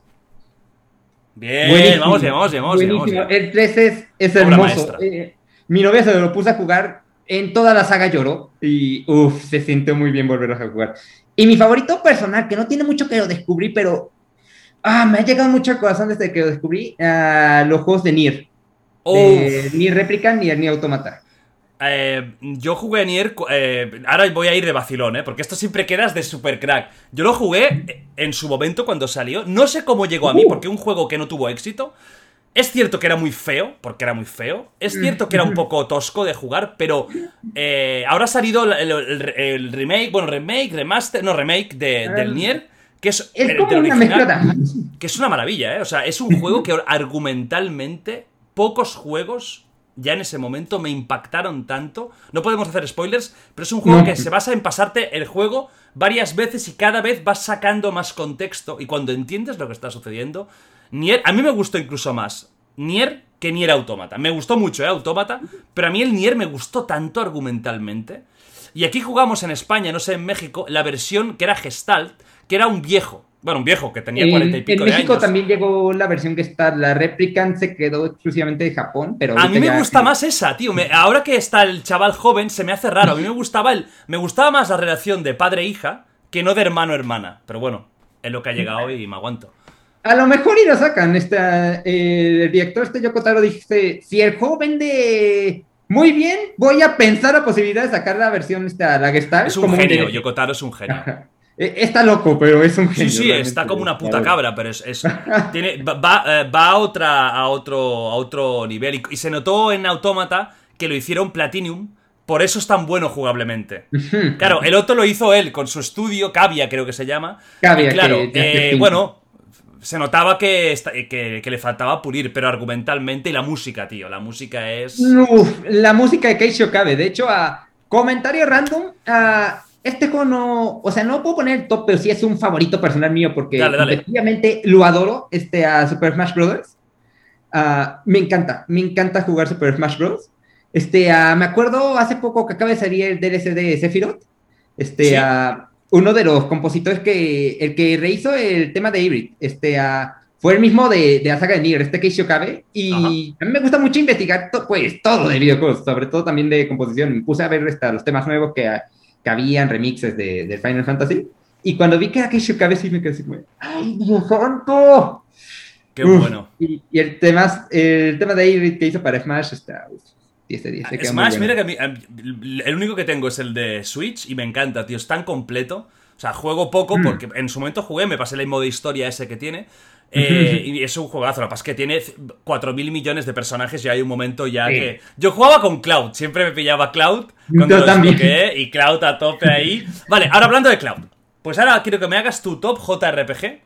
Speaker 2: Bien,
Speaker 3: Buenísimo,
Speaker 2: vamos vamos vamos vamos.
Speaker 3: El 3 es, es hermoso. Eh, mi novia se lo puso a jugar. En toda la saga lloró. Y uff, se sintió muy bien volver a jugar. Y mi favorito personal, que no tiene mucho que lo descubrí, pero ah, me ha llegado mucho al corazón desde que lo descubrí, ah, los juegos de Nier.
Speaker 2: Uf.
Speaker 3: De Nier Replicant y el Nier Automata.
Speaker 2: Eh, yo jugué Nier. cu- eh, ahora voy a ir de vacilón, ¿eh? Porque esto siempre quedas de super crack. Yo lo jugué en su momento cuando salió. No sé cómo llegó a mí,
Speaker 3: Uh.
Speaker 2: porque un juego que no tuvo éxito. Es cierto que era muy feo, porque era muy feo. Es cierto que era un poco tosco de jugar, pero eh, ahora ha salido el, el- el remake, bueno, remake, remaster, no remake de- del. Nier, que es,
Speaker 3: Es
Speaker 2: el-
Speaker 3: como una
Speaker 2: original. Que es una maravilla, ¿eh? O sea, es un juego que argumentalmente pocos juegos ya en ese momento me impactaron tanto. No podemos hacer spoilers, pero es un juego que se basa en pasarte el juego varias veces y cada vez vas sacando más contexto. Y cuando entiendes lo que está sucediendo, Nier, a mí me gustó incluso más Nier que Nier Automata. Me gustó mucho, ¿eh? Automata, pero a mí el Nier me gustó tanto argumentalmente. Y aquí jugamos en España, no sé, en México, la versión que era Gestalt, que era un viejo. Bueno, un viejo que tenía
Speaker 3: En,
Speaker 2: cuarenta y
Speaker 3: en
Speaker 2: pico de
Speaker 3: México
Speaker 2: años.
Speaker 3: también llegó la versión que está, la Replicant se quedó exclusivamente de Japón, pero
Speaker 2: A mí me gusta más esa, tío. Me- ahora que está el chaval joven, se me hace raro. A mí me gustaba el, me gustaba más la relación de padre-hija que no de hermano-hermana. Pero bueno, es lo que ha llegado y me aguanto.
Speaker 3: A lo mejor y lo sacan. Esta, eh, el director este Yoko Taro dice, si el juego vende muy bien, voy a pensar la posibilidad de sacar la versión esta, la Gestalt.
Speaker 2: Es un
Speaker 3: como
Speaker 2: genio,
Speaker 3: DLC.
Speaker 2: Yokotaro es un genio.
Speaker 3: Eh, Está loco, pero es un
Speaker 2: Sí,
Speaker 3: genio.
Speaker 2: sí,
Speaker 3: realmente.
Speaker 2: está como una puta cabra, pero es, es- tiene, va, va, eh, va a otra, a otro, a otro nivel. Y, y se notó en Automata que lo hicieron Platinum, por eso es tan bueno jugablemente. Claro, el otro lo hizo él con su estudio, Cavia creo que se llama.
Speaker 3: Cavia,
Speaker 2: claro,
Speaker 3: que
Speaker 2: eh, bueno, se notaba que, que, que le faltaba pulir, pero argumentalmente y la música, tío, la música es...
Speaker 3: Uf, la música de Keisho Kabe. De hecho, a comentario random, a este juego no, o sea, no puedo poner el top, pero sí es un favorito personal mío porque
Speaker 2: Dale, dale.
Speaker 3: efectivamente lo adoro, este a Super Smash Bros. Ah, me encanta, me encanta jugar Super Smash Bros. Este, ah, me acuerdo hace poco que acaba de salir el DLC de Sephiroth. Este,
Speaker 2: Sí.
Speaker 3: ah, uno de los compositores que, el que rehizo el tema de Hybrid, este, fue el mismo de, de la saga de Nier, este Keisho Kabe, y a mí me gusta mucho investigar, to- pues, todo de videojuegos, sobre todo también de composición. Me puse a ver esta, los temas nuevos que, que habían, remixes de, de Final Fantasy, y cuando vi que era Keisho Kabe, sí me quedé así como, ¡ay, Dios santo!
Speaker 2: Qué
Speaker 3: Uf,
Speaker 2: bueno.
Speaker 3: Y, y el, tema, el tema de Hybrid que hizo para Smash está, uf, 10 de 10. se
Speaker 2: Smash,
Speaker 3: bueno.
Speaker 2: mira que a mí- a mí- el único que tengo es el de Switch y me encanta, tío. Es tan completo. O sea, juego poco
Speaker 3: Mm.
Speaker 2: porque en su momento jugué, me pasé el modo historia ese que tiene. Eh, y es un juegazo. Lo que pasa es que tiene 4.000 millones de personajes y hay un momento ya
Speaker 3: Sí.
Speaker 2: que. Yo jugaba con Cloud, siempre me pillaba Cloud
Speaker 3: Yo
Speaker 2: cuando lo desbloqueé y Cloud a tope ahí. Vale, ahora hablando de Cloud. Pues ahora quiero que me hagas tu top JRPG.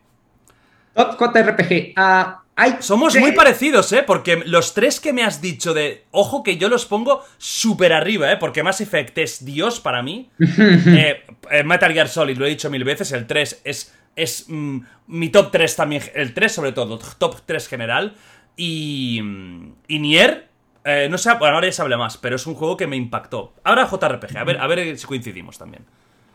Speaker 3: Top JRPG. Ah, hay
Speaker 2: Somos
Speaker 3: tres-
Speaker 2: muy parecidos, ¿eh? Porque los tres que me has dicho de... Ojo que yo los pongo súper arriba, ¿eh? Porque Mass Effect es Dios para mí. Eh, eh, Metal Gear Solid, lo he dicho mil veces, el 3 es, es mm, mi top 3 también, el 3 sobre todo, top 3 general. Y, mm, y Nier, eh, no sé, bueno, ahora ya se habla más, pero es un juego que me impactó. Ahora JRPG, a ver, a ver si coincidimos también.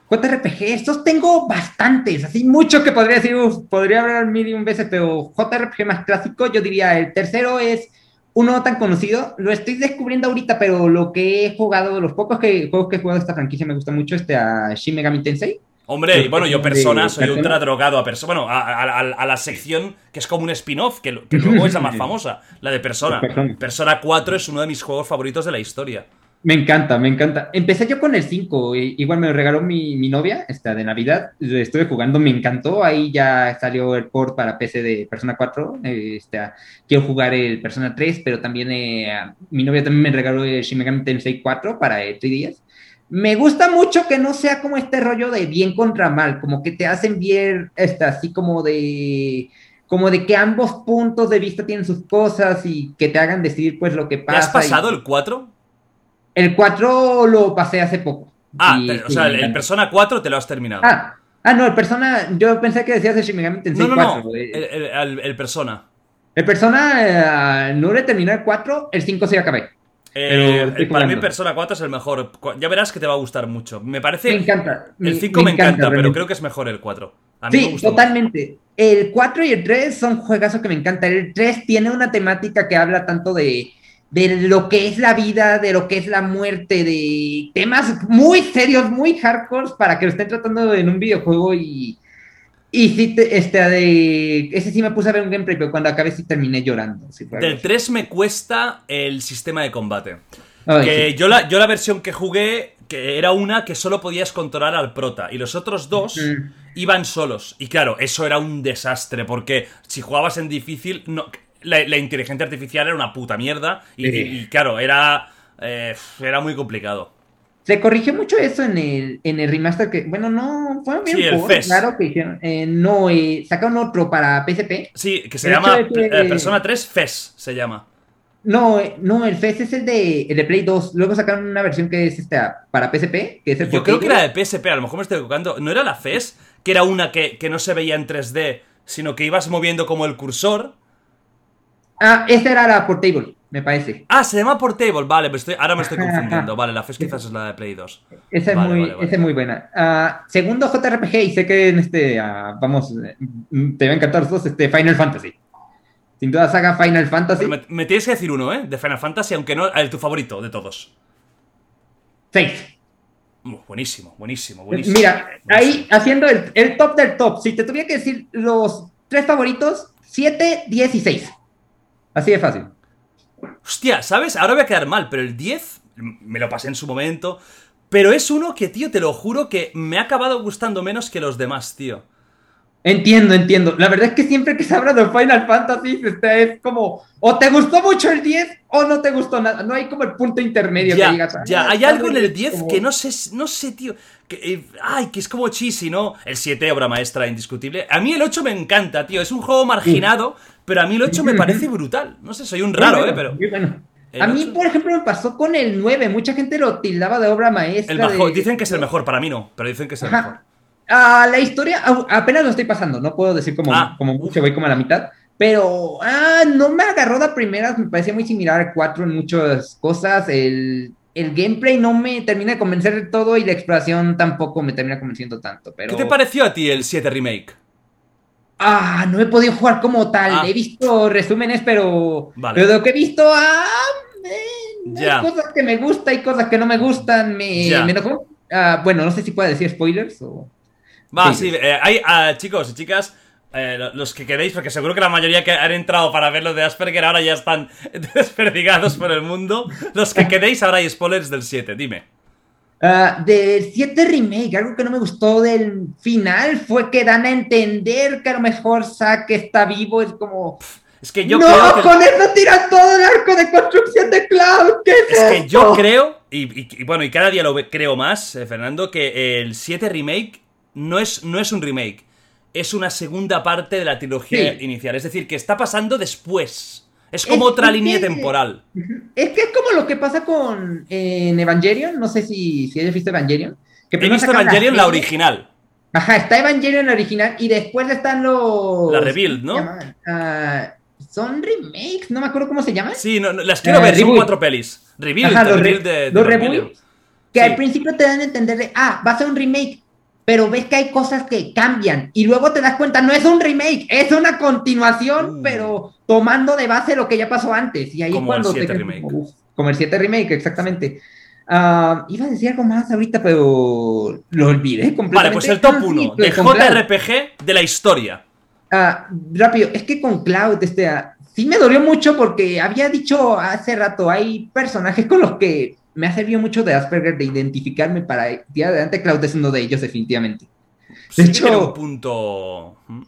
Speaker 3: JRPG, estos tengo bastantes, así mucho que podría decir, uf, podría hablar mil y un veces, pero JRPG más clásico, yo diría el tercero es uno no tan conocido, lo estoy descubriendo ahorita, pero lo que he jugado, los pocos que, juegos que he jugado de esta franquicia me gusta mucho, este a Shin Megami Tensei.
Speaker 2: Hombre, y bueno, yo
Speaker 3: de
Speaker 2: persona soy ultra drogado a persona. Bueno, a, a- a- a la sección que es como un spin-off, que, luego es la más famosa, la de persona.
Speaker 3: Persona.
Speaker 2: Persona 4 es uno de mis juegos favoritos de la historia.
Speaker 3: Me encanta, me encanta. Empecé yo con el 5, i- igual me lo regaló mi, mi novia, esta de Navidad. Lo Estuve jugando, me encantó. Ahí ya salió el port para PC de Persona 4. eh, este, quiero jugar el Persona 3, pero también eh, mi novia también me regaló el Shin Megami Tensei 4 para el 3DS. Me gusta mucho que no sea como este rollo de bien contra mal, como que te hacen bien, esta, así como de como de que ambos puntos de vista tienen sus cosas y que te hagan decidir pues lo que
Speaker 2: ¿Te
Speaker 3: pasa.
Speaker 2: has pasado
Speaker 3: y-
Speaker 2: el 4?
Speaker 3: el 4 lo pasé hace poco.
Speaker 2: Ah, pero, o sea, el, el. Persona 4 te lo has terminado.
Speaker 3: Ah, ah, no, el Persona, yo pensé que decías de Shin Megami Tensei
Speaker 2: no, no,
Speaker 3: 4.
Speaker 2: no. El, el- el- el Persona.
Speaker 3: El Persona eh, no le terminé el 4, el 5 sí acabé.
Speaker 2: Eh, para mí. Persona 4 es el mejor. Ya verás que te va a gustar mucho. Me parece...
Speaker 3: Me encanta.
Speaker 2: El 5 me, encanta, pero creo que es mejor el 4. A mí me
Speaker 3: Sí,
Speaker 2: gusta
Speaker 3: totalmente. El 4 y el 3 son juegazos que me encantan. El 3 tiene una temática que habla tanto de, de lo que es la vida, de lo que es la muerte, de temas muy serios, muy hardcore para que lo estén tratando en un videojuego y, y sí, te- este, de, ese sí me puse a ver un gameplay, pero cuando acabé sí terminé llorando.
Speaker 2: Del
Speaker 3: así.
Speaker 2: 3 me cuesta el sistema de combate.
Speaker 3: Ay,
Speaker 2: Que
Speaker 3: sí.
Speaker 2: yo, la, yo la versión que jugué, que era una que solo podías controlar al prota. Y los otros dos
Speaker 3: Mm.
Speaker 2: iban solos. Y claro, eso era un desastre. Porque si jugabas en difícil, no, la, la inteligencia artificial era una puta mierda. Y,
Speaker 3: Sí.
Speaker 2: y- y claro, era, eh, era muy complicado.
Speaker 3: Se corrigió mucho eso en el, en el remaster que, bueno, no, bien
Speaker 2: Sí, el
Speaker 3: por-
Speaker 2: FES.
Speaker 3: claro que hicieron. Eh, no, eh, sacaron otro para PSP.
Speaker 2: Sí, que se
Speaker 3: El
Speaker 2: llama
Speaker 3: que-
Speaker 2: eh, Persona 3 FES, se llama.
Speaker 3: No, no, el FES es el de, el de Play 2. Luego sacaron una versión que es esta para PSP, que es el
Speaker 2: Yo creo que era de PSP, a lo mejor me estoy equivocando. ¿No era la FES? Que era una que, que no se veía en 3D, sino que ibas moviendo como el cursor.
Speaker 3: Ah, esta era la Portable, me parece.
Speaker 2: Ah, se llama Portable, vale, me estoy, ahora me estoy confundiendo. Vale, la FES quizás es la de Play 2.
Speaker 3: Esa es, muy,
Speaker 2: vale, vale.
Speaker 3: esa es muy buena. Ah, segundo JRPG, y sé que en este, ah, vamos, mm, te va a encantar los dos, este, Final Fantasy. Sin duda, saga Final Fantasy.
Speaker 2: Pero me, me tienes que decir uno, ¿eh? De Final Fantasy, aunque no el tu favorito de todos.
Speaker 3: 6.
Speaker 2: Uh, buenísimo, buenísimo, buenísimo.
Speaker 3: Mira,
Speaker 2: Buenísimo.
Speaker 3: ahí haciendo el, el top del top, si te tuviera que decir los tres favoritos, 7, 10 y 6. Así de fácil.
Speaker 2: Hostia, ¿sabes? Ahora voy a quedar mal, pero el 10 me lo pasé en su momento. Pero es uno que, tío, te lo juro que me ha acabado gustando menos que los demás, tío.
Speaker 3: Entiendo, entiendo. La verdad es que siempre que se habla de Final Fantasy, este, es como, o te gustó mucho el 10 o no te gustó nada. No hay como el punto intermedio
Speaker 2: Ya,
Speaker 3: que digas.
Speaker 2: ya,
Speaker 3: "Ah,
Speaker 2: hay algo en el
Speaker 3: bien",
Speaker 2: 10
Speaker 3: como-
Speaker 2: que no sé, no sé, tío. Que, eh, ay, que es como cheesy, ¿no? El 7, obra maestra indiscutible. A mí el 8 me encanta, tío. Es un juego marginado, pero a mí el 8 me parece brutal. No sé, soy un raro,
Speaker 3: bueno,
Speaker 2: ¿eh? Pero
Speaker 3: bueno. A mí, por ejemplo, me pasó con el 9. Mucha gente lo tildaba de obra maestra.
Speaker 2: el mejor,
Speaker 3: de-
Speaker 2: dicen que es el mejor, para mí no, pero dicen que es el
Speaker 3: Ajá.
Speaker 2: mejor.
Speaker 3: Ah, la historia, apenas lo estoy pasando, no puedo decir como,
Speaker 2: Ah,
Speaker 3: como mucho, voy como a la mitad, pero ah, no me agarró de primeras, me parecía muy similar al 4 en muchas cosas, el, el gameplay no me termina de convencer del todo y la exploración tampoco me termina convenciendo tanto, pero...
Speaker 2: ¿Qué te pareció a ti el 7 Remake?
Speaker 3: Ah, no he podido jugar como tal,
Speaker 2: Ah.
Speaker 3: he visto resúmenes, pero...
Speaker 2: Vale.
Speaker 3: Pero de lo que he visto, ah, eh,
Speaker 2: Ya.
Speaker 3: hay cosas que me gustan y cosas que no me gustan, me,
Speaker 2: Ya.
Speaker 3: me enojó. Ah, bueno, no sé si puedo decir spoilers o...
Speaker 2: Va,
Speaker 3: Sí.
Speaker 2: sí, eh, hay ah, chicos y chicas, eh, lo- los que queréis, porque seguro que la mayoría que han entrado para ver lo de Asperger ahora ya están desperdigados por el mundo. Los que queréis, ahora hay spoilers del 7, dime.
Speaker 3: Ah, del 7 remake, algo que no me gustó del final fue que dan a entender que a lo mejor Zack está vivo, es como...
Speaker 2: Es que yo
Speaker 3: ¡No!
Speaker 2: creo que...
Speaker 3: ¡Con eso tiran todo el arco de construcción de Cloud! ¿Qué es,
Speaker 2: Es que yo creo, y, y- y bueno, y cada día lo creo más, eh, Fernando, que el 7 Remake no es, no es un remake, es una segunda parte de la trilogía
Speaker 3: Sí.
Speaker 2: inicial. Es decir, que está pasando después. Es como
Speaker 3: Es-
Speaker 2: otra
Speaker 3: es
Speaker 2: línea
Speaker 3: que-
Speaker 2: temporal.
Speaker 3: Es que es como lo que pasa con en Evangelion, no sé si, si hayas visto Evangelion. Que
Speaker 2: He visto Evangelion la
Speaker 3: serie-
Speaker 2: original.
Speaker 3: Ajá, está Evangelion la original y después están los...
Speaker 2: La Rebuild, ¿no?
Speaker 3: Ah, son remakes, no me acuerdo cómo se llaman.
Speaker 2: Sí, no, no, las quiero
Speaker 3: Eh,
Speaker 2: ver, son cuatro pelis. Rebuild,
Speaker 3: Ajá, los, re-
Speaker 2: rebuild de, de
Speaker 3: los reboots, que
Speaker 2: Sí.
Speaker 3: al principio te dan a entender de, ah, va a ser un remake, pero ves que hay cosas que cambian y luego te das cuenta, no es un remake, es una continuación,
Speaker 2: Uh.
Speaker 3: pero tomando de base lo que ya pasó antes. Y ahí
Speaker 2: Como
Speaker 3: cuando
Speaker 2: el
Speaker 3: te
Speaker 2: 7
Speaker 3: quedas
Speaker 2: remake.
Speaker 3: "Uf", como el 7 remake, exactamente. Ah, iba a decir algo más ahorita, pero lo olvidé completamente.
Speaker 2: Vale, pues el top
Speaker 3: Ah, sí,
Speaker 2: 1 de
Speaker 3: pues con Cloud.
Speaker 2: JRPG de la historia.
Speaker 3: Ah, rápido, es que con Cloud, este, ah, sí me dolió mucho porque había dicho hace rato, hay personajes con los que me ha servido mucho de Asperger de identificarme para ir adelante. Cloud es uno de ellos, definitivamente. De
Speaker 2: Sí,
Speaker 3: hecho-
Speaker 2: pero un punto. ¿Mm?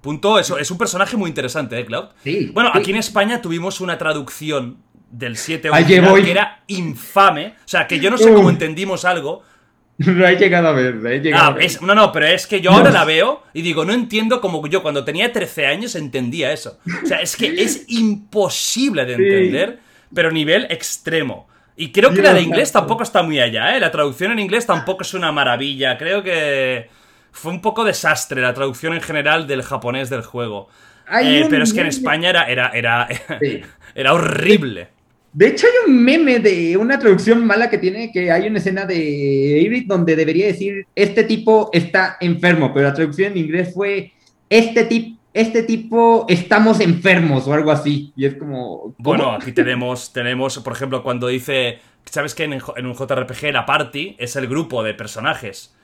Speaker 2: Punto, eso, es un personaje muy interesante, ¿eh, Cloud?
Speaker 3: Sí.
Speaker 2: Bueno,
Speaker 3: sí.
Speaker 2: aquí en España tuvimos una traducción del 7
Speaker 3: Allí
Speaker 2: original
Speaker 3: voy.
Speaker 2: que era infame. O sea, que yo no sé cómo entendimos algo.
Speaker 3: Lo he llegado a ver, lo he llegado
Speaker 2: Ah,
Speaker 3: a ver.
Speaker 2: es- no, no, pero es que yo ahora la veo y digo, no entiendo como yo cuando tenía 13 años entendía eso. O sea, es que es imposible de
Speaker 3: Sí.
Speaker 2: Pero nivel extremo. Y creo que la de inglés tampoco está muy allá, ¿eh? La traducción en inglés tampoco es una maravilla. Creo que fue un poco desastre la traducción en general del japonés del juego. Eh, pero es que en España era, era, era,
Speaker 3: Sí.
Speaker 2: era horrible.
Speaker 3: De hecho, hay un meme de una traducción mala que tiene, que hay una escena de Iris donde debería decir, este tipo está enfermo, pero la traducción en inglés fue, este, tip, este tipo estamos enfermos o algo así. Y es como... ¿cómo?
Speaker 2: Bueno, aquí tenemos, tenemos, por ejemplo, cuando dice, ¿sabes que en, un JRPG la party es el grupo de personajes?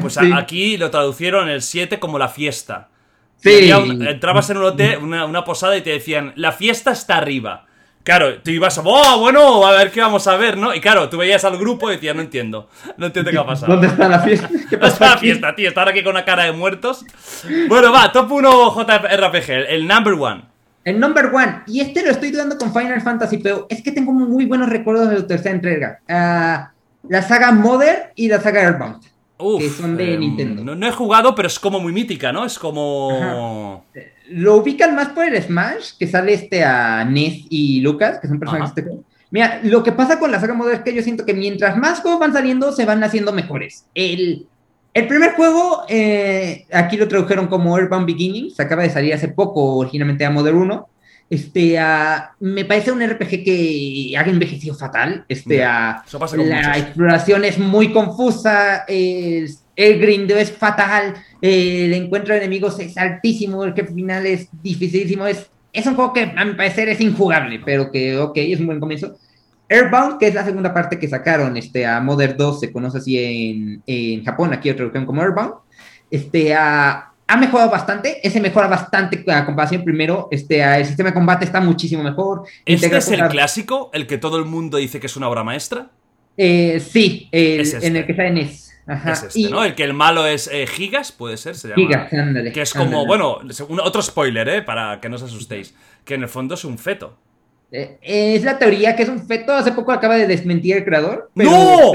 Speaker 2: Pues a- aquí lo traducieron el 7 como la fiesta.
Speaker 3: Sí.
Speaker 2: Un- entrabas en un hotel, una, una posada y te decían, la fiesta está arriba. Claro, tú ibas, oh, bueno, a ver qué vamos a ver, ¿no? Y claro, tú veías al grupo y decías, no entiendo, no entiendo qué ha pasado.
Speaker 3: ¿Dónde está la fiesta? ¿Qué
Speaker 2: ¿Dónde está
Speaker 3: pasa
Speaker 2: la fiesta, tío? Estar aquí con una cara de muertos. Bueno, va, top 1 JRPG, el number one.
Speaker 3: El number one, y este lo estoy dudando con Final Fantasy, pero es que tengo muy buenos recuerdos de la tercera entrega. Ah, la saga Mother y la saga Airbound.
Speaker 2: Uf,
Speaker 3: que son de
Speaker 2: em,
Speaker 3: Nintendo.
Speaker 2: No, no he jugado, pero es como muy mítica, ¿no? Es como.
Speaker 3: Lo ubican más por el Smash, que sale este a Ness y Lucas, que son personajes este. Mira, lo que pasa con la saga Mother es que yo siento que mientras más juegos van saliendo, se van haciendo mejores. El, el primer juego, eh, aquí lo tradujeron como Earthbound Beginnings, acaba de salir hace poco, originalmente a Mother 1. Este, ah, me parece un RPG que ha envejecido fatal. Este,
Speaker 2: con
Speaker 3: la
Speaker 2: muchos.
Speaker 3: exploración es muy confusa, el, el grindeo es fatal, el encuentro de enemigos es altísimo, el jefe final es dificilísimo, es, es un juego que a mi parecer es injugable, pero que ok, es un buen comienzo. Airbound, que es la segunda parte que sacaron, este, a Modern 2, se conoce así en, en Japón, aquí lo tradujeron como Airbound, este, a- ha mejorado bastante, ese mejora bastante a comparación primero, este, a- el sistema de combate está muchísimo mejor.
Speaker 2: ¿Este es el clásico? ¿El que todo el mundo dice que es una obra maestra?
Speaker 3: eh, sí, el-
Speaker 2: Es este.
Speaker 3: en el que sale NES. Ajá.
Speaker 2: es este,
Speaker 3: y-
Speaker 2: ¿no? El que el malo es eh, Gigas, puede ser, se llama.
Speaker 3: Gigas, ándale,
Speaker 2: Que es como,
Speaker 3: ándale.
Speaker 2: bueno, un- otro spoiler, ¿eh? Para que no os asustéis. Que en el fondo es un feto.
Speaker 3: Eh, es la teoría que es un feto. Hace poco acaba de desmentir el creador. pero-
Speaker 2: ¡No!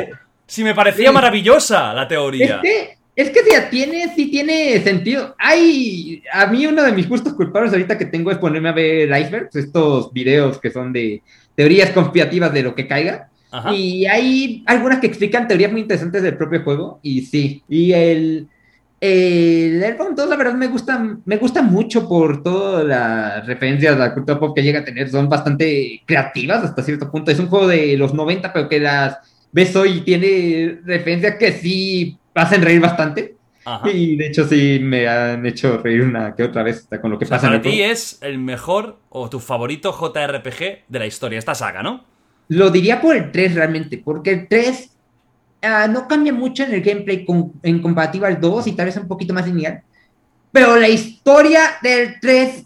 Speaker 2: Si me parecía maravillosa la teoría.
Speaker 3: Es que, es que sí tiene, sí tiene sentido. Hay, a mí uno de mis gustos culpables ahorita que tengo es ponerme a ver icebergs, estos videos que son de teorías conspirativas de lo que caiga.
Speaker 2: Ajá.
Speaker 3: Y hay algunas que explican teorías muy interesantes del propio juego. Y sí, y el, el Airbound 2, la verdad, me gusta, me gusta mucho por todas las referencias a la cultura pop que llega a tener. Son bastante creativas hasta cierto punto. Es un juego de los 90, pero que las ves hoy y tiene referencias que sí hacen reír bastante.
Speaker 2: Ajá.
Speaker 3: Y de hecho, sí me han hecho reír una que otra vez con lo que
Speaker 2: O sea,
Speaker 3: pasa en
Speaker 2: para
Speaker 3: el
Speaker 2: ti
Speaker 3: juego.
Speaker 2: es el mejor o tu favorito JRPG de la historia, esta saga, ¿no?
Speaker 3: Lo diría por el 3 realmente, porque el 3 ah, no cambia mucho en el gameplay con- en comparativa al 2 y tal vez un poquito más lineal. Pero la historia del 3,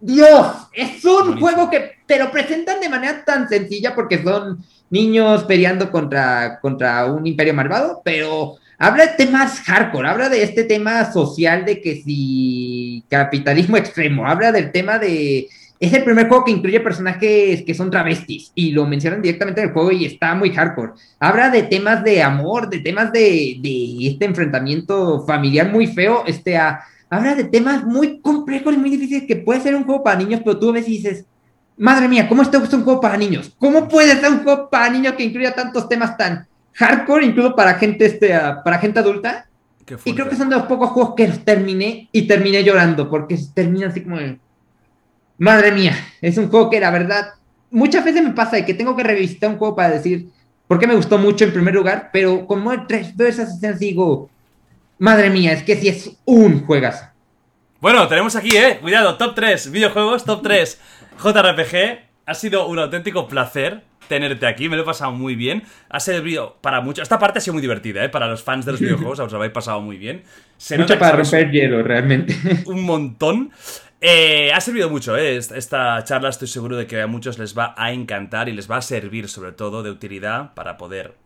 Speaker 3: Dios, es un
Speaker 2: Buenísimo.
Speaker 3: juego que te lo presentan de manera tan sencilla porque son niños peleando contra, contra un imperio malvado, pero habla de temas hardcore, habla de este tema social de que si capitalismo extremo, habla del tema de es el primer juego que incluye personajes que son travestis y lo mencionan directamente en el juego y está muy hardcore. Habla de temas de amor, de temas de, de este enfrentamiento familiar muy feo. Este, a- habla de temas muy complejos y muy difíciles que puede ser un juego para niños, pero tú ves y dices, madre mía, ¿cómo esto es un juego para niños? ¿Cómo puede ser un juego para niños que incluya tantos temas tan hardcore, incluso para gente, este, para gente adulta? Y creo que son de los pocos juegos que los terminé y terminé llorando, porque termina así como de, Madre mía, es un juego que la verdad, muchas veces me pasa de que tengo que revisitar un juego para decir por qué me gustó mucho en primer lugar, pero como el tres veo esas escenas digo, madre mía, es que sí es un juegazo.
Speaker 2: Bueno, tenemos aquí, eh. Cuidado, top 3, videojuegos, top 3, JRPG. Ha sido un auténtico placer tenerte aquí, me lo he pasado muy bien. Ha servido para mucho. Esta parte ha sido muy divertida, ¿eh? Para los fans de los videojuegos, os lo habéis pasado muy bien.
Speaker 3: Se mucho para romper hielo, realmente.
Speaker 2: Un montón. Eh, ha servido mucho, ¿eh? Esta charla estoy seguro de que a muchos les va a encantar y les va a servir sobre todo de utilidad para poder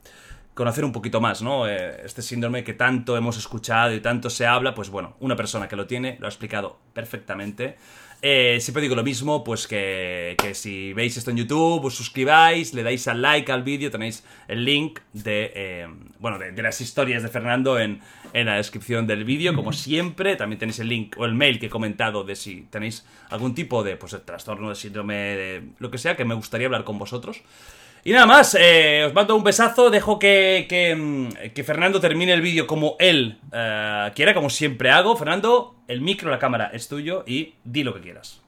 Speaker 2: conocer un poquito más, ¿no? Eh, este síndrome que tanto hemos escuchado y tanto se habla, pues bueno, una persona que lo tiene lo ha explicado perfectamente. Eh, siempre digo lo mismo, pues que, si veis esto en YouTube, os suscribáis, le dais al like al vídeo, tenéis el link de, bueno, de, las historias de Fernando en, en la descripción del vídeo, como siempre. También tenéis el link o el mail que he comentado de si tenéis algún tipo de, pues, de trastorno, de síndrome, de lo que sea, que me gustaría hablar con vosotros. Y nada más, eh, os mando un besazo, dejo que, que, mm, Fernando termine el vídeo como él eh, quiera, como siempre hago. Fernando, el micro, la cámara es tuyo y di lo que quieras.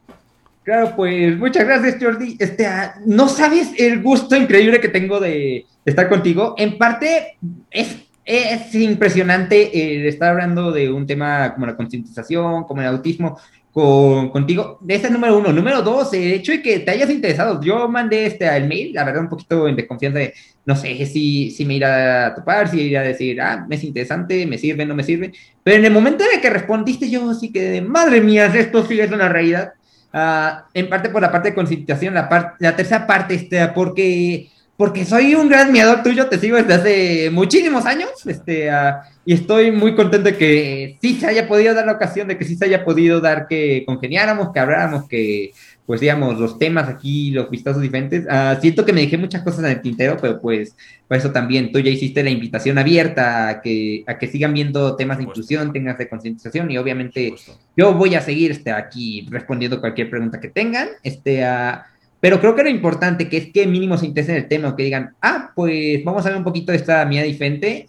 Speaker 3: Claro, pues muchas gracias Jordi. Este, ah, no sabes el gusto increíble que tengo de, estar contigo. En parte es, es impresionante el estar hablando de un tema como la concientización, como el autismo, con, contigo. Este es número uno. Número dos, el hecho de que te hayas interesado. Yo mandé este al mail, la verdad, un poquito en desconfianza de, no sé si, si me irá a topar, si irá a decir, ah, es interesante, me sirve, no me sirve. Pero en el momento en el que respondiste, yo sí que, madre mía, esto sí es una realidad. Uh, en parte por la parte de concientización, la, la tercera parte, este, porque porque soy un gran miador tuyo, te sigo desde hace muchísimos años, este, uh, y estoy muy contento de que sí se haya podido dar la ocasión, de que sí se haya podido dar que congeniáramos, que habláramos, que, pues digamos, los temas aquí, los vistazos diferentes. Uh, siento que me dejé muchas cosas en el tintero, pero pues, por eso también tú ya hiciste la invitación abierta a que, a que sigan viendo temas de inclusión, temas de concientización, y obviamente yo voy a seguir este, aquí respondiendo cualquier pregunta que tengan. Este, uh, pero creo que lo importante que es que mínimo se interesen en el tema que digan, ah, pues vamos a ver un poquito de esta mía diferente,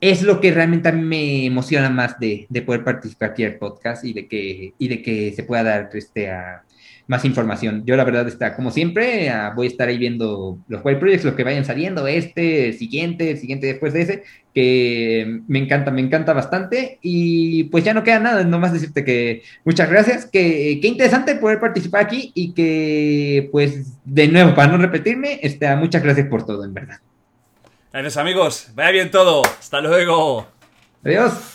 Speaker 3: es lo que realmente a mí me emociona más de, de, poder participar aquí el podcast y de que, y de que se pueda dar este, más información. Yo la verdad está, como siempre, ah, voy a estar ahí viendo los web projects, los que vayan saliendo, este, el siguiente, el siguiente después de ese, que me encanta, me encanta bastante. Y pues ya no queda nada, nomás decirte que muchas gracias, que qué interesante poder participar aquí y que pues de nuevo, para no repetirme, este, muchas gracias por todo, en verdad.
Speaker 2: Gracias amigos, vaya bien todo, hasta luego.
Speaker 3: Adiós.